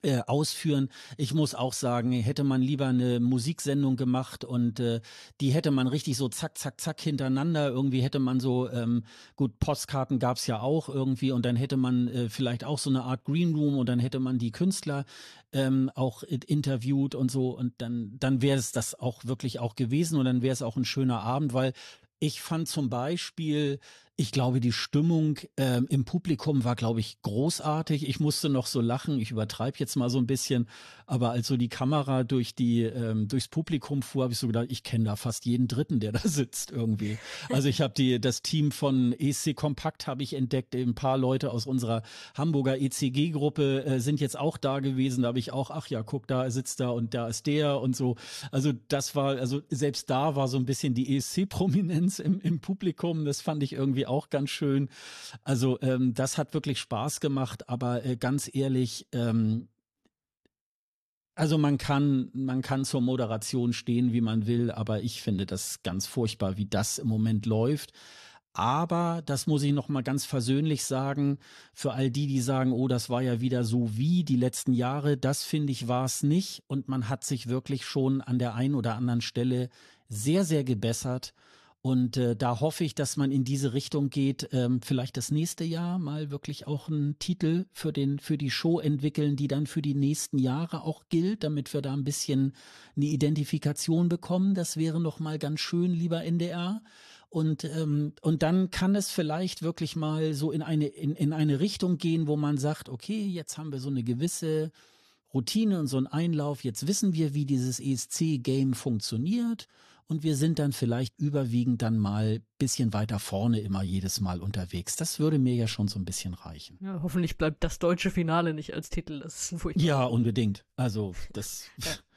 äh, ausführen. Ich muss auch sagen, hätte man lieber eine Musiksendung gemacht und äh, die hätte man richtig so zack, zack, zack hintereinander. Irgendwie hätte man so, ähm, gut, Postkarten gab's ja auch irgendwie und dann hätte man äh, vielleicht auch so eine Art Green Room und dann hätte man die Künstler ähm, auch interviewt und so und dann, dann wäre es das auch wirklich auch gewesen und dann wäre es auch ein schöner Abend, weil ich fand zum Beispiel ich glaube, die Stimmung ähm, im Publikum war, glaube ich, großartig. Ich musste noch so lachen. Ich übertreibe jetzt mal so ein bisschen, aber als so die Kamera durch die ähm, durchs Publikum fuhr, habe ich so gedacht, ich kenne da fast jeden Dritten, der da sitzt irgendwie. Also ich habe die das Team von EC Kompakt habe ich entdeckt. Ein paar Leute aus unserer Hamburger ECG-Gruppe äh, sind jetzt auch da gewesen. Da habe ich auch, ach ja, guck, da sitzt da und da ist der und so. Also das war, also selbst da war so ein bisschen die ESC-Prominenz im, im Publikum. Das fand ich irgendwie auch ganz schön. Also ähm, das hat wirklich Spaß gemacht, aber äh, ganz ehrlich, ähm, also man kann, man kann zur Moderation stehen, wie man will, aber ich finde das ganz furchtbar, wie das im Moment läuft. Aber das muss ich noch mal ganz versöhnlich sagen, für all die, die sagen, oh, das war ja wieder so wie die letzten Jahre, das finde ich war es nicht und man hat sich wirklich schon an der einen oder anderen Stelle sehr, sehr gebessert und äh, da hoffe ich, dass man in diese Richtung geht, ähm, vielleicht das nächste Jahr mal wirklich auch einen Titel für den für die Show entwickeln, die dann für die nächsten Jahre auch gilt, damit wir da ein bisschen eine Identifikation bekommen. Das wäre noch mal ganz schön, lieber NDR. Und ähm, und dann kann es vielleicht wirklich mal so in eine in, in eine Richtung gehen, wo man sagt, okay, jetzt haben wir so eine gewisse Routine und so einen Einlauf. Jetzt wissen wir, wie dieses ESC-Game funktioniert und wir sind dann vielleicht überwiegend dann mal bisschen weiter vorne immer jedes Mal unterwegs. Das würde mir ja schon so ein bisschen reichen. Ja, hoffentlich bleibt das deutsche Finale nicht als Titel. Das ist ja, unbedingt. Also das. Ja.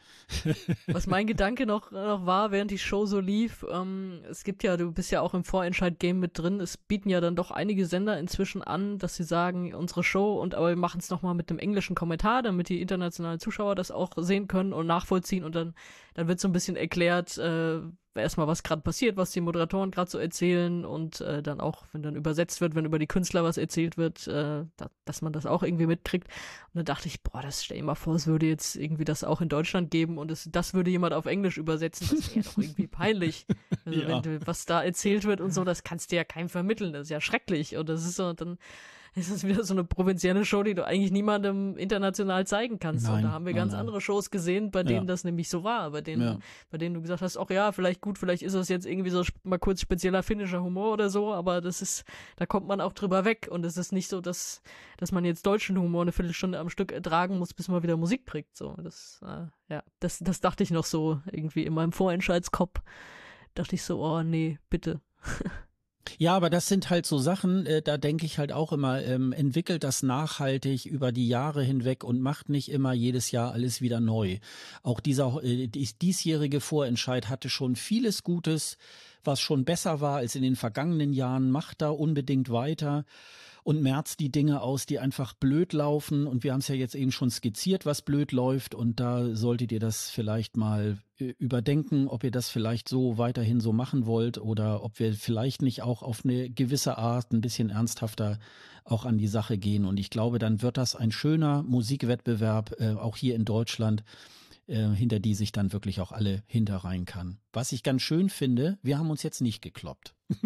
Was mein Gedanke noch, noch war, während die Show so lief, ähm, es gibt ja, du bist ja auch im Vorentscheid-Game mit drin, es bieten ja dann doch einige Sender inzwischen an, dass sie sagen, unsere Show und aber wir machen es nochmal mit einem englischen Kommentar, damit die internationalen Zuschauer das auch sehen können und nachvollziehen und dann, dann wird so ein bisschen erklärt, äh, erstmal, was gerade passiert, was die Moderatoren gerade so erzählen und äh, dann auch, wenn dann übersetzt wird, wenn über die Künstler was erzählt wird, äh, da, dass man das auch irgendwie mitkriegt. Und dann dachte ich, boah, das stell dir mal vor, es würde jetzt irgendwie das auch in Deutschland geben und es, das würde jemand auf Englisch übersetzen. Das wäre doch irgendwie peinlich. Also ja. wenn du, was da erzählt wird und so, das kannst du ja keinem vermitteln. Das ist ja schrecklich. Und das ist so, dann ist es wieder so eine provinzielle Show, die du eigentlich niemandem international zeigen kannst. Nein, und da haben wir ganz nein. andere Shows gesehen, bei denen ja. das nämlich so war, bei denen, ja. bei denen du gesagt hast, ach ja, vielleicht gut, vielleicht ist das jetzt irgendwie so mal kurz spezieller finnischer Humor oder so, aber das ist, da kommt man auch drüber weg und es ist nicht so, dass, dass man jetzt deutschen Humor eine Viertelstunde am Stück ertragen muss, bis man wieder Musik kriegt. So, das, äh, ja, das, das dachte ich noch so irgendwie in meinem Vorentscheidskopf. Dachte ich so, oh nee, bitte. Ja, aber das sind halt so Sachen, äh, da denke ich halt auch immer, ähm, entwickelt das nachhaltig über die Jahre hinweg und macht nicht immer jedes Jahr alles wieder neu. Auch dieser äh, diesjährige Vorentscheid hatte schon vieles Gutes, was schon besser war als in den vergangenen Jahren. Macht da unbedingt weiter und merzt die Dinge aus, die einfach blöd laufen. Und wir haben es ja jetzt eben schon skizziert, was blöd läuft. Und da solltet ihr das vielleicht mal äh, überdenken, ob ihr das vielleicht so weiterhin so machen wollt oder ob wir vielleicht nicht auch auf eine gewisse Art ein bisschen ernsthafter auch an die Sache gehen. Und ich glaube, dann wird das ein schöner Musikwettbewerb, äh, auch hier in Deutschland äh, hinter die sich dann wirklich auch alle hinterreihen kann. Was ich ganz schön finde, wir haben uns jetzt nicht gekloppt.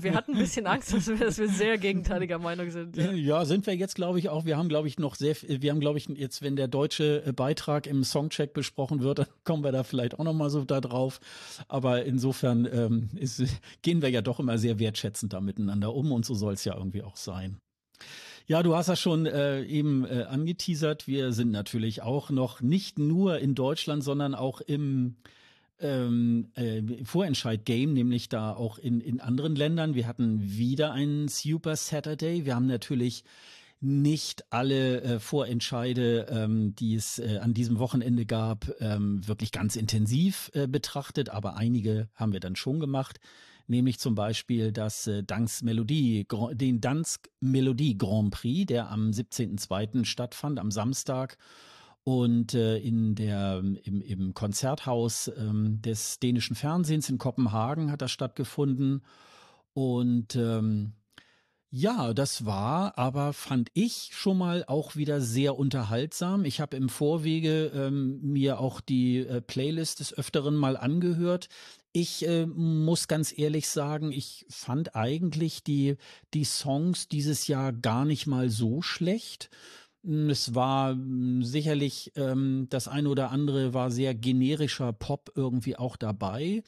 wir hatten ein bisschen Angst, dass wir, dass wir sehr gegenteiliger Meinung sind. Ja. ja, sind wir jetzt, glaube ich, auch. Wir haben, glaube ich, noch sehr, wir haben, glaube ich, jetzt, wenn der deutsche äh, Beitrag im Songcheck besprochen wird, dann kommen wir da vielleicht auch nochmal so da drauf. Aber insofern ähm, ist, gehen wir ja doch immer sehr wertschätzend da miteinander um und so soll es ja irgendwie auch sein. Ja, du hast ja schon äh, eben äh, angeteasert. Wir sind natürlich auch noch nicht nur in Deutschland, sondern auch im ähm, äh, Vorentscheid-Game, nämlich da auch in, in anderen Ländern. Wir hatten wieder einen Super Saturday. Wir haben natürlich nicht alle äh, Vorentscheide, ähm, die es äh, an diesem Wochenende gab, ähm, wirklich ganz intensiv äh, betrachtet, aber einige haben wir dann schon gemacht nämlich zum Beispiel das äh, Melodie, den Dansk Melodie Grand Prix, der am 17.02. stattfand, am Samstag. Und äh, in der, im, im Konzerthaus ähm, des dänischen Fernsehens in Kopenhagen hat das stattgefunden. Und ähm, ja, das war aber, fand ich schon mal auch wieder sehr unterhaltsam. Ich habe im Vorwege ähm, mir auch die äh, Playlist des Öfteren mal angehört. Ich äh, muss ganz ehrlich sagen, ich fand eigentlich die, die Songs dieses Jahr gar nicht mal so schlecht. Hm, es war hm, sicherlich ähm, das eine oder andere war sehr generischer Pop irgendwie auch dabei.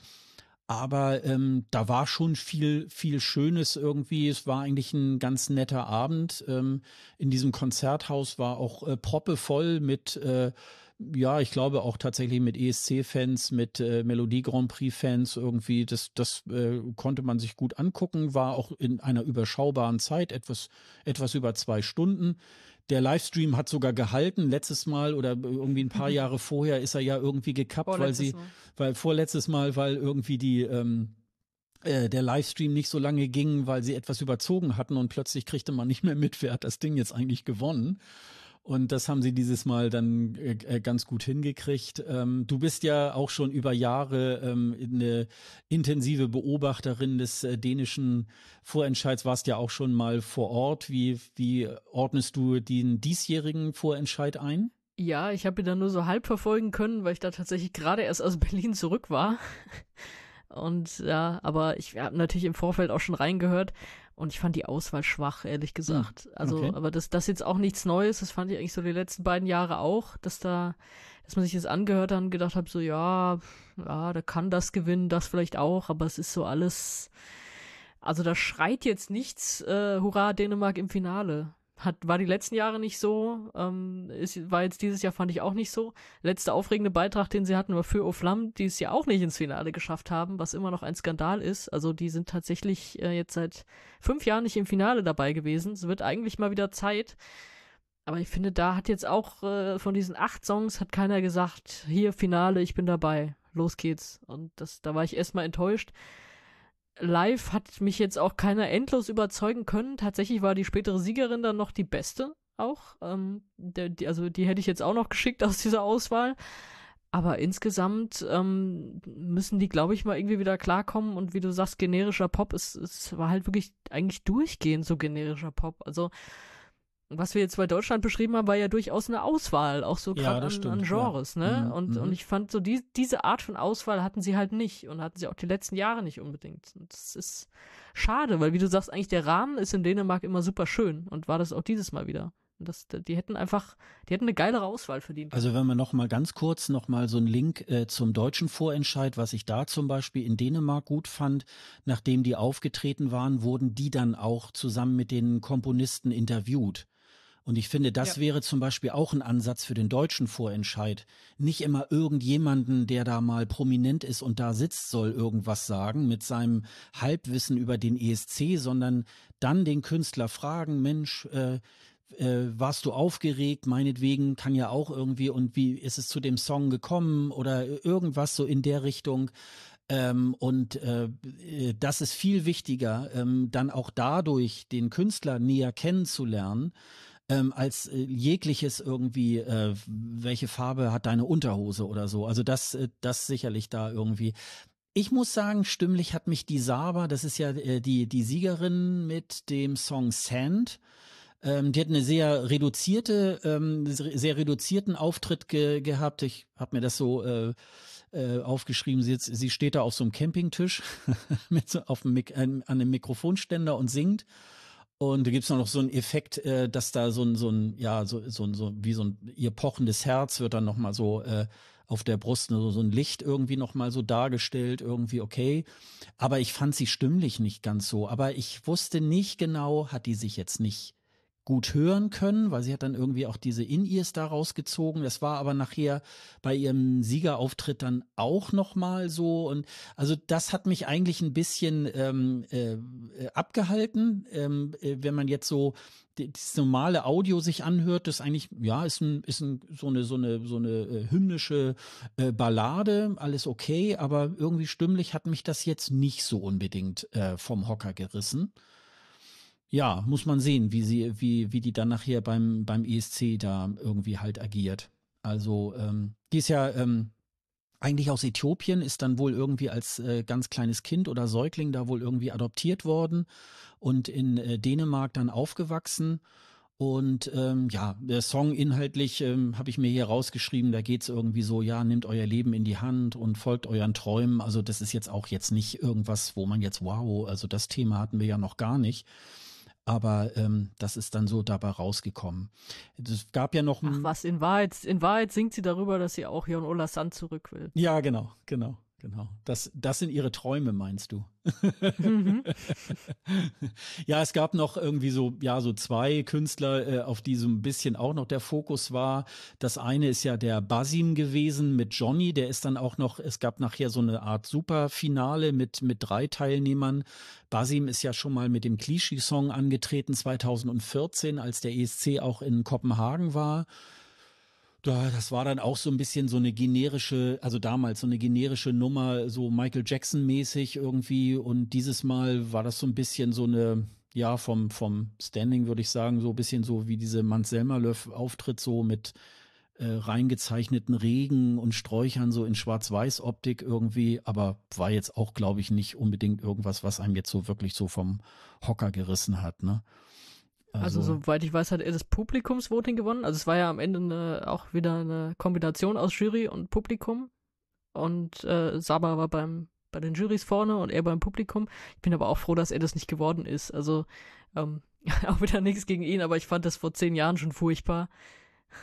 Aber ähm, da war schon viel, viel Schönes irgendwie. Es war eigentlich ein ganz netter Abend. Ähm, in diesem Konzerthaus war auch äh, proppevoll mit äh, ja, ich glaube auch tatsächlich mit ESC-Fans, mit äh, Melodie Grand Prix-Fans irgendwie, das, das äh, konnte man sich gut angucken, war auch in einer überschaubaren Zeit, etwas, etwas über zwei Stunden. Der Livestream hat sogar gehalten. Letztes Mal oder irgendwie ein paar Jahre vorher ist er ja irgendwie gekappt, weil sie, Mal. weil vorletztes Mal, weil irgendwie die, ähm, äh, der Livestream nicht so lange ging, weil sie etwas überzogen hatten und plötzlich kriegte man nicht mehr mit, wer hat das Ding jetzt eigentlich gewonnen. Und das haben sie dieses Mal dann äh, äh, ganz gut hingekriegt. Ähm, du bist ja auch schon über Jahre ähm, eine intensive Beobachterin des äh, dänischen Vorentscheids, warst ja auch schon mal vor Ort. Wie, wie ordnest du den diesjährigen Vorentscheid ein? Ja, ich habe ihn dann nur so halb verfolgen können, weil ich da tatsächlich gerade erst aus Berlin zurück war. Und ja, aber ich habe natürlich im Vorfeld auch schon reingehört und ich fand die Auswahl schwach, ehrlich gesagt. Hm, also, okay. aber das, das ist jetzt auch nichts Neues. Das fand ich eigentlich so die letzten beiden Jahre auch, dass da, dass man sich das angehört hat und gedacht hat, so, ja, ja, da kann das gewinnen, das vielleicht auch, aber es ist so alles, also da schreit jetzt nichts, äh, Hurra, Dänemark im Finale. Hat, war die letzten Jahre nicht so, ähm, ist, war jetzt dieses Jahr fand ich auch nicht so. Letzter aufregende Beitrag, den sie hatten, war für Oflam, die es ja auch nicht ins Finale geschafft haben, was immer noch ein Skandal ist. Also die sind tatsächlich äh, jetzt seit fünf Jahren nicht im Finale dabei gewesen. Es wird eigentlich mal wieder Zeit. Aber ich finde, da hat jetzt auch äh, von diesen acht Songs hat keiner gesagt, hier Finale, ich bin dabei, los geht's. Und das, da war ich erstmal enttäuscht live hat mich jetzt auch keiner endlos überzeugen können. Tatsächlich war die spätere Siegerin dann noch die beste auch. Ähm, der, die, also die hätte ich jetzt auch noch geschickt aus dieser Auswahl. Aber insgesamt ähm, müssen die, glaube ich, mal irgendwie wieder klarkommen. Und wie du sagst, generischer Pop, es, es war halt wirklich eigentlich durchgehend so generischer Pop. Also was wir jetzt bei Deutschland beschrieben haben, war ja durchaus eine Auswahl, auch so gerade ja, an, an, Genres, ja. ne? Mhm, und, mhm. und ich fand so, die, diese Art von Auswahl hatten sie halt nicht und hatten sie auch die letzten Jahre nicht unbedingt. Und das ist schade, weil wie du sagst, eigentlich der Rahmen ist in Dänemark immer super schön und war das auch dieses Mal wieder. Das, die hätten einfach, die hätten eine geilere Auswahl verdient. Also wenn wir noch mal ganz kurz noch mal so einen Link äh, zum deutschen Vorentscheid, was ich da zum Beispiel in Dänemark gut fand, nachdem die aufgetreten waren, wurden die dann auch zusammen mit den Komponisten interviewt. Und ich finde, das ja. wäre zum Beispiel auch ein Ansatz für den deutschen Vorentscheid. Nicht immer irgendjemanden, der da mal prominent ist und da sitzt, soll irgendwas sagen mit seinem Halbwissen über den ESC, sondern dann den Künstler fragen, Mensch, äh, äh, warst du aufgeregt? Meinetwegen kann ja auch irgendwie und wie ist es zu dem Song gekommen oder irgendwas so in der Richtung. Ähm, und äh, das ist viel wichtiger, ähm, dann auch dadurch den Künstler näher kennenzulernen, ähm, als äh, jegliches irgendwie, äh, welche Farbe hat deine Unterhose oder so. Also das, äh, das sicherlich da irgendwie. Ich muss sagen, stimmlich hat mich die Saba, das ist ja äh, die, die Siegerin mit dem Song Sand, Ähm, die hat eine sehr reduzierte, ähm, sehr reduzierten Auftritt ge gehabt. Ich habe mir das so äh, äh, aufgeschrieben. Sie, sie steht da auf so einem Campingtisch mit so auf dem, an einem Mikrofonständer und singt. Und da gibt's noch so einen Effekt, äh, dass da so ein, so ein, ja, so, so, so wie so ein ihr pochendes Herz wird dann nochmal so äh, auf der Brust, so, so ein Licht irgendwie nochmal so dargestellt, irgendwie okay. Aber ich fand sie stimmlich nicht ganz so. Aber ich wusste nicht genau, hat die sich jetzt nicht gut hören können, weil sie hat dann irgendwie auch diese In-Ears da rausgezogen. Das war aber nachher bei ihrem Siegerauftritt dann auch nochmal so. Und also das hat mich eigentlich ein bisschen ähm, äh, abgehalten, ähm, äh, wenn man jetzt so das normale Audio sich anhört, das eigentlich, ja, ist ein, ist ein, so eine, so eine, so eine äh, hymnische äh, Ballade, alles okay, aber irgendwie stimmlich hat mich das jetzt nicht so unbedingt äh, vom Hocker gerissen ja, muss man sehen, wie sie, wie, wie die dann nachher beim, beim ESC da irgendwie halt agiert. Also, ähm, die ist ja ähm, eigentlich aus Äthiopien, ist dann wohl irgendwie als äh, ganz kleines Kind oder Säugling da wohl irgendwie adoptiert worden und in äh, Dänemark dann aufgewachsen. Und ähm, ja, der Song inhaltlich ähm, habe ich mir hier rausgeschrieben, da geht's irgendwie so, ja, nehmt euer Leben in die Hand und folgt euren Träumen. Also das ist jetzt auch jetzt nicht irgendwas, wo man jetzt, wow, also das Thema hatten wir ja noch gar nicht. Aber ähm, das ist dann so dabei rausgekommen. Es gab ja noch. Ach was, in Wahrheit, in Wahrheit singt sie darüber, dass sie auch Jon Ola Sand zurück will. Ja, genau, genau. Genau. Das, das sind ihre Träume, meinst du? Mhm. ja, es gab noch irgendwie so, ja, so zwei Künstler, äh, auf die so ein bisschen auch noch der Fokus war. Das eine ist ja der Basim gewesen mit Johnny. Der ist dann auch noch, es gab nachher so eine Art Superfinale mit, mit drei Teilnehmern. Basim ist ja schon mal mit dem Klischee-Song angetreten 2014, als der ESC auch in Kopenhagen war. Da, das war dann auch so ein bisschen so eine generische, also damals so eine generische Nummer, so Michael Jackson-mäßig irgendwie. Und dieses Mal war das so ein bisschen so eine, ja, vom, vom Standing würde ich sagen, so ein bisschen so wie diese Mans-Selmerlöff-Auftritt, so mit äh, reingezeichneten Regen und Sträuchern, so in Schwarz-Weiß-Optik irgendwie. Aber war jetzt auch, glaube ich, nicht unbedingt irgendwas, was einem jetzt so wirklich so vom Hocker gerissen hat, ne? Also, also, soweit ich weiß, hat er das Publikumsvoting gewonnen. Also es war ja am Ende eine, auch wieder eine Kombination aus Jury und Publikum. Und äh, Saba war beim bei den Jurys vorne und er beim Publikum. Ich bin aber auch froh, dass er das nicht geworden ist. Also ähm, auch wieder nichts gegen ihn, aber ich fand das vor zehn Jahren schon furchtbar.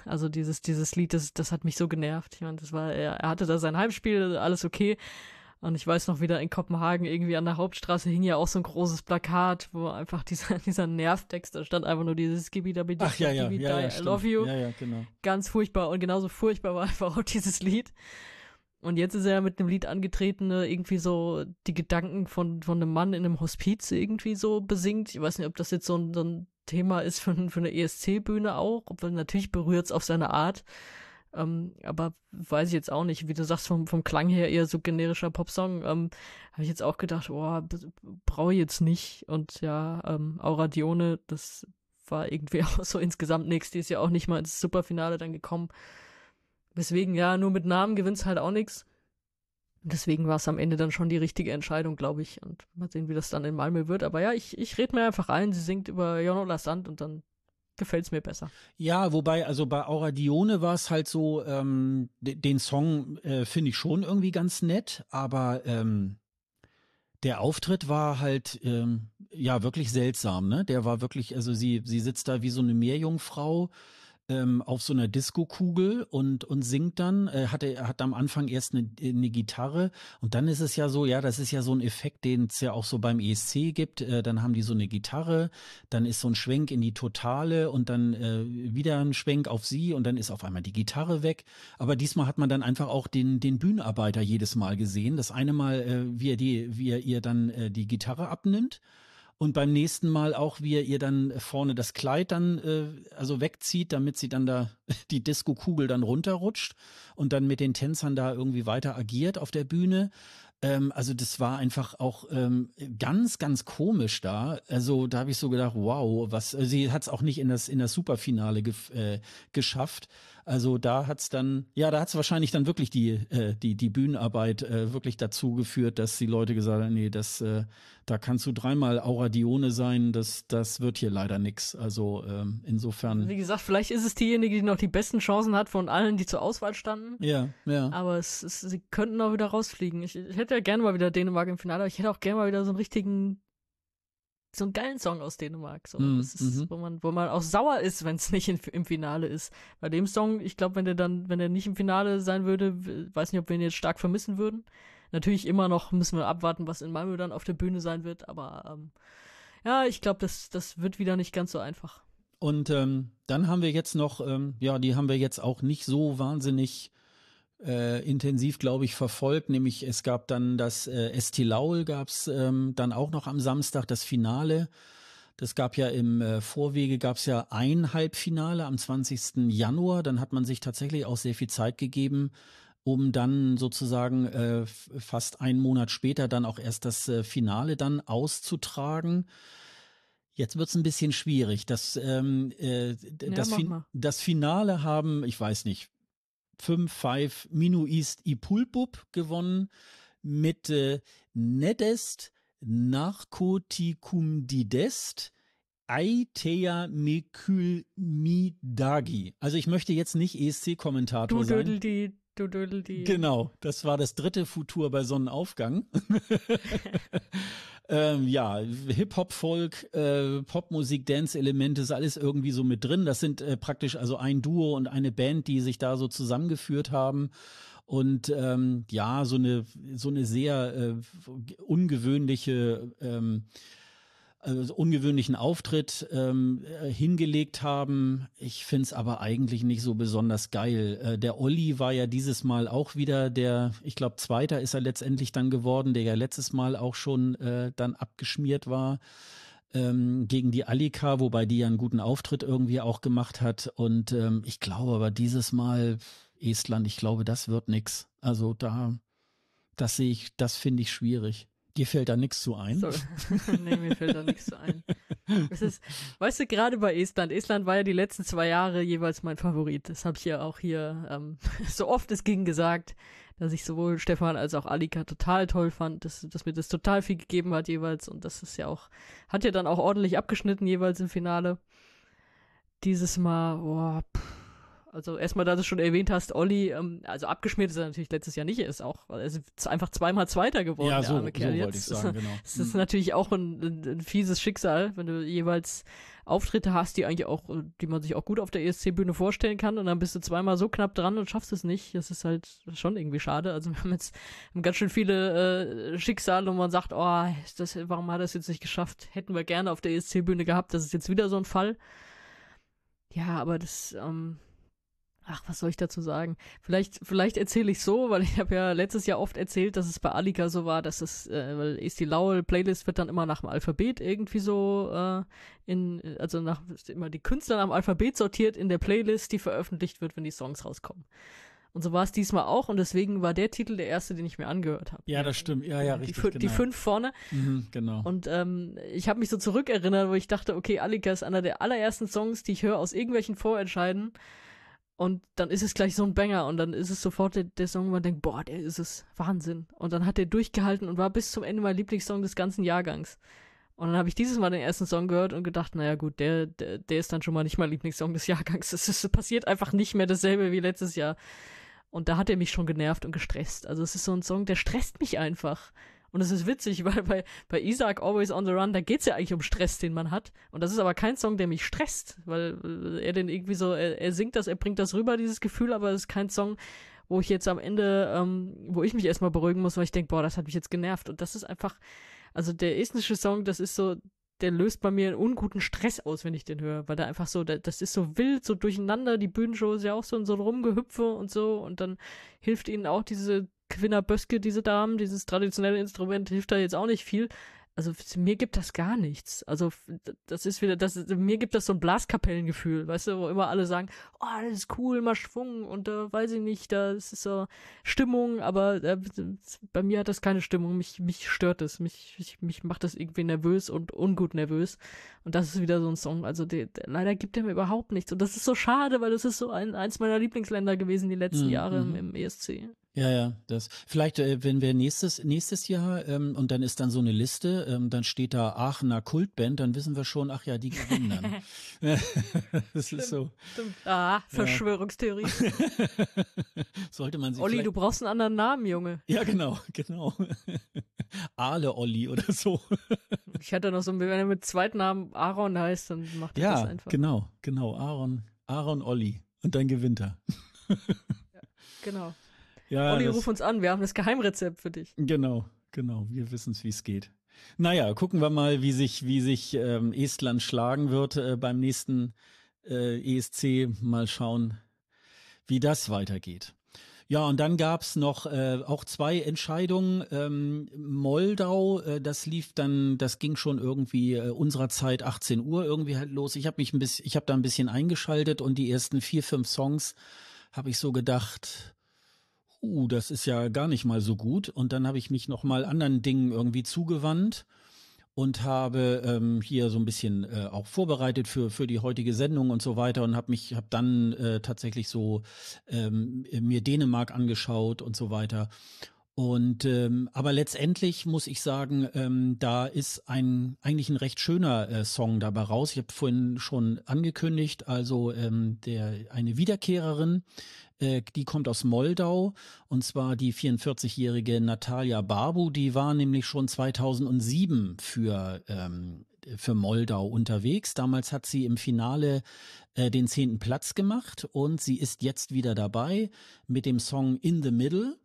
Also dieses, dieses Lied, das, das hat mich so genervt. Ich meine, das war, er, er hatte da sein Heimspiel, alles okay. Und ich weiß noch wieder in Kopenhagen irgendwie an der Hauptstraße hing ja auch so ein großes Plakat, wo einfach dieser, dieser Nervtext, da stand einfach nur dieses Gibi da Ach ja, ja, ja, ja, I love you. Ja, ja, genau. Ganz furchtbar. Und genauso furchtbar war einfach auch dieses Lied. Und jetzt ist er mit einem Lied angetreten, ne, irgendwie so die Gedanken von, von einem Mann in einem Hospiz irgendwie so besingt. Ich weiß nicht, ob das jetzt so ein, so ein Thema ist für, für eine ESC-Bühne auch, obwohl natürlich berührt es auf seine Art. Ähm, aber weiß ich jetzt auch nicht, wie du sagst, vom, vom Klang her eher so generischer Popsong. Ähm, Habe ich jetzt auch gedacht, oh, brauche ich jetzt nicht. Und ja, ähm, Aura Dione, das war irgendwie auch so insgesamt nichts. Die ist ja auch nicht mal ins Superfinale dann gekommen. Deswegen, ja, nur mit Namen gewinnst halt auch nichts. Deswegen war es am Ende dann schon die richtige Entscheidung, glaube ich. Und mal sehen, wie das dann in Malmö wird. Aber ja, ich, ich rede mir einfach ein, sie singt über Jonola Sand und dann gefällt es mir besser. Ja, wobei, also bei Aura Dione war es halt so, ähm, den Song äh, finde ich schon irgendwie ganz nett, aber ähm, der Auftritt war halt ähm, ja wirklich seltsam, ne? Der war wirklich, also sie, sie sitzt da wie so eine Meerjungfrau ähm, auf so einer Disco-Kugel und, und singt dann, äh, hat, er hat am Anfang erst eine, eine Gitarre und dann ist es ja so, ja, das ist ja so ein Effekt, den es ja auch so beim ESC gibt. Äh, dann haben die so eine Gitarre, dann ist so ein Schwenk in die Totale und dann äh, wieder ein Schwenk auf sie und dann ist auf einmal die Gitarre weg. Aber diesmal hat man dann einfach auch den, den Bühnenarbeiter jedes Mal gesehen. Das eine Mal, äh, wie er die, wie er ihr dann äh, die Gitarre abnimmt und beim nächsten Mal auch, wie er ihr dann vorne das Kleid dann äh, also wegzieht, damit sie dann da die Disco-Kugel dann runterrutscht und dann mit den Tänzern da irgendwie weiter agiert auf der Bühne. Ähm, also das war einfach auch ähm, ganz, ganz komisch da. Also da habe ich so gedacht, wow, was, sie hat es auch nicht in das, in das Superfinale ge äh, geschafft. Also da hat's dann, ja, da hat's wahrscheinlich dann wirklich die, äh, die, die Bühnenarbeit äh, wirklich dazu geführt, dass die Leute gesagt haben, nee, das, äh, da kannst du dreimal Auradione sein, das, das wird hier leider nix. Also ähm, insofern. Wie gesagt, vielleicht ist es diejenige, die noch die besten Chancen hat von allen, die zur Auswahl standen. Ja, ja. Aber es, es, sie könnten auch wieder rausfliegen. Ich, ich hätte ja gerne mal wieder Dänemark im Finale, aber ich hätte auch gerne mal wieder so einen richtigen so einen geilen Song aus Dänemark. So. Mm, das ist, mm -hmm. wo man, wo man auch sauer ist, wenn es nicht in, im Finale ist. Bei dem Song, ich glaube, wenn der dann, wenn der nicht im Finale sein würde, weiß nicht, ob wir ihn jetzt stark vermissen würden. Natürlich immer noch müssen wir abwarten, was in Malmö dann auf der Bühne sein wird, aber ähm, ja, ich glaube, das, das wird wieder nicht ganz so einfach. Und ähm, dann haben wir jetzt noch, ähm, ja, die haben wir jetzt auch nicht so wahnsinnig äh, intensiv, glaube ich, verfolgt. Nämlich es gab dann das äh, Estilaul, gab es ähm, dann auch noch am Samstag das Finale. Das gab ja im äh, Vorwege gab es ja ein Halbfinale am 20. Januar. Dann hat man sich tatsächlich auch sehr viel Zeit gegeben, um dann sozusagen äh, fast einen Monat später dann auch erst das äh, Finale dann auszutragen. Jetzt wird's ein bisschen schwierig. Das, ähm, äh, das, ja, fin das Finale haben, ich weiß nicht, 5-5 Minuist Ipulbub gewonnen mit äh, Nedest Narcoticumdidest Aitea Mekylmidagi. Also ich möchte jetzt nicht ESC-Kommentator sein. Du die, du die. Genau, das war das dritte Futur bei Sonnenaufgang. Ähm, ja, Hip-Hop, Folk, äh, Popmusik, Dance-Elemente ist alles irgendwie so mit drin. Das sind äh, praktisch also ein Duo und eine Band, die sich da so zusammengeführt haben und ähm, ja, so eine so eine sehr äh, ungewöhnliche ähm, also ungewöhnlichen Auftritt ähm, äh, hingelegt haben. Ich finde es aber eigentlich nicht so besonders geil. Äh, der Olli war ja dieses Mal auch wieder der, ich glaube, Zweiter ist er letztendlich dann geworden, der ja letztes Mal auch schon äh, dann abgeschmiert war ähm, gegen die Alika, wobei die ja einen guten Auftritt irgendwie auch gemacht hat. Und ähm, ich glaube aber dieses Mal Estland, ich glaube, das wird nix. Also da, das sehe ich, das finde ich schwierig. Dir fällt da nichts zu ein? So. nee, mir fällt da nichts zu ein. Es ist, weißt du, gerade bei Estland, Estland war ja die letzten zwei Jahre jeweils mein Favorit. Das habe ich ja auch hier ähm, so oft es ging gesagt, dass ich sowohl Stefan als auch Alika total toll fand, dass, dass mir das total viel gegeben hat jeweils und das ist ja auch, hat ja dann auch ordentlich abgeschnitten jeweils im Finale. Dieses Mal, boah, pff also erstmal, da du schon erwähnt hast, Olli, ähm, also abgeschmiert ist er natürlich letztes Jahr nicht, ist auch, er ist einfach zweimal Zweiter geworden, ja, so, so wollte ich sagen, genau. Das ist mhm. natürlich auch ein, ein, ein, fieses Schicksal, wenn du jeweils Auftritte hast, die eigentlich auch, die man sich auch gut auf der ESC-Bühne vorstellen kann und dann bist du zweimal so knapp dran und schaffst es nicht. Das ist halt schon irgendwie schade. Also wir haben jetzt ganz schön viele äh, Schicksale und man sagt, oh, das, warum hat er es jetzt nicht geschafft? Hätten wir gerne auf der ESC-Bühne gehabt. Das ist jetzt wieder so ein Fall. Ja, aber das, ähm, Ach, was soll ich dazu sagen? Vielleicht, vielleicht erzähle ich so, weil ich habe ja letztes Jahr oft erzählt, dass es bei Alika so war, dass es, äh, weil ist die Laul Playlist wird dann immer nach dem Alphabet irgendwie so äh, in, also nach immer die Künstler nach dem Alphabet sortiert in der Playlist, die veröffentlicht wird, wenn die Songs rauskommen. Und so war es diesmal auch und deswegen war der Titel der erste, den ich mir angehört habe. Ja, das stimmt. Ja, ja, richtig. Die, genau. die fünf vorne. Mhm, genau. Und ähm, ich habe mich so zurückerinnert, wo ich dachte, okay, Alika ist einer der allerersten Songs, die ich höre aus irgendwelchen Vorentscheiden. Und dann ist es gleich so ein Banger und dann ist es sofort der, der Song, wo man denkt, boah, der ist es, Wahnsinn. Und dann hat der durchgehalten und war bis zum Ende mein Lieblingssong des ganzen Jahrgangs. Und dann habe ich dieses Mal den ersten Song gehört und gedacht, naja gut, der, der, der ist dann schon mal nicht mein Lieblingssong des Jahrgangs. Es, es passiert einfach nicht mehr dasselbe wie letztes Jahr. Und da hat er mich schon genervt und gestresst. Also es ist so ein Song, der stresst mich einfach. Und es ist witzig, weil bei, bei Isaac Always on the Run, da geht's ja eigentlich um Stress, den man hat. Und das ist aber kein Song, der mich stresst, weil äh, er den irgendwie so, er, er singt das, er bringt das rüber, dieses Gefühl, aber es ist kein Song, wo ich jetzt am Ende, ähm, wo ich mich erstmal beruhigen muss, weil ich denke, boah, das hat mich jetzt genervt. Und das ist einfach, also der estnische Song, das ist so, der löst bei mir einen unguten Stress aus, wenn ich den höre, weil der einfach so, das ist so wild, so durcheinander, die Bühnenshow ist ja auch so in so ein Rumgehüpfe und so und dann hilft ihnen auch diese Quinner Böske, diese Damen, dieses traditionelle Instrument hilft da jetzt auch nicht viel. also mir gibt das gar nichts. Also das ist wieder, das mir gibt das so ein Blaskapellengefühl, weißt du, wo immer alle sagen, oh, das ist cool, mal Schwung und da äh, weiß ich nicht, da ist so Stimmung, aber äh, bei mir hat das keine Stimmung, mich mich stört es, mich mich, mich macht das irgendwie nervös und ungut nervös und das ist wieder so ein Song, also der, der, leider gibt er mir überhaupt nichts und das ist so schade, weil das ist so ein eins meiner Lieblingsländer gewesen die letzten mhm. Jahre im, im ESC. Ja, ja, das. Vielleicht, äh, wenn wir nächstes nächstes Jahr ähm, und dann ist dann so eine Liste, ähm, dann steht da Aachener Kultband, dann wissen wir schon, ach ja, die gewinnen dann. das stimmt, ist so. Stimmt. Ah, Verschwörungstheorie. Sollte man sich. Olli, du brauchst einen anderen Namen, Junge. Ja, genau, genau. Ale Olli oder so. ich hatte noch so, wenn er mit Zweitnamen Aaron heißt, dann macht er ja, das einfach. Ja, genau, genau. Aaron, Aaron Olli und dann gewinnt er. ja, genau. Ja, Olli, ruf uns an, wir haben das Geheimrezept für dich. Genau, genau, wir wissen es, wie es geht. Naja, gucken wir mal, wie sich, wie sich ähm, Estland schlagen wird äh, beim nächsten äh, ESC. Mal schauen, wie das weitergeht. Ja, und dann gab's noch äh, auch zwei Entscheidungen. Ähm, Moldau, äh, das lief dann, das ging schon irgendwie äh, unserer Zeit 18 Uhr irgendwie halt los. Ich habe mich ein bisschen, ich habe da ein bisschen eingeschaltet und die ersten vier, fünf Songs habe ich so gedacht, uh, das ist ja gar nicht mal so gut. Und dann habe ich mich noch mal anderen Dingen irgendwie zugewandt und habe ähm, hier so ein bisschen äh, auch vorbereitet für für die heutige Sendung und so weiter und habe mich habe dann äh, tatsächlich so ähm, mir Dänemark angeschaut und so weiter und ähm, aber letztendlich muss ich sagen, ähm, da ist ein eigentlich ein recht schöner äh, Song dabei raus. Ich habe vorhin schon angekündigt, also ähm, der eine Wiederkehrerin, die kommt aus Moldau und zwar die 44-jährige Natalia Barbu, die war nämlich schon 2007 für ähm, für Moldau unterwegs. Damals hat sie im Finale äh, den zehnten Platz gemacht und sie ist jetzt wieder dabei mit dem Song In the Middle.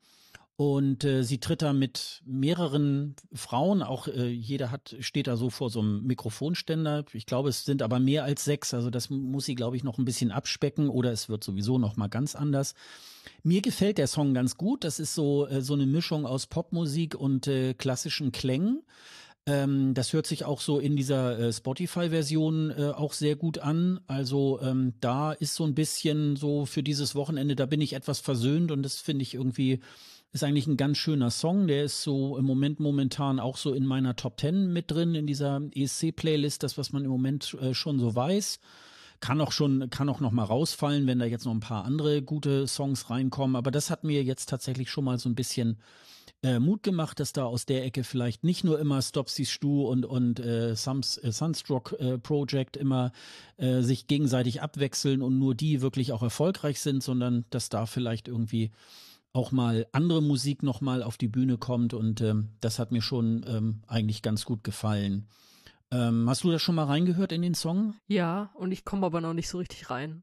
Und äh, sie tritt da mit mehreren Frauen, auch äh, jeder hat, steht da so vor so einem Mikrofonständer. Ich glaube, es sind aber mehr als sechs. Also das muss sie, glaube ich, noch ein bisschen abspecken oder es wird sowieso noch mal ganz anders. Mir gefällt der Song ganz gut. Das ist so, äh, so eine Mischung aus Popmusik und äh, klassischen Klängen. Ähm, das hört sich auch so in dieser äh, Spotify-Version äh, auch sehr gut an. Also ähm, da ist so ein bisschen so für dieses Wochenende, da bin ich etwas versöhnt und das finde ich irgendwie ist eigentlich ein ganz schöner Song. Der ist so im Moment momentan auch so in meiner Top Ten mit drin, in dieser ESC-Playlist, das, was man im Moment äh, schon so weiß. Kann auch schon, kann auch noch mal rausfallen, wenn da jetzt noch ein paar andere gute Songs reinkommen. Aber das hat mir jetzt tatsächlich schon mal so ein bisschen äh, Mut gemacht, dass da aus der Ecke vielleicht nicht nur immer Stopsy's Stu und, und äh, Sums, äh, Sunstroke äh, Project immer äh, sich gegenseitig abwechseln und nur die wirklich auch erfolgreich sind, sondern dass da vielleicht irgendwie auch mal andere Musik noch mal auf die Bühne kommt und ähm, das hat mir schon ähm, eigentlich ganz gut gefallen. Ähm, hast du das schon mal reingehört in den Song? Ja, und ich komme aber noch nicht so richtig rein.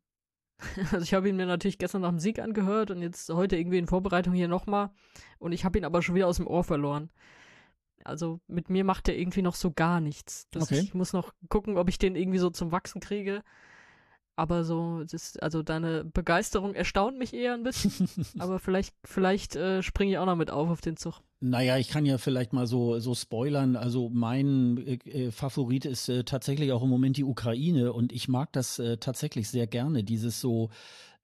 Also ich habe ihn mir natürlich gestern nach dem Sieg angehört und jetzt heute irgendwie in Vorbereitung hier nochmal und ich habe ihn aber schon wieder aus dem Ohr verloren. Also mit mir macht er irgendwie noch so gar nichts. Okay. Ich muss noch gucken, ob ich den irgendwie so zum Wachsen kriege. Aber so, das, also deine Begeisterung erstaunt mich eher ein bisschen. aber vielleicht, vielleicht äh, springe ich auch noch mit auf auf den Zug. Naja, ich kann ja vielleicht mal so, so spoilern. Also mein äh, äh, Favorit ist äh, tatsächlich auch im Moment die Ukraine und ich mag das äh, tatsächlich sehr gerne. Dieses so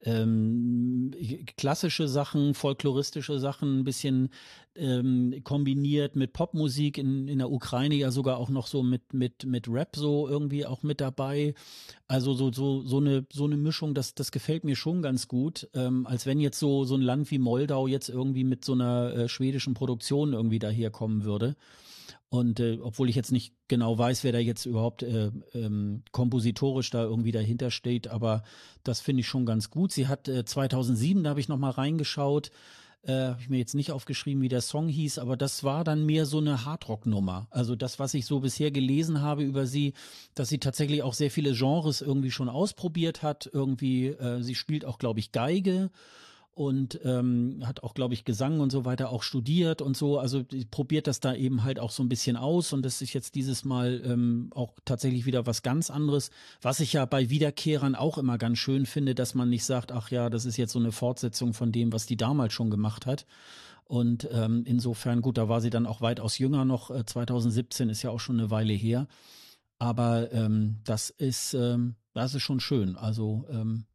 ähm, klassische Sachen, folkloristische Sachen ein bisschen ähm, kombiniert mit Popmusik in, in der Ukraine ja sogar auch noch so mit mit mit Rap so irgendwie auch mit dabei. Also so so so eine so eine Mischung, das das gefällt mir schon ganz gut, ähm, als wenn jetzt so so ein Land wie Moldau jetzt irgendwie mit so einer äh, schwedischen Produktion irgendwie daherkommen würde. Und äh, obwohl ich jetzt nicht genau weiß, wer da jetzt überhaupt äh, ähm, kompositorisch da irgendwie dahinter steht, aber das finde ich schon ganz gut. Sie hat äh, 2007, da habe ich noch mal reingeschaut, äh, habe ich mir jetzt nicht aufgeschrieben, wie der Song hieß, aber das war dann mehr so eine Hardrock-Nummer. Also das, was ich so bisher gelesen habe über sie, dass sie tatsächlich auch sehr viele Genres irgendwie schon ausprobiert hat. Irgendwie, äh, sie spielt auch, glaube ich, Geige und ähm, hat auch, glaube ich, Gesang und so weiter auch studiert und so. Also probiert das da eben halt auch so ein bisschen aus und das ist jetzt dieses Mal ähm, auch tatsächlich wieder was ganz anderes, was ich ja bei Wiederkehrern auch immer ganz schön finde, dass man nicht sagt, ach ja, das ist jetzt so eine Fortsetzung von dem, was die damals schon gemacht hat. Und ähm, insofern, gut, da war sie dann auch weitaus jünger noch. Äh, 2017 ist ja auch schon eine Weile her. Aber ähm, das ist, ähm, das ist schon schön. Also ähm,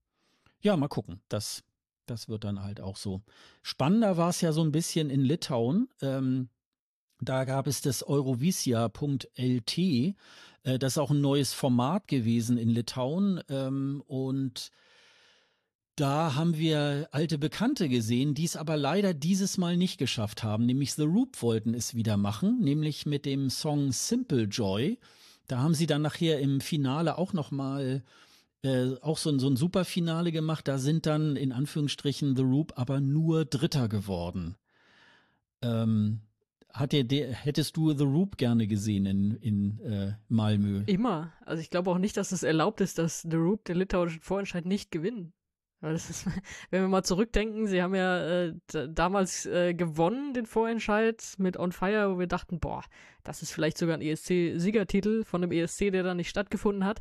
ja, mal gucken. Das, das wird dann halt auch so. Spannender war es ja so ein bisschen in Litauen. Ähm, da gab es das Eurovisia.lt. Äh, das ist auch ein neues Format gewesen in Litauen. Ähm, und da haben wir alte Bekannte gesehen, die es aber leider dieses Mal nicht geschafft haben. Nämlich The Roop wollten es wieder machen, nämlich mit dem Song Simple Joy. Da haben sie dann nachher im Finale auch nochmal äh, auch so, so ein Superfinale gemacht. Da sind dann in Anführungsstrichen The Roop aber nur Dritter geworden. Ähm, hat der, der, hättest du The Roop gerne gesehen in, in äh, Malmö? Immer. Also ich glaube auch nicht, dass es erlaubt ist, dass The Roop den litauischen Vorentscheid nicht gewinnen. Ist, wenn wir mal zurückdenken, sie haben ja äh, damals äh, gewonnen, den Vorentscheid mit On Fire, wo wir dachten, boah, das ist vielleicht sogar ein ESC-Siegertitel von dem ESC, der da nicht stattgefunden hat.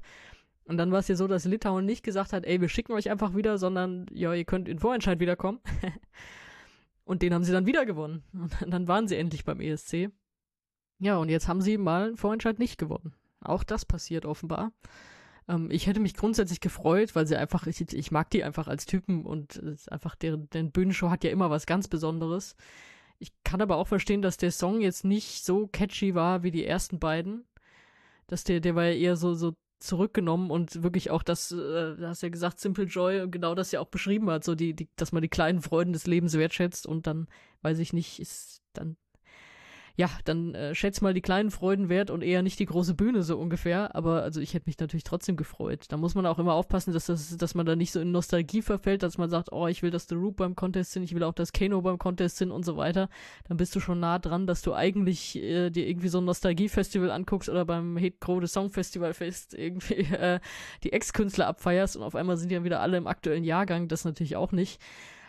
Und dann war es ja so, dass Litauen nicht gesagt hat, ey, wir schicken euch einfach wieder, sondern ja, ihr könnt in Vorentscheid wiederkommen. und den haben sie dann wieder gewonnen. Und dann waren sie endlich beim ESC. Ja, und jetzt haben sie mal einen Vorentscheid nicht gewonnen. Auch das passiert offenbar. Ähm, ich hätte mich grundsätzlich gefreut, weil sie einfach, ich, ich mag die einfach als Typen und einfach deren, deren Bühnenshow hat ja immer was ganz Besonderes. Ich kann aber auch verstehen, dass der Song jetzt nicht so catchy war wie die ersten beiden. Dass der, der war ja eher so, so zurückgenommen und wirklich auch das, äh, du hast ja gesagt, Simple Joy, genau das ja auch beschrieben hat, so die, die, dass man die kleinen Freuden des Lebens wertschätzt und dann, weiß ich nicht, ist dann ja, dann äh, schätz mal die kleinen Freuden wert und eher nicht die große Bühne so ungefähr. Aber also ich hätte mich natürlich trotzdem gefreut. Da muss man auch immer aufpassen, dass das, dass man da nicht so in Nostalgie verfällt, dass man sagt, oh, ich will, dass The Roop beim Contest sind, ich will auch, dass Kano beim Contest sind und so weiter. Dann bist du schon nah dran, dass du eigentlich äh, dir irgendwie so ein Nostalgie-Festival anguckst oder beim Hate Crow Song Festival Fest irgendwie äh, die Ex-Künstler abfeierst und auf einmal sind die dann wieder alle im aktuellen Jahrgang. Das natürlich auch nicht.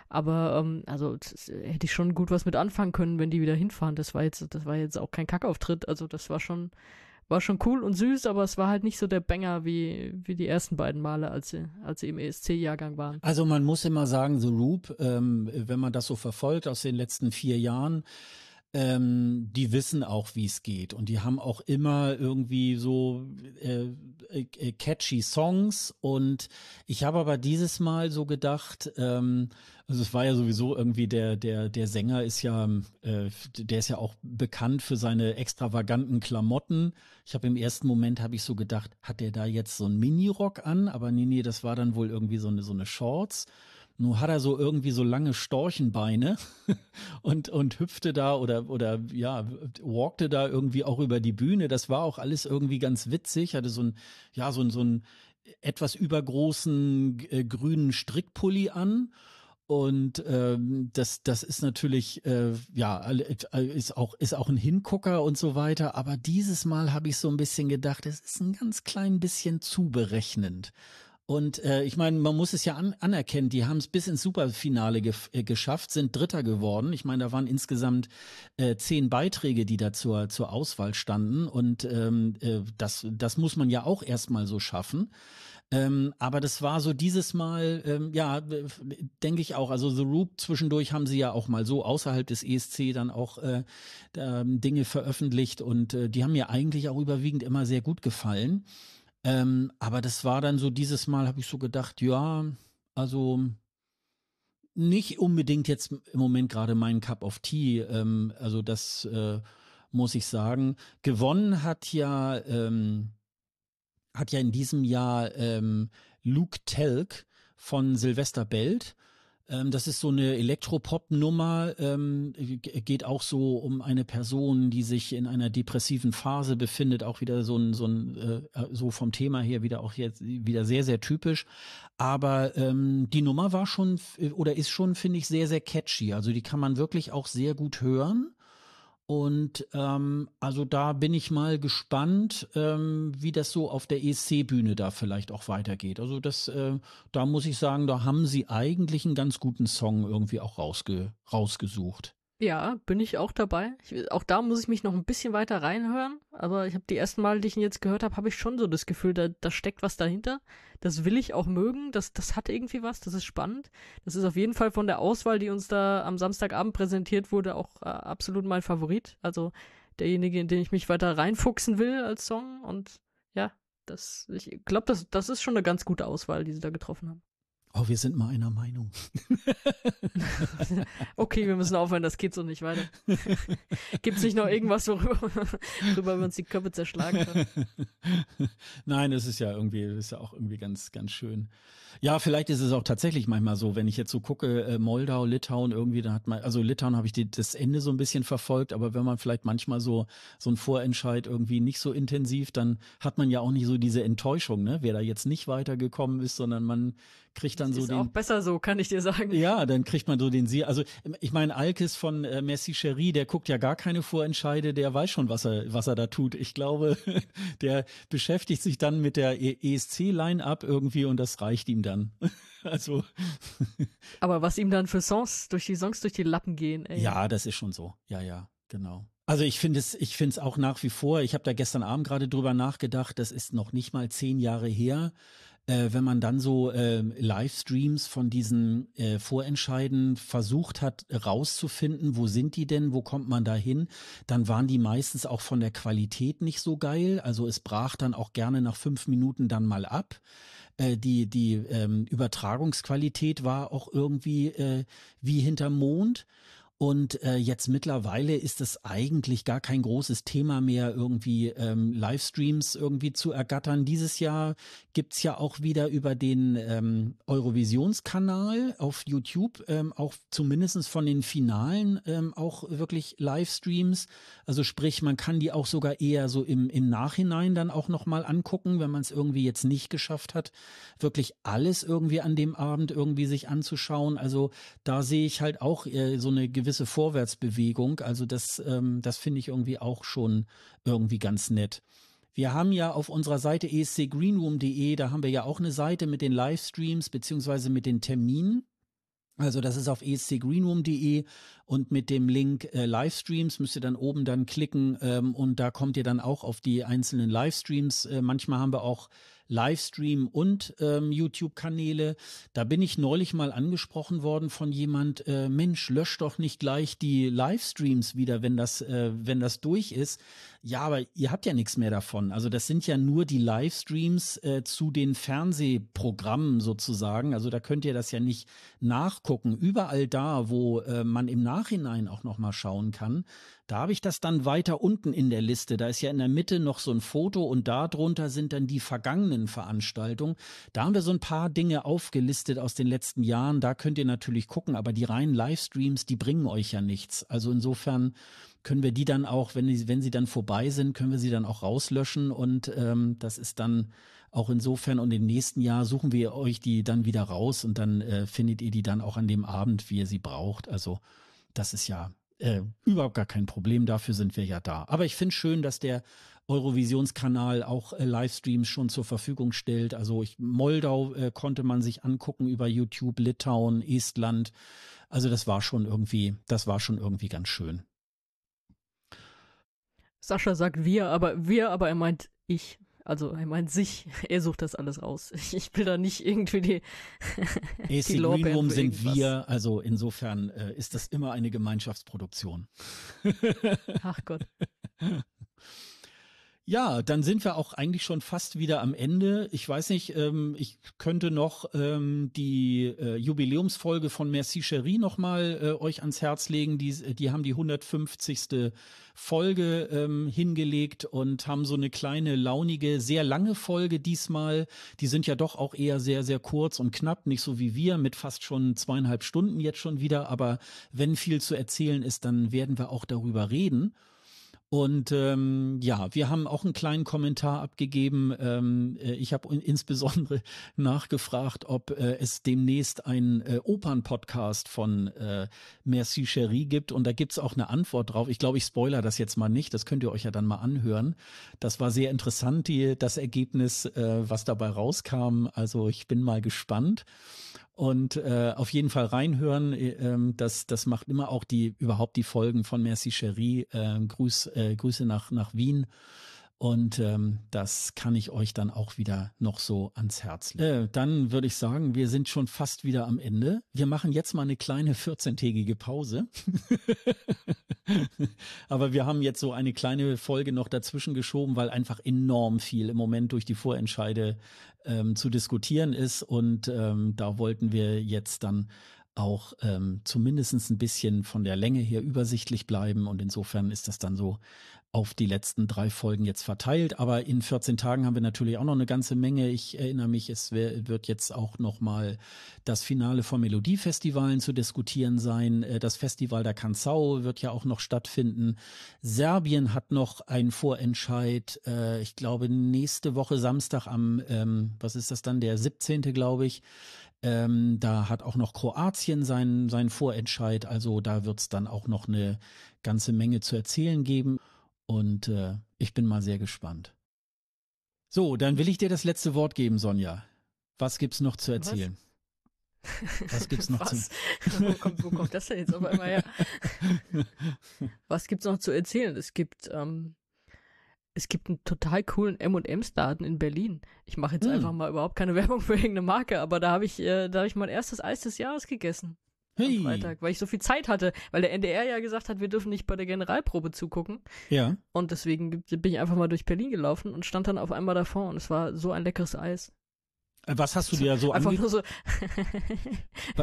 Aber ähm, also das, hätte ich schon gut was mit anfangen können, wenn die wieder hinfahren. Das war jetzt, das war jetzt auch kein Kackauftritt. Also das war schon, war schon cool und süß, aber es war halt nicht so der Banger wie, wie die ersten beiden Male, als sie, als sie im ESC-Jahrgang waren. Also man muss immer sagen, The Roop, ähm, wenn man das so verfolgt aus den letzten vier Jahren, ähm, die wissen auch, wie es geht. Und die haben auch immer irgendwie so äh, äh, catchy Songs. Und ich habe aber dieses Mal so gedacht, ähm, also es war ja sowieso irgendwie der, der, der Sänger ist ja, äh, der ist ja auch bekannt für seine extravaganten Klamotten. Ich habe im ersten Moment habe ich so gedacht, hat der da jetzt so einen Minirock an? Aber nee, nee, das war dann wohl irgendwie so eine, so eine Shorts. Nun hat er so irgendwie so lange Storchenbeine und, und hüpfte da oder, oder ja, walkte da irgendwie auch über die Bühne. Das war auch alles irgendwie ganz witzig. Hatte so ein, ja, so ein, so ein etwas übergroßen äh, grünen Strickpulli an und ähm, das, das ist natürlich, äh, ja, äh, ist auch, ist auch ein Hingucker und so weiter. Aber dieses Mal habe ich so ein bisschen gedacht, es ist ein ganz klein bisschen zu berechnend. Und äh, ich meine, man muss es ja an, anerkennen, die haben es bis ins Superfinale ge äh, geschafft, sind Dritter geworden. Ich meine, da waren insgesamt äh, zehn Beiträge, die da zur, zur Auswahl standen. Und ähm, äh, das, das muss man ja auch erstmal so schaffen. Ähm, aber das war so dieses Mal, ähm, ja, denke ich auch. Also The Roop zwischendurch haben sie ja auch mal so außerhalb des ESC dann auch äh, äh, Dinge veröffentlicht und äh, die haben mir eigentlich auch überwiegend immer sehr gut gefallen. Ähm, aber das war dann so dieses Mal, habe ich so gedacht, ja, also nicht unbedingt jetzt im Moment gerade mein Cup of Tea. Ähm, also das äh, muss ich sagen. Gewonnen hat ja ähm, hat ja in diesem Jahr ähm, Luke Telk von Sylvester Belt. Ähm, das ist so eine Elektropop-Nummer, ähm, geht auch so um eine Person, die sich in einer depressiven Phase befindet, auch wieder so ein, so ein, äh, so vom Thema her wieder auch jetzt wieder sehr, sehr typisch. Aber ähm, die Nummer war schon oder ist schon, finde ich, sehr, sehr catchy. Also die kann man wirklich auch sehr gut hören. Und ähm, also da bin ich mal gespannt, ähm, wie das so auf der ESC-Bühne da vielleicht auch weitergeht. Also das, äh, da muss ich sagen, da haben sie eigentlich einen ganz guten Song irgendwie auch rausge rausgesucht. Ja, bin ich auch dabei. Ich, auch da muss ich mich noch ein bisschen weiter reinhören, aber ich habe die ersten Mal, die ich ihn jetzt gehört habe, habe ich schon so das Gefühl, da, da steckt was dahinter. Das will ich auch mögen, das, das hat irgendwie was, das ist spannend. Das ist auf jeden Fall von der Auswahl, die uns da am Samstagabend präsentiert wurde, auch äh, absolut mein Favorit. Also derjenige, in den ich mich weiter reinfuchsen will als Song und ja, das, ich glaube, das, das ist schon eine ganz gute Auswahl, die sie da getroffen haben. Oh, wir sind mal einer Meinung. okay, wir müssen aufhören, das geht so nicht weiter. Gibt es nicht noch irgendwas, worüber, worüber wir uns die Köpfe zerschlagen können? Nein, es ist ja irgendwie, ist ja auch irgendwie ganz, ganz schön. Ja, vielleicht ist es auch tatsächlich manchmal so, wenn ich jetzt so gucke, äh, Moldau, Litauen irgendwie, da hat man, also Litauen habe ich die, das Ende so ein bisschen verfolgt, aber wenn man vielleicht manchmal so, so ein Vorentscheid irgendwie nicht so intensiv, dann hat man ja auch nicht so diese Enttäuschung, ne, wer da jetzt nicht weitergekommen ist, sondern man kriegt dann das so ist den. auch besser so, kann ich dir sagen. Ja, dann kriegt man so den Sie. Also ich meine, Alkes von äh, Messi Cherie, der guckt ja gar keine Vorentscheide, der weiß schon, was er, was er da tut. Ich glaube, der beschäftigt sich dann mit der ESC-Line-Up irgendwie und das reicht ihm dann. also. Aber was ihm dann für Songs durch die Songs durch die Lappen gehen, ey. Ja, das ist schon so. Ja, ja, genau. Also ich finde es, ich finde es auch nach wie vor. Ich habe da gestern Abend gerade drüber nachgedacht. Das ist noch nicht mal zehn Jahre her äh, wenn man dann so äh, Livestreams von diesen äh, Vorentscheiden versucht hat rauszufinden, wo sind die denn, wo kommt man da hin, dann waren die meistens auch von der Qualität nicht so geil. Also es brach dann auch gerne nach fünf Minuten dann mal ab äh, die die ähm, Übertragungsqualität war auch irgendwie äh, wie hinterm Mond und äh, jetzt mittlerweile ist es eigentlich gar kein großes Thema mehr, irgendwie ähm, Livestreams irgendwie zu ergattern. Dieses Jahr gibt's ja auch wieder über den ähm, Eurovisionskanal auf YouTube, ähm, auch zumindestens von den Finalen ähm, auch wirklich Livestreams. Also sprich, man kann die auch sogar eher so im, im Nachhinein dann auch nochmal angucken, wenn man es irgendwie jetzt nicht geschafft hat, wirklich alles irgendwie an dem Abend irgendwie sich anzuschauen. Also da sehe ich halt auch äh, so eine gewisse Vorwärtsbewegung. Also das, ähm, das finde ich irgendwie auch schon irgendwie ganz nett. Wir haben ja auf unserer Seite escgreenroom.de, da haben wir ja auch eine Seite mit den Livestreams beziehungsweise mit den Terminen. Also das ist auf escgreenroom.de und mit dem Link äh, Livestreams müsst ihr dann oben dann klicken ähm, und da kommt ihr dann auch auf die einzelnen Livestreams. Äh, manchmal haben wir auch Livestream und ähm, YouTube-Kanäle. Da bin ich neulich mal angesprochen worden von jemand, äh, Mensch, lösch doch nicht gleich die Livestreams wieder, wenn das, äh, wenn das durch ist. Ja, aber ihr habt ja nichts mehr davon. Also das sind ja nur die Livestreams äh, zu den Fernsehprogrammen sozusagen. Also da könnt ihr das ja nicht nachgucken. Überall da, wo äh, man im Nachhinein auch noch mal schauen kann, da habe ich das dann weiter unten in der Liste. Da ist ja in der Mitte noch so ein Foto und darunter sind dann die vergangenen Veranstaltungen. Da haben wir so ein paar Dinge aufgelistet aus den letzten Jahren. Da könnt ihr natürlich gucken, aber die reinen Livestreams, die bringen euch ja nichts. Also insofern können wir die dann auch, wenn, die, wenn sie dann vorbei sind, können wir sie dann auch rauslöschen und ähm, das ist dann auch insofern und im nächsten Jahr suchen wir euch die dann wieder raus und dann äh, findet ihr die dann auch an dem Abend, wie ihr sie braucht. Also das ist ja äh, überhaupt gar kein Problem, dafür sind wir ja da. Aber ich finde schön, dass der Eurovisionskanal auch äh, Livestreams schon zur Verfügung stellt. Also ich, Moldau äh, konnte man sich angucken über YouTube, Litauen, Estland. Also das war schon irgendwie, das war schon irgendwie ganz schön. Sascha sagt wir, aber wir, aber er meint ich. Also er meint sich, er sucht das alles raus. Ich will da nicht irgendwie die, AC die Green Room sind wir, also insofern äh, ist das immer eine Gemeinschaftsproduktion. Ach Gott. Ja, dann sind wir auch eigentlich schon fast wieder am Ende. Ich weiß nicht, ähm, ich könnte noch ähm, die äh, Jubiläumsfolge von Merci Cherie nochmal äh, euch ans Herz legen. Die, die haben die 150. Folge ähm, hingelegt und haben so eine kleine, launige, sehr lange Folge diesmal. Die sind ja doch auch eher sehr, sehr kurz und knapp, nicht so wie wir mit fast schon zweieinhalb Stunden jetzt schon wieder. Aber wenn viel zu erzählen ist, dann werden wir auch darüber reden. Und ähm, ja, wir haben auch einen kleinen Kommentar abgegeben. Ähm, äh, ich habe insbesondere nachgefragt, ob äh, es demnächst einen äh, Opern-Podcast von äh, Merci Cherie gibt. Und da gibt's auch eine Antwort drauf. Ich glaube, ich spoiler das jetzt mal nicht. Das könnt ihr euch ja dann mal anhören. Das war sehr interessant, die, das Ergebnis, äh, was dabei rauskam. Also ich bin mal gespannt. Und äh, auf jeden Fall reinhören. Äh, ähm, das, das macht immer auch die überhaupt die Folgen von Merci Cherie. Äh, Grüß, äh, Grüße nach, nach Wien. Und ähm, das kann ich euch dann auch wieder noch so ans Herz legen. Äh, dann würde ich sagen, wir sind schon fast wieder am Ende. Wir machen jetzt mal eine kleine 14-tägige Pause. Aber wir haben jetzt so eine kleine Folge noch dazwischen geschoben, weil einfach enorm viel im Moment durch die Vorentscheide ähm, zu diskutieren ist. Und ähm, da wollten wir jetzt dann auch ähm, zumindest ein bisschen von der Länge her übersichtlich bleiben. Und insofern ist das dann so auf die letzten drei Folgen jetzt verteilt. Aber in 14 Tagen haben wir natürlich auch noch eine ganze Menge. Ich erinnere mich, es wird jetzt auch noch mal das Finale von Melodiefestivalen zu diskutieren sein. Äh, das Festival der Canzau wird ja auch noch stattfinden. Serbien hat noch einen Vorentscheid. Äh, ich glaube, nächste Woche Samstag am, ähm, was ist das dann, der 17. glaube ich. Ähm, da hat auch noch Kroatien seinen, seinen Vorentscheid. Also da wird es dann auch noch eine ganze Menge zu erzählen geben. Und äh, ich bin mal sehr gespannt. So, dann will ich dir das letzte Wort geben, Sonja. Was gibt's noch zu erzählen? Was, Was gibt's noch Was? zu wo, kommt, wo kommt das denn jetzt auf einmal her? Was gibt's noch zu erzählen? Es gibt ähm, es gibt einen total coolen M&M's-Laden in Berlin. Ich mache jetzt hm. einfach mal überhaupt keine Werbung für irgendeine Marke, aber da habe ich, äh, da habe ich mein erstes Eis des Jahres gegessen hey. am Freitag, weil ich so viel Zeit hatte, weil der NDR ja gesagt hat, wir dürfen nicht bei der Generalprobe zugucken. Ja. Und deswegen bin ich einfach mal durch Berlin gelaufen und stand dann auf einmal davor und es war so ein leckeres Eis. Was hast du dir so Einfach nur so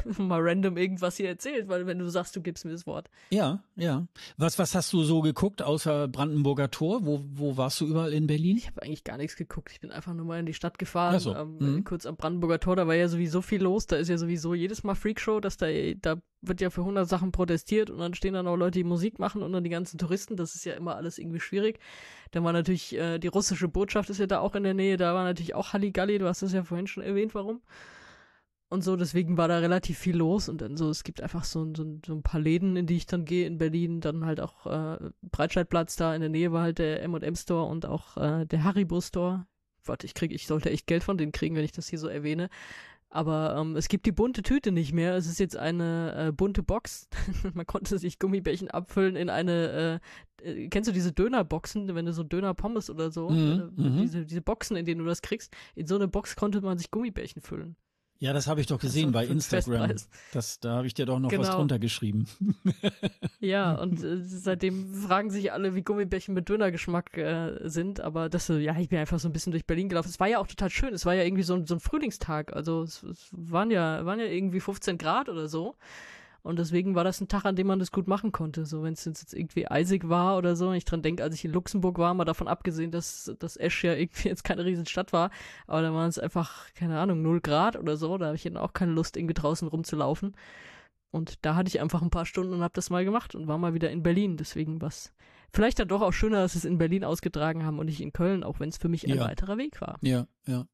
mal random irgendwas hier erzählt, weil wenn du sagst, du gibst mir das Wort. Ja, ja. Was, was hast du so geguckt außer Brandenburger Tor? Wo, wo warst du überall in Berlin? Ich habe eigentlich gar nichts geguckt. Ich bin einfach nur mal in die Stadt gefahren. So. Ähm, mhm. Kurz am Brandenburger Tor, da war ja sowieso viel los. Da ist ja sowieso jedes Mal Freakshow, dass da, da wird ja für 100 Sachen protestiert und dann stehen dann auch Leute, die Musik machen und dann die ganzen Touristen. Das ist ja immer alles irgendwie schwierig. Dann war natürlich, äh, die russische Botschaft ist ja da auch in der Nähe. Da war natürlich auch Halligalli. Du hast das ja vorhin schon erwähnt, warum. Und so, deswegen war da relativ viel los und dann so, es gibt einfach so, so, so ein paar Läden, in die ich dann gehe in Berlin, dann halt auch äh, Breitscheidplatz da in der Nähe war halt der M&M Store und auch äh, der Haribo Store. Warte, ich krieg, ich sollte echt Geld von denen kriegen, wenn ich das hier so erwähne. Aber ähm, es gibt die bunte Tüte nicht mehr. Es ist jetzt eine äh, bunte Box. Man konnte sich Gummibärchen abfüllen in eine, äh, äh, kennst du diese Dönerboxen, wenn du so Döner-Pommes oder so, mhm, äh, mhm. diese, diese Boxen, in denen du das kriegst, in so eine Box konnte man sich Gummibärchen füllen. Ja, das habe ich doch gesehen bei Instagram. Das, da habe ich dir doch noch genau. was drunter geschrieben. ja, und äh, seitdem fragen sich alle, wie Gummibärchen mit Dönergeschmack äh, sind. Aber das, äh, ja, ich bin einfach so ein bisschen durch Berlin gelaufen. Es war ja auch total schön. Es war ja irgendwie so, ein, so ein Frühlingstag. Also es, es waren ja, waren ja irgendwie 15 Grad oder so. Und deswegen war das ein Tag, an dem man das gut machen konnte. So, wenn es jetzt irgendwie eisig war oder so. Und ich dran denke, als ich in Luxemburg war, mal davon abgesehen, dass, dass Esch ja irgendwie jetzt keine Riesenstadt war. Aber da waren es einfach, keine Ahnung, null Grad oder so. Da habe ich dann auch keine Lust, irgendwie draußen rumzulaufen. Und da hatte ich einfach ein paar Stunden und habe das mal gemacht und war mal wieder in Berlin. Deswegen was. Vielleicht dann doch auch schöner, dass es in Berlin ausgetragen haben und nicht in Köln, auch wenn es für mich ein ja. weiterer Weg war. Ja, ja.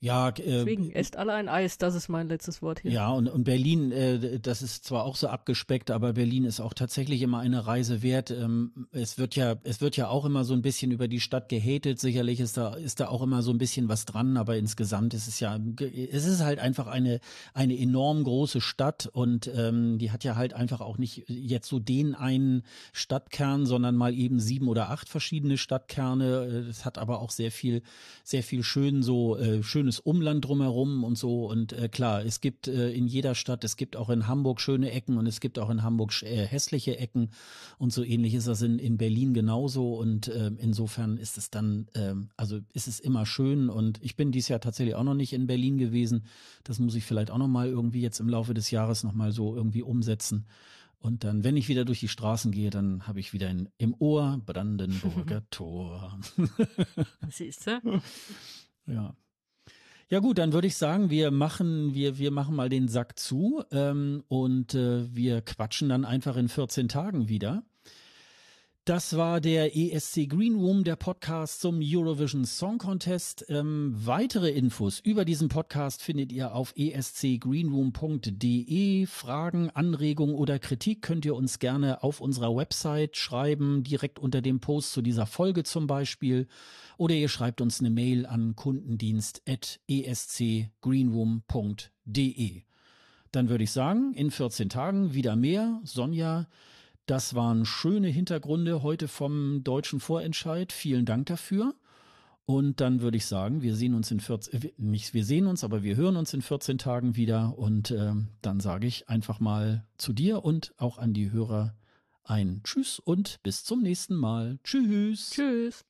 Ja, äh, Deswegen, esst alle ein Eis, das ist mein letztes Wort hier. Ja, und, und Berlin, äh, das ist zwar auch so abgespeckt, aber Berlin ist auch tatsächlich immer eine Reise wert. Ähm, es wird ja, es wird ja auch immer so ein bisschen über die Stadt gehatet. Sicherlich ist da, ist da auch immer so ein bisschen was dran, aber insgesamt ist es ja, es ist halt einfach eine, eine enorm große Stadt und ähm, die hat ja halt einfach auch nicht jetzt so den einen Stadtkern, sondern mal eben sieben oder acht verschiedene Stadtkerne. Es hat aber auch sehr viel, sehr viel schön so, äh, schönes schönes Umland drumherum und so. Und äh, klar, es gibt äh, in jeder Stadt, es gibt auch in Hamburg schöne Ecken und es gibt auch in Hamburg äh, hässliche Ecken. Und so ähnlich ist das in, in Berlin genauso. Und äh, insofern ist es dann, äh, also ist es immer schön. Und ich bin dieses Jahr tatsächlich auch noch nicht in Berlin gewesen. Das muss ich vielleicht auch noch mal irgendwie jetzt im Laufe des Jahres noch mal so irgendwie umsetzen. Und dann, wenn ich wieder durch die Straßen gehe, dann habe ich wieder in, im Ohr Brandenburger Tor. Siehst du? Ja. Ja gut, dann würde ich sagen, wir machen, wir, wir machen mal den Sack zu ähm, und äh, wir quatschen dann einfach in 14 Tagen wieder. Das war der ESC Green Room, der Podcast zum Eurovision Song Contest. Ähm, weitere Infos über diesen Podcast findet ihr auf escgreenroom.de. Fragen, Anregungen oder Kritik könnt ihr uns gerne auf unserer Website schreiben, direkt unter dem Post zu dieser Folge zum Beispiel. Oder ihr schreibt uns eine Mail an kundendienst.escgreenroom.de. Dann würde ich sagen, in 14 Tagen wieder mehr. Sonja, das waren schöne Hintergründe heute vom deutschen Vorentscheid. Vielen Dank dafür. Und dann würde ich sagen, wir sehen uns in 14, äh, nicht wir sehen uns, aber wir hören uns in 14 Tagen wieder. Und äh, dann sage ich einfach mal zu dir und auch an die Hörer ein Tschüss und bis zum nächsten Mal. Tschüss. Tschüss.